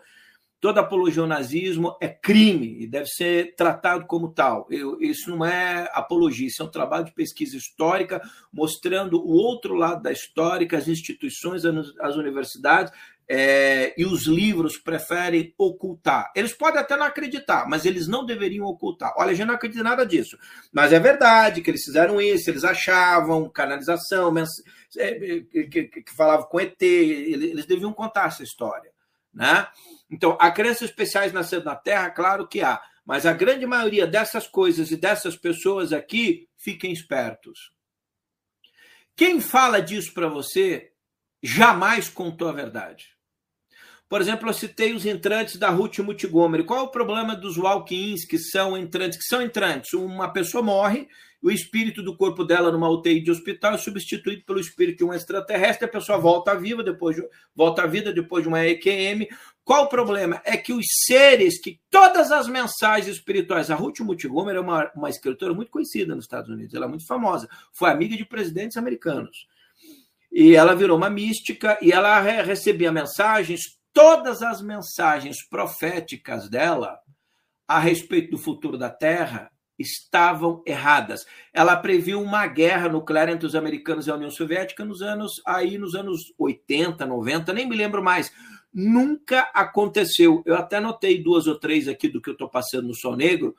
Toda apologia ao nazismo é crime e deve ser tratado como tal. Eu, isso não é apologia, isso é um trabalho de pesquisa histórica, mostrando o outro lado da história, as instituições, as universidades é, e os livros preferem ocultar. Eles podem até não acreditar, mas eles não deveriam ocultar. Olha, a gente não acredita em nada disso. Mas é verdade que eles fizeram isso, eles achavam canalização, mens... É, que, que, que falava com ET, eles deviam contar essa história. Né? Então, há crenças especiais nascendo na Terra, claro que há, mas a grande maioria dessas coisas e dessas pessoas aqui, fiquem espertos. Quem fala disso para você jamais contou a verdade. Por exemplo, eu citei os entrantes da Ruth Montgomery. Qual é o problema dos walk-ins que são entrantes? Que são entrantes. Uma pessoa morre, o espírito do corpo dela numa UTI de hospital é substituído pelo espírito de um extraterrestre, a pessoa volta à vida depois de, volta à vida depois de uma EQM. Qual o problema? É que os seres que todas as mensagens espirituais, a Ruth Montgomery é uma, uma escritora muito conhecida nos Estados Unidos, ela é muito famosa, foi amiga de presidentes americanos. E ela virou uma mística e ela recebia mensagens todas as mensagens proféticas dela a respeito do futuro da Terra estavam erradas. Ela previu uma guerra nuclear entre os americanos e a União Soviética nos anos aí nos anos 80, 90, nem me lembro mais. Nunca aconteceu. Eu até notei duas ou três aqui do que eu estou passando no Sol Negro.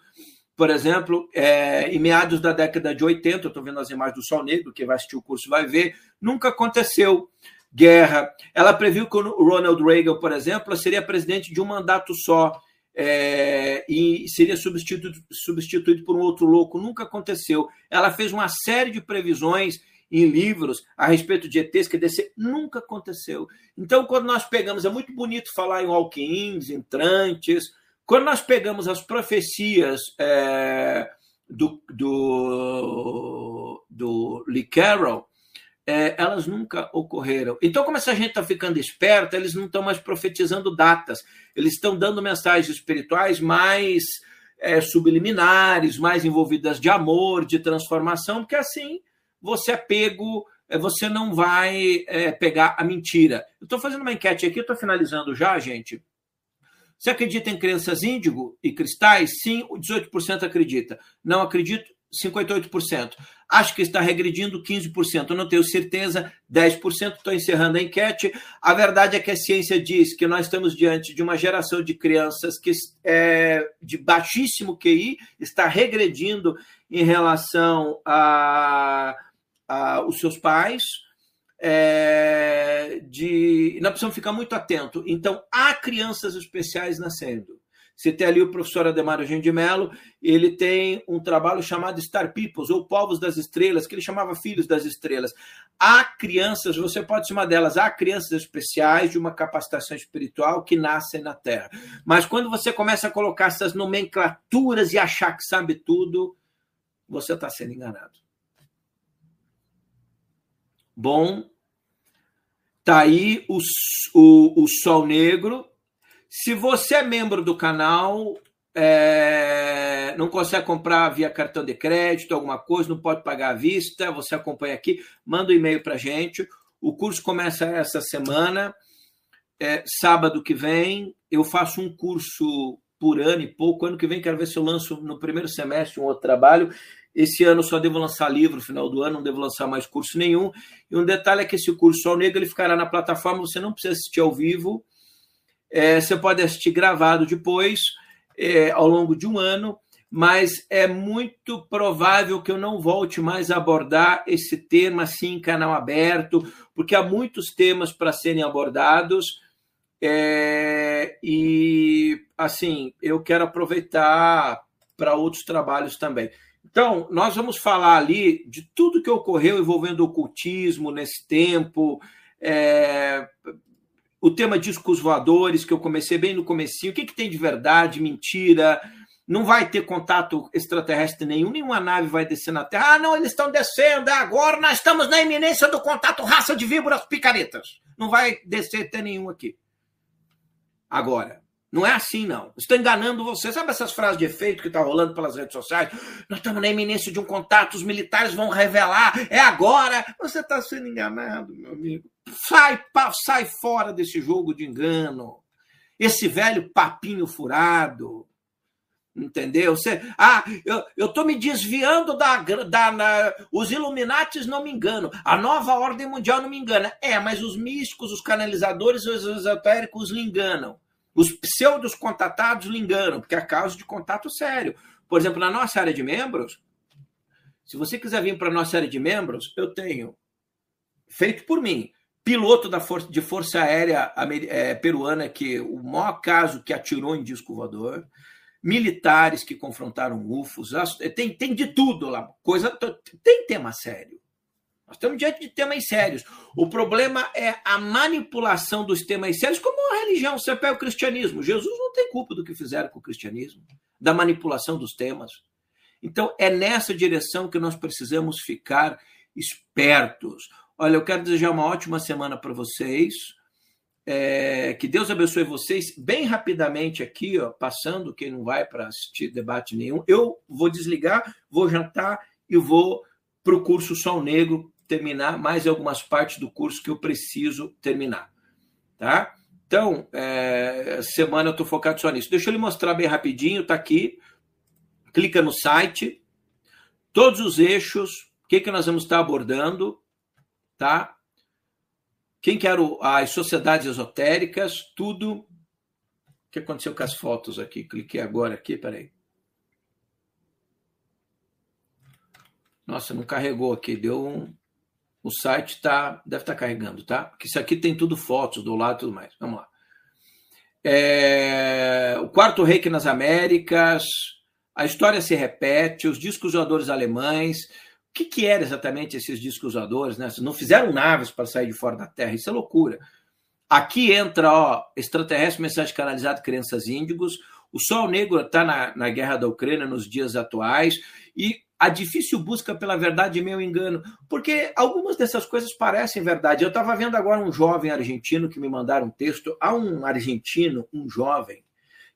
Por exemplo, é, em meados da década de 80, eu estou vendo as imagens do Sol Negro, quem vai assistir o curso vai ver, nunca aconteceu guerra. Ela previu que o Ronald Reagan, por exemplo, seria presidente de um mandato só é, e seria substituído, substituído por um outro louco. Nunca aconteceu. Ela fez uma série de previsões em livros a respeito de ETs que DC nunca aconteceu. Então, quando nós pegamos, é muito bonito falar em walk-ins, entrantes. Quando nós pegamos as profecias é, do, do, do Lee Carroll, é, elas nunca ocorreram. Então, como essa gente está ficando esperta, eles não estão mais profetizando datas, eles estão dando mensagens espirituais mais é, subliminares, mais envolvidas de amor, de transformação, porque assim você é pego, é, você não vai é, pegar a mentira. Eu estou fazendo uma enquete aqui, estou finalizando já, gente. Você acredita em crenças índigo e cristais? Sim, 18% acredita. Não acredito, 58%. Acho que está regredindo 15%. Eu não tenho certeza, 10%. Estou encerrando a enquete. A verdade é que a ciência diz que nós estamos diante de uma geração de crianças que é de baixíssimo QI, está regredindo em relação a, os seus pais. É, de, nós precisamos ficar muito atento. Então, há crianças especiais nascendo. Você tem ali o professor Ademar Eugênio Mello, ele tem um trabalho chamado Star Peoples, ou Povos das Estrelas, que ele chamava Filhos das Estrelas. Há crianças, você pode uma delas, há crianças especiais de uma capacitação espiritual que nascem na Terra. Mas quando você começa a colocar essas nomenclaturas e achar que sabe tudo, você está sendo enganado. Bom, tá aí o, o, o Sol Negro, se você é membro do canal, é, não consegue comprar via cartão de crédito, alguma coisa, não pode pagar à vista, você acompanha aqui, manda um e-mail para gente. O curso começa essa semana, é, sábado que vem. Eu faço um curso por ano e pouco. Ano que vem quero ver se eu lanço no primeiro semestre um outro trabalho. Esse ano só devo lançar livro, no final do ano, não devo lançar mais curso nenhum. E um detalhe é que esse curso Sol Negro ele ficará na plataforma, você não precisa assistir ao vivo é, você pode assistir gravado depois, é, ao longo de um ano, mas é muito provável que eu não volte mais a abordar esse tema assim em canal aberto, porque há muitos temas para serem abordados. É, e assim, eu quero aproveitar para outros trabalhos também. Então, nós vamos falar ali de tudo que ocorreu envolvendo o ocultismo nesse tempo, é, o tema discos voadores, que eu comecei bem no comecinho, o que, que tem de verdade, mentira, não vai ter contato extraterrestre nenhum, nenhuma nave vai descer na Terra. Ah, não, eles estão descendo, agora nós estamos na iminência do contato raça de víboras picaretas. Não vai descer até nenhum aqui. Agora, não é assim, não. Estou enganando você. Sabe essas frases de efeito que está rolando pelas redes sociais? Nós estamos na iminência de um contato, os militares vão revelar, é agora. Você está sendo enganado, meu amigo. Sai, sai fora desse jogo de engano. Esse velho papinho furado. Entendeu? Você, ah, eu estou me desviando da. da na, os Illuminates não me enganam. A nova ordem mundial não me engana. É, mas os místicos, os canalizadores, os esotéricos lhe enganam. Os pseudos contatados lhe enganam, porque é causa de contato sério. Por exemplo, na nossa área de membros, se você quiser vir para a nossa área de membros, eu tenho, feito por mim, piloto da força, de Força Aérea é, Peruana, que o maior caso que atirou em disco voador, militares que confrontaram UFOs, tem, tem de tudo lá. Coisa, tem tema sério. Nós estamos diante de temas sérios. O problema é a manipulação dos temas sérios, como a religião. Você pega o cristianismo. Jesus não tem culpa do que fizeram com o cristianismo, da manipulação dos temas. Então, é nessa direção que nós precisamos ficar espertos. Olha, eu quero desejar uma ótima semana para vocês. É, que Deus abençoe vocês. Bem rapidamente aqui, ó, passando, quem não vai para assistir debate nenhum, eu vou desligar, vou jantar e vou para o curso Sol Negro terminar mais algumas partes do curso que eu preciso terminar. Tá? Então, é, semana eu estou focado só nisso. Deixa eu lhe mostrar bem rapidinho, está aqui. Clica no site, todos os eixos, o que, que nós vamos estar abordando, tá? Quem quer as sociedades esotéricas, tudo. O que aconteceu com as fotos aqui? Cliquei agora aqui, peraí. Nossa, não carregou aqui, deu um. O site tá, deve estar tá carregando, tá? Porque isso aqui tem tudo fotos do lado e tudo mais. Vamos lá. É... o quarto reiki nas Américas, a história se repete, os discos voadores alemães, o que, que eram exatamente esses discos voadores? Né? Não fizeram naves para sair de fora da Terra, isso é loucura. Aqui entra ó, extraterrestre, mensagem canalizada, crianças índigos. O Sol Negro está na, na guerra da Ucrânia nos dias atuais e a difícil busca pela verdade e meu engano, porque algumas dessas coisas parecem verdade. Eu estava vendo agora um jovem argentino que me mandaram um texto. Há um argentino, um jovem,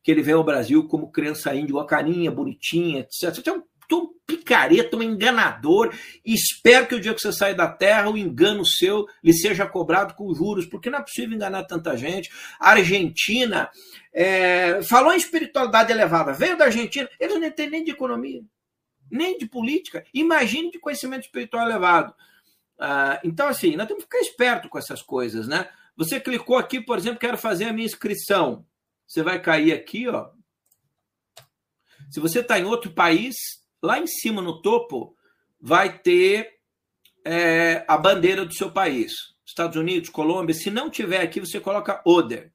que ele veio ao Brasil como criança índia, carinha, bonitinha, etc. Tem um um picareta, um enganador, e espero que o dia que você sair da terra, o engano seu lhe seja cobrado com juros, porque não é possível enganar tanta gente. A Argentina é, falou em espiritualidade elevada, veio da Argentina, eles não entendem nem de economia, nem de política, imagine de conhecimento espiritual elevado. Ah, então, assim, nós temos que ficar esperto com essas coisas, né? Você clicou aqui, por exemplo, quero fazer a minha inscrição. Você vai cair aqui, ó. Se você está em outro país, Lá em cima, no topo, vai ter é, a bandeira do seu país. Estados Unidos, Colômbia. Se não tiver aqui, você coloca Oder.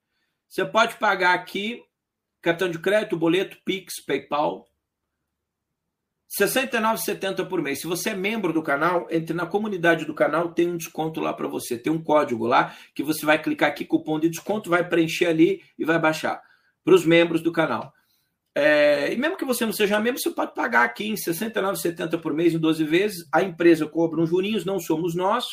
Você pode pagar aqui cartão de crédito, boleto, Pix, PayPal. R$ 69,70 por mês. Se você é membro do canal, entre na comunidade do canal, tem um desconto lá para você. Tem um código lá que você vai clicar aqui, cupom de desconto, vai preencher ali e vai baixar para os membros do canal. É, e mesmo que você não seja membro, você pode pagar aqui em R$ 69,70 por mês em 12 vezes. A empresa cobra uns jurinhos, não somos nós,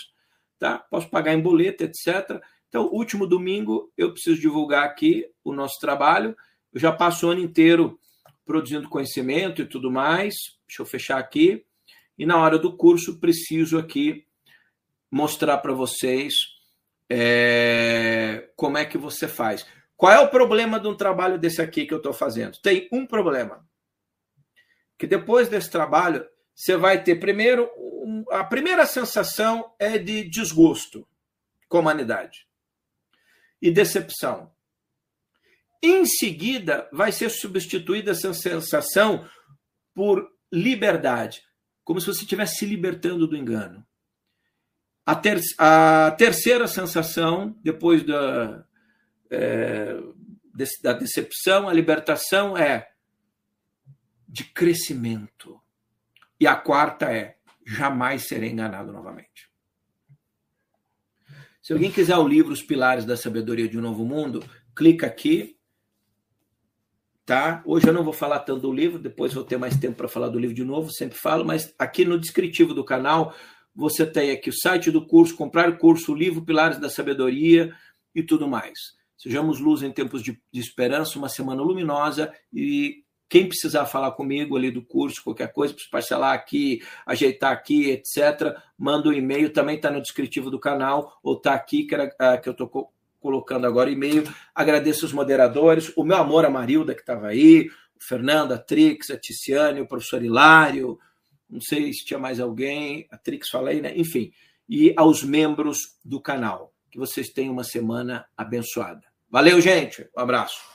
tá? Posso pagar em boleto, etc. Então, último domingo, eu preciso divulgar aqui o nosso trabalho. Eu já passo o ano inteiro produzindo conhecimento e tudo mais. Deixa eu fechar aqui. E na hora do curso, preciso aqui mostrar para vocês é, como é que você faz. Qual é o problema de um trabalho desse aqui que eu estou fazendo? Tem um problema. Que depois desse trabalho, você vai ter primeiro. A primeira sensação é de desgosto com a humanidade e decepção. Em seguida, vai ser substituída essa sensação por liberdade, como se você estivesse se libertando do engano. A, ter, a terceira sensação, depois da, é, da decepção, a libertação é de crescimento. E a quarta é: jamais serei enganado novamente. Se alguém quiser o livro Os Pilares da Sabedoria de um Novo Mundo, clica aqui. Tá? Hoje eu não vou falar tanto do livro, depois vou ter mais tempo para falar do livro de novo, sempre falo, mas aqui no descritivo do canal você tem aqui o site do curso, comprar o curso, o livro Pilares da Sabedoria e tudo mais. Sejamos luz em tempos de, de esperança, uma semana luminosa e quem precisar falar comigo ali do curso, qualquer coisa, para parcelar aqui, ajeitar aqui, etc., manda um e-mail, também está no descritivo do canal, ou está aqui, que, era, uh, que eu estou colocando agora e-mail. Agradeço os moderadores, o meu amor a Marilda, que estava aí, o Fernando, a Trix, a Ticiane, o professor Hilário, não sei se tinha mais alguém, a Trix falei, né? Enfim, e aos membros do canal. Que vocês tenham uma semana abençoada. Valeu, gente. Um abraço.